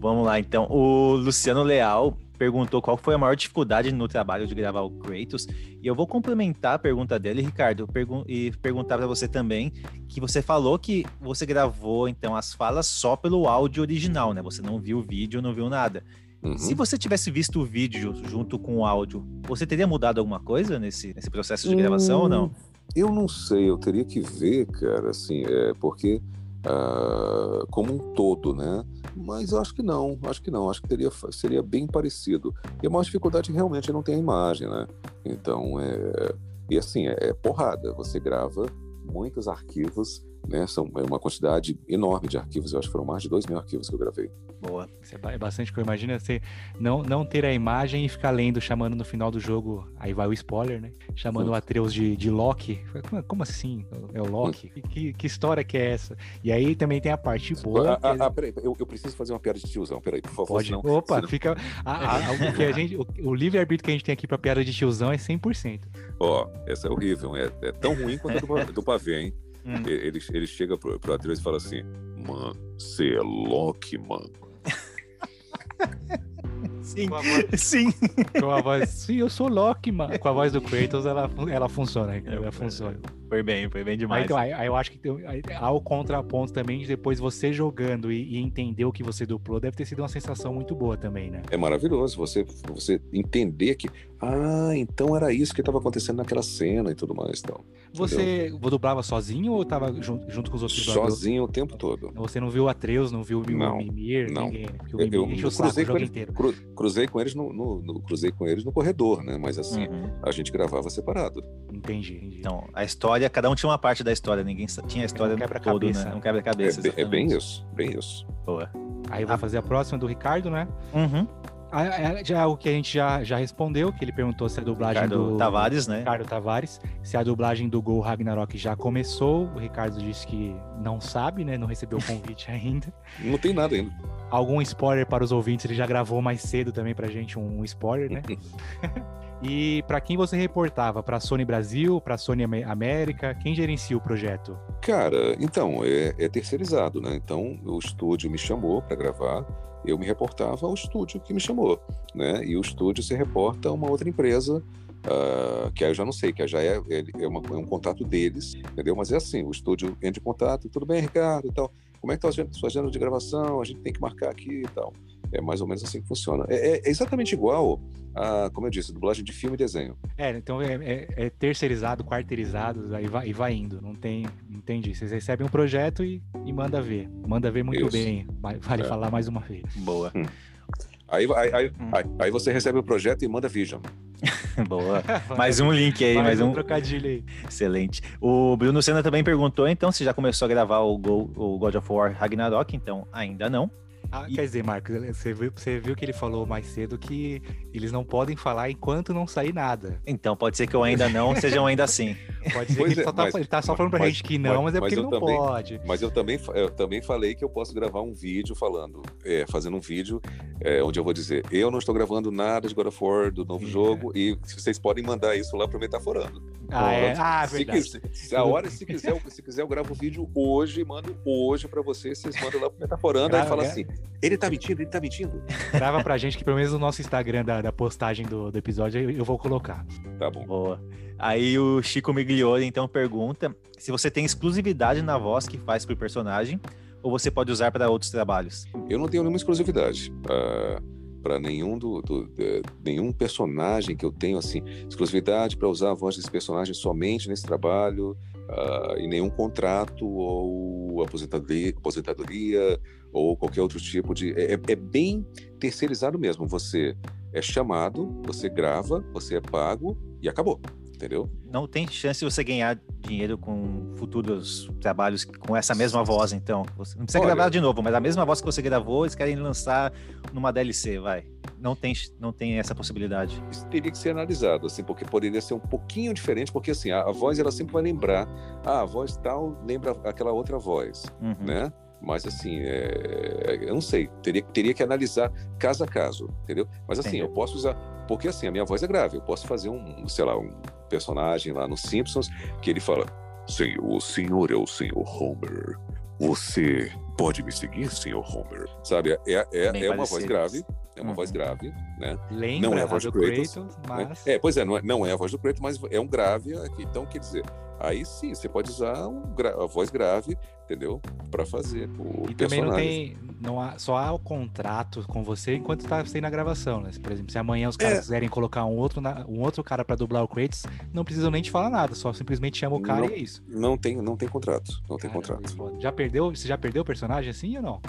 Vamos lá, então. O Luciano Leal perguntou qual foi a maior dificuldade no trabalho de gravar o Kratos. E eu vou complementar a pergunta dele, Ricardo, pergun- e perguntar para você também, que você falou que você gravou, então, as falas só pelo áudio original, né? Você não viu o vídeo, não viu nada. Uhum. Se você tivesse visto o vídeo junto com o áudio, você teria mudado alguma coisa nesse, nesse processo de gravação ou não? Hum, Eu não sei, eu teria que ver, cara, assim, é, porque ah, como um todo, né? Mas eu acho que não, acho que não, acho que teria, seria bem parecido. E a maior dificuldade realmente não tem a imagem, né? Então, é, e assim, é, é porrada, você grava muitos arquivos, né? São é uma quantidade enorme de arquivos, eu acho que foram mais de dois mil arquivos que eu gravei. Boa. É é bastante coisa. Imagina você não, não ter a imagem e ficar lendo, chamando no final do jogo. Aí vai o spoiler, né? Chamando Hum. o Atreus de, de Loki. Como, como assim? É o Loki? Que- Que, que história que é essa? E aí também tem a parte boa. Ah, que ah, é- ah, peraí, eu, eu preciso fazer uma piada de tiozão, peraí, por favor. Pode. senão- Opa, senão- fica. a- a- o, que a gente, o, o livre-arbítrio que a gente tem aqui pra piada de tiozão é 100%. Ó, essa é horrível, é, é tão ruim quanto a do, do pavê, hein? Hum. Ele, ele chega pro, pro Atreus e fala assim: Mano, você é Loki, mano. Sim, Com voz- sim. Com a voz. Sim, eu sou Loki, mano. Com a voz do Kratos, ela, ela funciona. Ela funciona. Foi bem, foi bem Aí, demais. então, aí, aí eu acho que tem- aí há o contraponto também de depois você jogando e, e entender o que você duplou, deve ter sido uma sensação muito boa também, né? É maravilhoso você, você entender que, ah, então era isso que estava acontecendo naquela cena e tudo mais. Então, Você dublava sozinho ou tava junto, junto com os outros dubladores? sozinho o tempo todo. Você não viu o Atreus, não viu o Não, Mimir, não. ninguém, né? Porque o Eu, Mimir eu enche o saco o jogo eles, inteiro. Cru- cruzei com eles no, no- no- cruzei com eles no corredor, né? Mas assim, Uhum. a gente gravava separado. Entendi, entendi. Então, a história, cada um tinha uma parte da história, ninguém tinha a história um todo, quebra-cabeça. né? Um É, quebra-cabeça. be- é bem isso, bem isso. Boa. Aí eu vou fazer a próxima do Ricardo, né? Uhum. Ah, é, Já é o que a gente já, já respondeu, que ele perguntou se a dublagem Ricardo do Tavares, né? Ricardo Tavares, se a dublagem do Gol Ragnarok já começou. O Ricardo disse que não sabe, né? Não recebeu o convite ainda. Não tem nada ainda. Algum spoiler para os ouvintes, ele já gravou mais cedo também pra gente um spoiler, né? E para quem você reportava? Para a Sony Brasil, para a Sony América? Quem gerencia o projeto? Cara, então, é, é terceirizado, né? Então, o estúdio me chamou para gravar, eu me reportava ao estúdio que me chamou, né? E o estúdio se reporta a uma outra empresa Uh, que aí eu já não sei, que já é, é, uma, é, um contato deles, entendeu? Mas é assim, o estúdio entra em contato, tudo bem, Ricardo e tal, como é que está a sua agenda de gravação, a gente tem que marcar aqui e tal. É mais ou menos assim que funciona. É, é exatamente igual a, como eu disse, dublagem de filme e desenho. É, então é, é, é terceirizado, quarteirizado, aí vai, e vai indo. Não tem, entendi. Vocês recebem um projeto e, e manda ver. Manda ver muito Isso. bem. Vale é. falar mais uma vez. Boa. Hum. Aí, aí, aí, hum. aí, aí, você recebe o projeto e manda Vision. Boa. mais um link aí, mais, mais um, trocadilho aí. Excelente. O Bruno Senna também perguntou, então, se já começou a gravar o, Go, o God of War Ragnarok, então ainda não. Ah, e... Quer dizer, Marcos, você viu, você viu que ele falou mais cedo que eles não podem falar enquanto não sair nada. Então, pode ser que eu ainda não, sejam ainda assim. Pode ser pois que ele, é, só tá, mas, ele tá só falando pra mas, gente que não, mas, mas é porque ele não também, pode. Mas eu também, eu também falei que eu posso gravar um vídeo falando, é, fazendo um vídeo é, onde eu vou dizer, eu não estou gravando nada de God of War, do novo é. jogo, e vocês podem mandar isso lá pro Metaforando. Ah, é? Ah, se quiser, se a hora, se quiser, se quiser, eu gravo o vídeo hoje, mando hoje pra vocês, vocês mandam lá pro Metaforando, aí fala assim, ele tá mentindo, ele tá mentindo. Grava pra gente que pelo menos no nosso Instagram da, da postagem do, do episódio eu, eu vou colocar. Tá bom. Boa. Aí o Chico Migliori então pergunta se você tem exclusividade na voz que faz pro personagem ou você pode usar para outros trabalhos. Eu não tenho nenhuma exclusividade. Uh para nenhum do, do de, nenhum personagem que eu tenho assim exclusividade para usar a voz desse personagem somente nesse trabalho uh, e nenhum contrato ou aposentadoria, aposentadoria ou qualquer outro tipo de é, é, é bem terceirizado mesmo. Você é chamado você grava você é pago e acabou entendeu? Não tem chance de você ganhar dinheiro com futuros trabalhos com essa mesma voz, então. Você não precisa Olha, gravar de novo, mas a mesma voz que você gravou, eles querem lançar numa DLC, vai. Não tem, não tem essa possibilidade. Isso teria que ser analisado, assim, porque poderia ser um pouquinho diferente, porque assim, a, a voz ela sempre vai lembrar, ah, a voz tal lembra aquela outra voz, uhum. né? Mas assim, é, eu não sei, teria, teria que analisar caso a caso, entendeu? Mas assim, Entendi. eu posso usar, porque assim, a minha voz é grave, eu posso fazer um, sei lá, um personagem lá no Simpsons que ele fala: Senhor, o senhor é o senhor Homer. Você pode me seguir, senhor Homer? Sabe, é, é, é, é uma voz grave, é uma uhum. voz grave, né? Lembra não é a voz do Kratos, Kratos né? mas... Né? É, pois é, não é, não é a voz do Kratos, mas é um grave aqui. Então, quer dizer, aí sim, você pode usar um a voz grave, entendeu? Para fazer o e personagem. também não tem, não há, só há o contrato com você enquanto está sendo a gravação, né? Por exemplo, se amanhã os caras é. quiserem colocar um outro, um outro cara para dublar o Kratos, não precisam nem te falar nada, só simplesmente chama o cara não, e é isso. Não tem, não tem contrato, não tem contrato. Já perdeu, você já perdeu o personagem assim ou não?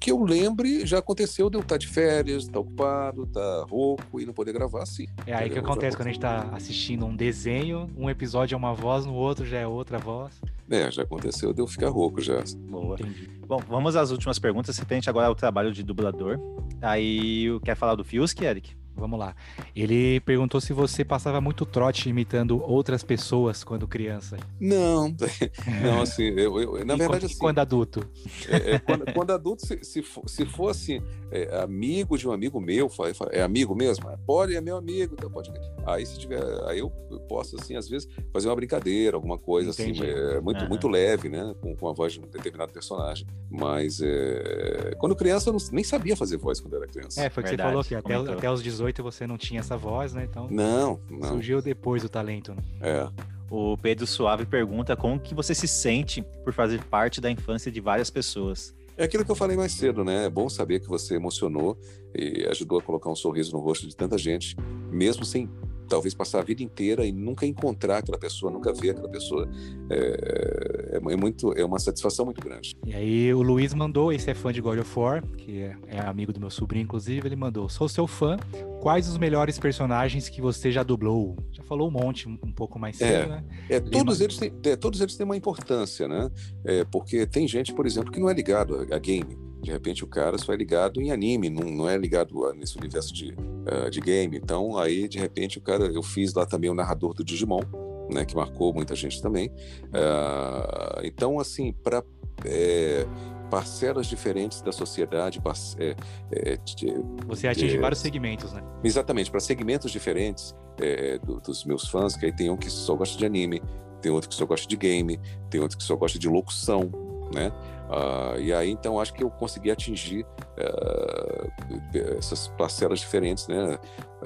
Que eu lembre, já aconteceu de eu estar de férias, estar ocupado, estar rouco e não poder gravar, sim. É aí que acontece quando a gente está assistindo um desenho, um episódio é uma voz, no outro já é outra voz. É, já aconteceu de eu ficar rouco já. Boa. Entendi. Bom, vamos às últimas perguntas. Você tem agora o trabalho de dublador. Aí, quer falar do Fiusk, Eric? Vamos lá. Ele perguntou se você passava muito trote imitando outras pessoas quando criança. Não, não, assim, eu, eu na e verdade quando, assim. Quando adulto? É, é, quando, quando, adulto, se, se, for, se for assim, é, amigo de um amigo meu, é amigo mesmo? Pode, é meu amigo, então pode. Aí se tiver, aí eu, posso, assim, às vezes, fazer uma brincadeira, alguma coisa assim, Entendi. assim, é, muito, uhum. muito leve, né? Com, com a voz de um determinado personagem. Mas é, quando criança, eu não, nem sabia fazer voz quando era criança. É, foi o que você falou que até, até os 18 você não tinha essa voz, né? Então. Não, não. Surgiu depois o talento, né? É. O Pedro Suave pergunta como que você se sente por fazer parte da infância de várias pessoas. É aquilo que eu falei mais cedo, né? É bom saber que você emocionou e ajudou a colocar um sorriso no rosto de tanta gente, mesmo sem talvez passar a vida inteira e nunca encontrar aquela pessoa, nunca ver aquela pessoa. É, é, é, muito, é uma satisfação muito grande. E aí o Luiz mandou, esse é fã de God of War, que é, é amigo do meu sobrinho, inclusive, ele mandou, sou seu fã, quais os melhores personagens que você já dublou? Falou um monte, um, um pouco mais cedo, é, né? É, todos, eles têm, é, todos eles têm uma importância, né? É, porque tem gente, por exemplo, que não é ligado a, a game. De repente o cara só é ligado em anime, não, não é ligado nesse universo de, uh, de game. Então aí de repente o cara, eu fiz lá também o narrador do Digimon, né, que marcou muita gente também. Uh, então assim, para é, parcelas diferentes da sociedade. É, é, Você atinge vários segmentos, né? Exatamente, para segmentos diferentes é, do, dos meus fãs, que aí tem um que só gosta de anime, tem outro que só gosta de game, tem outro que só gosta de locução, né? Uh, e aí, então, acho que eu consegui atingir essas parcelas diferentes, né?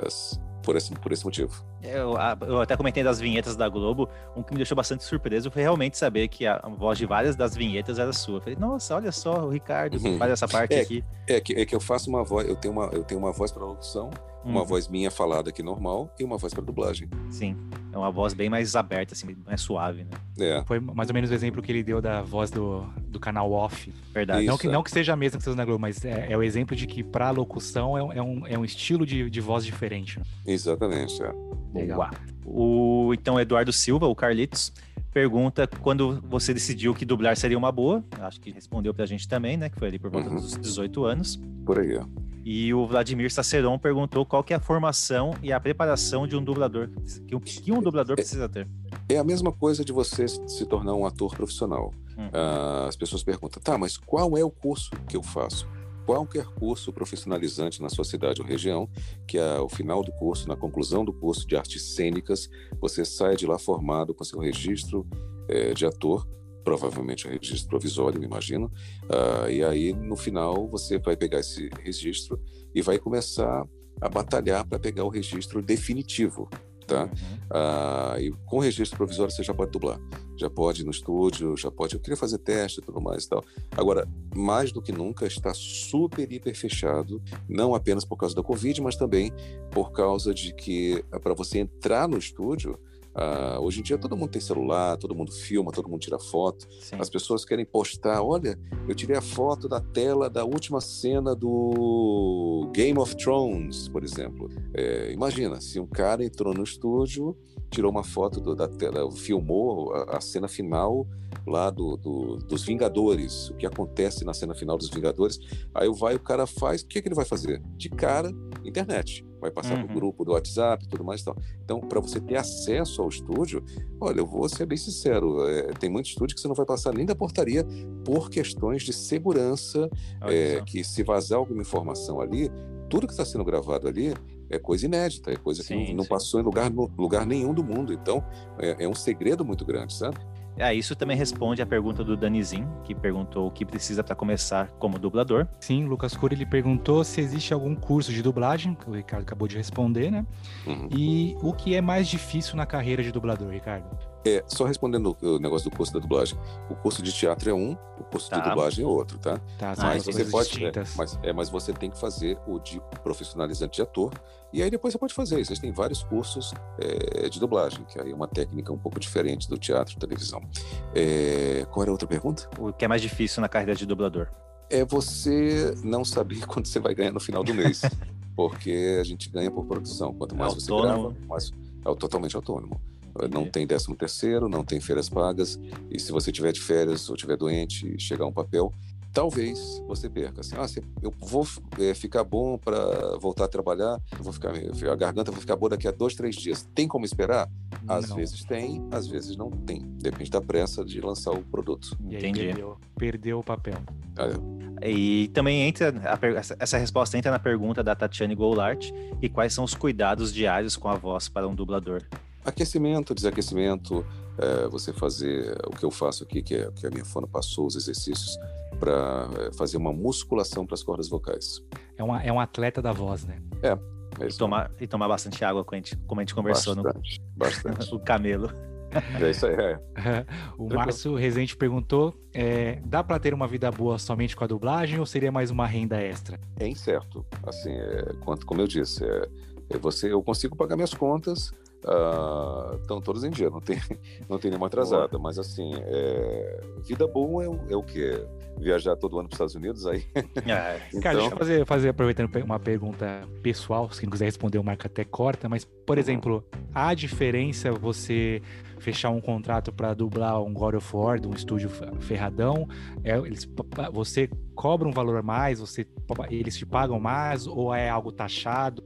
As, por esse, por esse motivo. Eu, eu, até comentei das vinhetas da Globo, um que me deixou bastante surpreso foi realmente saber que a voz de várias das vinhetas era sua. Eu falei, nossa, olha só, o Ricardo uhum. faz essa parte é, aqui. É que, é que eu faço uma voz, eu tenho uma, eu tenho uma voz para locução, uma uhum. voz minha falada aqui normal e uma voz para dublagem. Sim, é uma voz bem mais aberta, assim, mais suave, né? É. Foi mais ou menos o exemplo que ele deu da voz do, do canal off. Verdade. Isso, não, que, é. não que seja a mesma que você usa na Globo, mas é, é o exemplo de que para locução é, é, um, é um estilo de, de voz diferente. Né? Exatamente, é. Legal. O, então, Eduardo Silva, o Carlitos, pergunta quando você decidiu que dublar seria uma boa. Acho que respondeu pra gente também, né? Que foi ali por volta uhum. dos 18 anos. Por aí, E o Vladimir Saceron perguntou qual que é a formação e a preparação de um dublador, que, que um dublador precisa ter. É a mesma coisa de você se tornar um ator profissional. Hum. Uh, as pessoas perguntam, tá, mas qual é o curso que eu faço? Qualquer curso profissionalizante na sua cidade ou região, que ao final do curso, na conclusão do curso de artes cênicas, você sai de lá formado com seu registro é, de ator, provavelmente um registro provisório, me imagino, uh, e aí no final você vai pegar esse registro e vai começar a batalhar para pegar o registro definitivo tá? Uhum. Ah, e com registro provisório você já pode dublar, já pode ir no estúdio, já pode. Eu queria fazer teste e tudo mais e tal. Agora, mais do que nunca, está super, hiper fechado, não apenas por causa da Covid, mas também por causa de que para você entrar no estúdio, Uh, hoje em dia todo mundo tem celular, todo mundo filma, todo mundo tira foto. Sim. As pessoas querem postar. Olha, eu tirei a foto da tela da última cena do Game of Thrones, por exemplo. É, imagina se um cara entrou no estúdio, tirou uma foto do, da tela, filmou a, a cena final lá do, do, dos Vingadores, o que acontece na cena final dos Vingadores. Aí vai o cara faz, o que, é que ele vai fazer? De cara, internet vai passar uhum. para o grupo do WhatsApp e tudo mais e tal. Então, para você ter acesso ao estúdio, olha, eu vou ser bem sincero, é, tem muito estúdio que você não vai passar nem da portaria por questões de segurança, é, que se vazar alguma informação ali, tudo que está sendo gravado ali é coisa inédita, é coisa sim, que não, não passou em lugar, lugar nenhum do mundo. Então, é, é um segredo muito grande, sabe? Ah, isso também responde à pergunta do Danizin, que perguntou o que precisa para começar como dublador. Sim, Lucas Cury ele perguntou se existe algum curso de dublagem, que o Ricardo acabou de responder, né? Uhum. E o que é mais difícil na carreira de dublador, Ricardo? É, só respondendo o negócio do curso da dublagem. O curso de teatro é um, o curso tá. de dublagem é outro, tá? Tá, mas você pode, é, mas, é, mas você tem que fazer o de profissionalizante de ator, e aí depois você pode fazer. Existem vários cursos é, de dublagem, que aí é uma técnica um pouco diferente do teatro e televisão. É, qual era a outra pergunta? O que é mais difícil na carreira de dublador? É você não saber quanto você vai ganhar no final do mês. porque a gente ganha por produção. Quanto mais você grava, mais é totalmente autônomo. Não tem décimo terceiro, não tem férias pagas, e se você tiver de férias ou tiver doente e chegar um papel, talvez você perca. Assim, ah, eu vou é, ficar bom para voltar a trabalhar, vou ficar, a garganta vai ficar boa daqui a dois, três dias. Tem como esperar? Às não. vezes tem, às vezes não tem. Depende da pressa de lançar o produto. E Entendi. Perdeu, perdeu, o papel. É. E também entra, a, essa resposta entra na pergunta da Tatiane Goulart, e quais são os cuidados diários com a voz para um dublador? Aquecimento, desaquecimento, é, você fazer o que eu faço aqui, que é que a minha fona passou, os exercícios para é, fazer uma musculação para as cordas vocais. É, uma, é um atleta da voz, né? É. é e, tomar, e tomar bastante água, como a gente, como a gente conversou bastante, no bastante. o camelo. É isso aí. É. o Márcio Rezende perguntou: é, dá para ter uma vida boa somente com a dublagem ou seria mais uma renda extra? É incerto. Assim, é, quanto, como eu disse, é, é você, eu consigo pagar minhas contas, Uh, estão todos em dia, não tem, não tem nenhuma atrasada. Boa. Mas assim, é, vida boa é, o, é o que? Viajar todo ano para os Estados Unidos aí. Ah, então... Cara, deixa eu fazer, fazer, aproveitando uma pergunta pessoal, se quem quiser responder, o Marco até corta, mas, por uhum. exemplo, há diferença você fechar um contrato para dublar um God of War de um estúdio ferradão, é, eles, você cobra um valor a mais, você, eles te pagam mais, ou é algo taxado,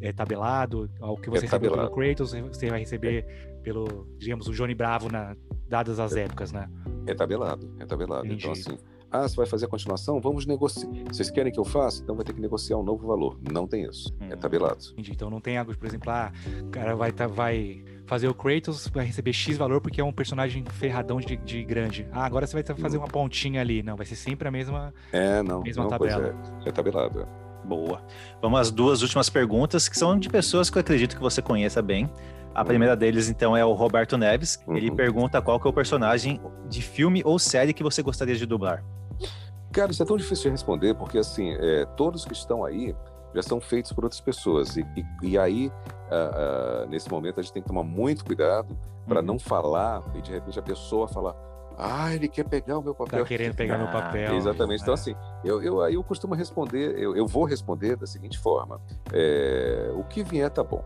é tabelado, o que você é recebe pelo Kratos, você vai receber pelo, digamos, o Johnny Bravo na, dadas as épocas, né? É tabelado, é tabelado. Então, Entendi. assim, ah, você vai fazer a continuação? Vamos negociar. Vocês querem que eu faça? Então vai ter que negociar um novo valor. Não tem isso. É Hum. tabelado. Entendi. Então não tem algo, por exemplo, ah, o cara vai, tá, vai fazer o Kratos, vai receber X valor porque é um personagem ferradão de, de grande. Ah, agora você vai fazer uma pontinha ali. Não, vai ser sempre a mesma. É, não. Mesma não, tabela. é, é tabelado. é. Boa. Vamos às duas últimas perguntas, que são de pessoas que eu acredito que você conheça bem. A primeira deles, então, é o Roberto Neves. Ele Uhum. pergunta qual que é o personagem de filme ou série que você gostaria de dublar. Cara, isso é tão difícil de responder, porque assim, é, todos que estão aí já são feitos por outras pessoas. E, e- e aí, ah, ah, nesse momento, a gente tem que tomar muito cuidado para Uhum. não falar e de repente a pessoa falar. Ah, ele quer pegar o meu papel. Tá querendo pegar meu Ah, papel. Exatamente. Então, É. assim, eu, eu, aí eu costumo responder, eu, eu vou responder da seguinte forma: é, o que vier tá bom.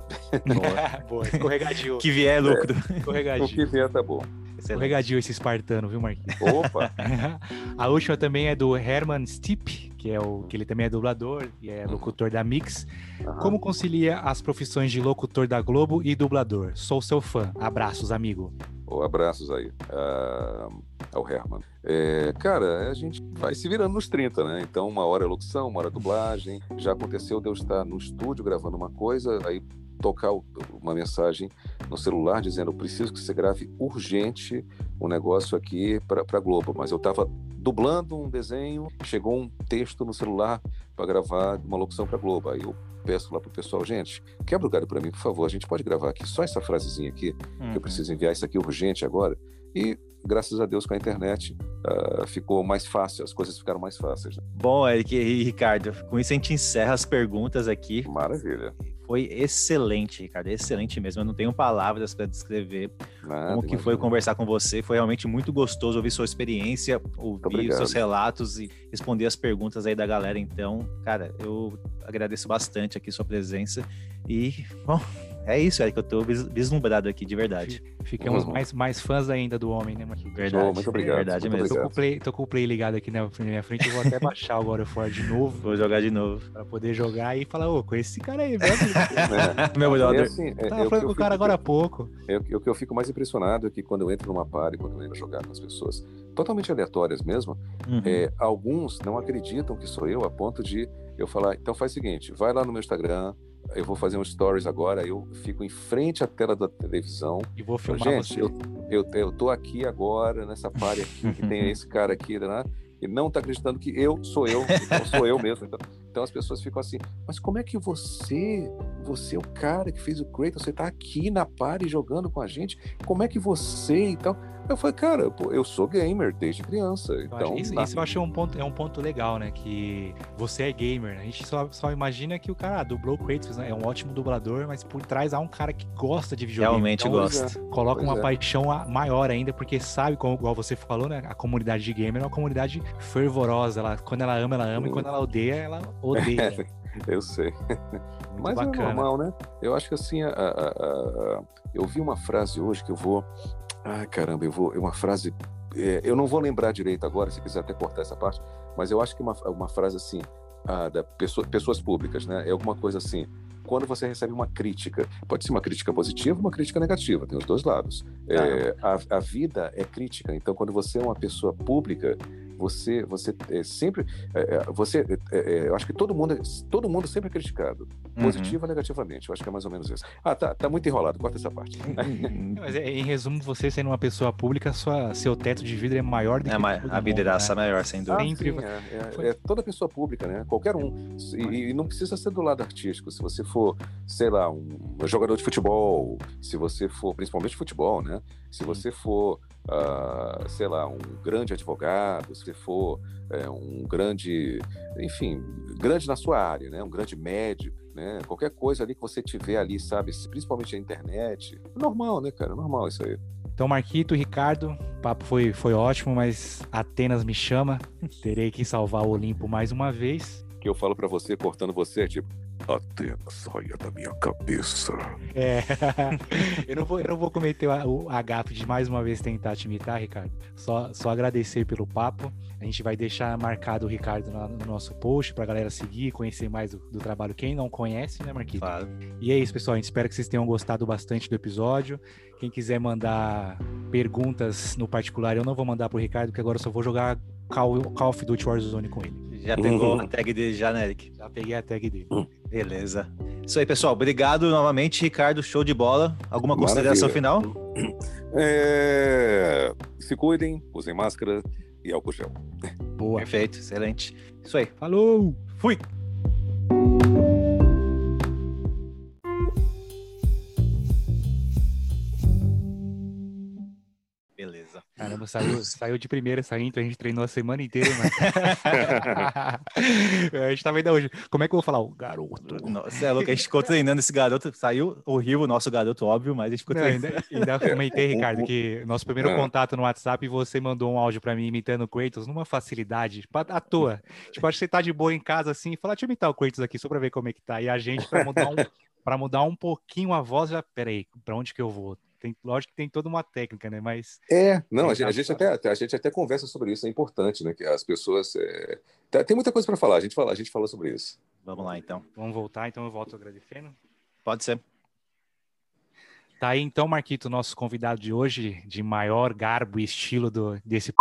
Boa, escorregadio. Que vier é lucro. O Escorregadio. que vier tá bom. Escorregadio esse espartano, viu, Marquinhos? Opa! A última também é do Herman Stipp, que é o que ele também é dublador e é locutor da Mix. Aham. Como concilia as profissões de locutor da Globo e dublador? Sou seu fã. Abraços, amigo. Ô, abraços aí ah, ao Herman. É, cara, a gente vai se virando nos 30, né? Então, uma hora é locução, uma hora é dublagem. Já aconteceu de eu estar no estúdio gravando uma coisa, aí tocar o- uma mensagem no celular dizendo: eu preciso que você grave urgente um negócio aqui para a Globo. Mas eu estava dublando um desenho, chegou um texto no celular para gravar uma locução para Globo. Aí eu peço lá pro pessoal, gente, quebra o galho para mim, por favor. A gente pode gravar aqui só essa frasezinha aqui que Uhum. eu preciso enviar isso aqui urgente agora. E graças a Deus com a internet ah, ficou mais fácil, as coisas ficaram mais fáceis. né? Bom, Eric e Ricardo, com isso a gente encerra as perguntas aqui. Maravilha. Foi excelente, Ricardo, excelente mesmo. Eu não tenho palavras para descrever Nada, como que foi conversar com você. Foi realmente muito gostoso ouvir sua experiência, ouvir seus relatos e responder as perguntas aí da galera. Então, cara, eu agradeço bastante aqui sua presença. E, bom, é isso, Eric. Eu tô vis- vislumbrado aqui, de verdade. Ficamos Uhum. mais, mais fãs ainda do homem, né, Marquinhos? Verdade. Show, muito obrigado, Verdade muito mesmo. Tô com, o obrigado. play, tô com o play ligado aqui na, na minha frente, eu vou até baixar o God of War de novo Vou jogar de novo. pra poder jogar e falar, ô, com esse cara aí, meu amigo. É. Meu E brother. assim, é- Tava é que falando eu com o cara fico- agora há pouco. É o que- o que eu fico mais impressionado é que quando eu entro numa party, quando eu entro jogar com as pessoas, totalmente aleatórias mesmo, Uhum. é, alguns não acreditam que sou eu, a ponto de eu falar, então faz o seguinte, vai lá no meu Instagram, eu vou fazer um stories agora, eu fico em frente à tela da televisão, E vou filmar Gente, você. eu, eu, eu tô aqui agora, nessa party aqui, que tem esse cara aqui, né? E não tá acreditando que eu sou eu, então sou eu mesmo. Então, então as pessoas ficam assim, mas como é que você, você é o cara que fez o Kratos, você tá aqui na party jogando com a gente, como é que você e tal? Eu falei, cara, pô, eu sou gamer desde criança, Eu acho- então... isso, na- isso eu achei um ponto, é um ponto legal, né? Que você é gamer. né? A gente só, só imagina que o cara ah, dublou o Kratos, né? É um ótimo dublador, mas por trás há um cara que gosta de videogame. Realmente Então, Pois gosto. Coloca Pois uma é. paixão maior ainda, porque sabe, como igual você falou, né? A comunidade de gamer é uma comunidade fervorosa. Ela, quando ela ama, ela ama, e quando ela odeia, ela odeia. Eu sei. Muito Mas é bacana. normal, né? Eu acho que assim, a- a- a- a- eu vi uma frase hoje que eu vou. Ai, caramba, eu vou. É uma frase. é, eu não vou lembrar direito agora, se quiser até cortar essa parte, mas eu acho que uma, uma frase assim, ah, da pessoa, pessoas públicas, né? É alguma coisa assim. Quando você recebe uma crítica, pode ser uma crítica positiva ou uma crítica negativa, tem os dois lados. É, a, a vida é crítica, então quando você é uma pessoa pública, você, você é sempre, é, é, você, é, é, eu acho que todo mundo, todo mundo sempre é criticado, Uhum. positivo ou negativamente. Eu acho que é mais ou menos isso. Ah, tá, tá muito enrolado. Corta essa parte. Uhum. Mas é, em resumo, você sendo uma pessoa pública, sua, seu teto de vidro é maior do que É, ma- todo a mundo, vidraça né? maior, sem dúvida. Sempre sim, é, é- é toda pessoa pública, né? Qualquer um. E, e não precisa ser do lado artístico. Se você for, sei lá, um jogador de futebol, se você for, principalmente futebol, né? Se você for, ah, sei lá, um grande advogado, se for é, um grande, enfim, grande na sua área, né? Um grande médico, né? Qualquer coisa ali que você tiver ali, sabe? Principalmente a internet. Normal, né, cara? Normal isso aí. Então, Marquito, Ricardo, o papo foi, foi ótimo, mas Atenas me chama. Terei que salvar o Olimpo mais uma vez. Que eu falo pra você, cortando você, é tipo, Atena saia da minha cabeça. É. eu, não vou, eu não vou cometer o, a gafe de mais uma vez tentar te imitar, Ricardo. Só, só agradecer pelo papo. A gente vai deixar marcado o Ricardo no, no nosso post pra galera seguir, conhecer mais do, do, trabalho. Quem não conhece, né, Marquinhos? Claro. E é isso, pessoal. A gente espera que vocês tenham gostado bastante do episódio. Quem quiser mandar perguntas no particular, eu não vou mandar pro Ricardo, porque agora eu só vou jogar Call, Call of Duty Warzone com ele. Já pegou uhum. a tag dele já, né, Eric? Já peguei a tag dele. Uhum. Beleza. Isso aí, pessoal. Obrigado novamente, Ricardo. Show de bola. Alguma consideração final? É... Se cuidem, usem máscara e álcool gel. Boa. Perfeito, excelente. Isso aí. Falou! Fui! Caramba, saiu, saiu de primeira essa intro, a gente treinou a semana inteira, mas. a gente tava ainda hoje. Como é que eu vou falar? O garoto. Nossa, é louco, a gente ficou treinando esse garoto. Saiu horrível o nosso garoto, óbvio, mas a gente ficou treinando. Ainda, ainda comentei, Ricardo, que nosso primeiro ah. contato no WhatsApp, você mandou um áudio pra mim imitando o Kratos numa facilidade, à toa. Tipo, acho que você tá de boa em casa assim, fala, deixa eu imitar o Kratos aqui, só pra ver como é que tá. E a gente, pra mudar um, pra mudar um pouquinho a voz, já, peraí, pra onde que eu vou? Tem, lógico que tem toda uma técnica, né? Mas. É, não, a gente, a gente, até, a gente até conversa sobre isso, é importante, né? Que as pessoas. É... Tem muita coisa para falar, a gente fala, a gente fala sobre isso. Vamos lá, então. Vamos voltar, então eu volto agradecendo. Pode ser. Tá aí, então, Marquito, nosso convidado de hoje, de maior garbo e estilo do, desse.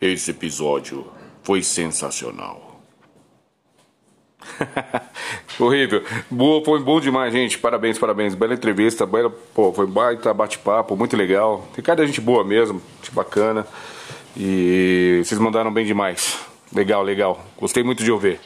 Esse episódio foi sensacional. Horrível. Boa, foi bom demais, gente. Parabéns, parabéns. Bela entrevista, bela, pô, foi baita bate-papo, muito legal. Ricardo é gente boa mesmo, gente bacana. E vocês mandaram bem demais. Legal, legal. Gostei muito de ouvir.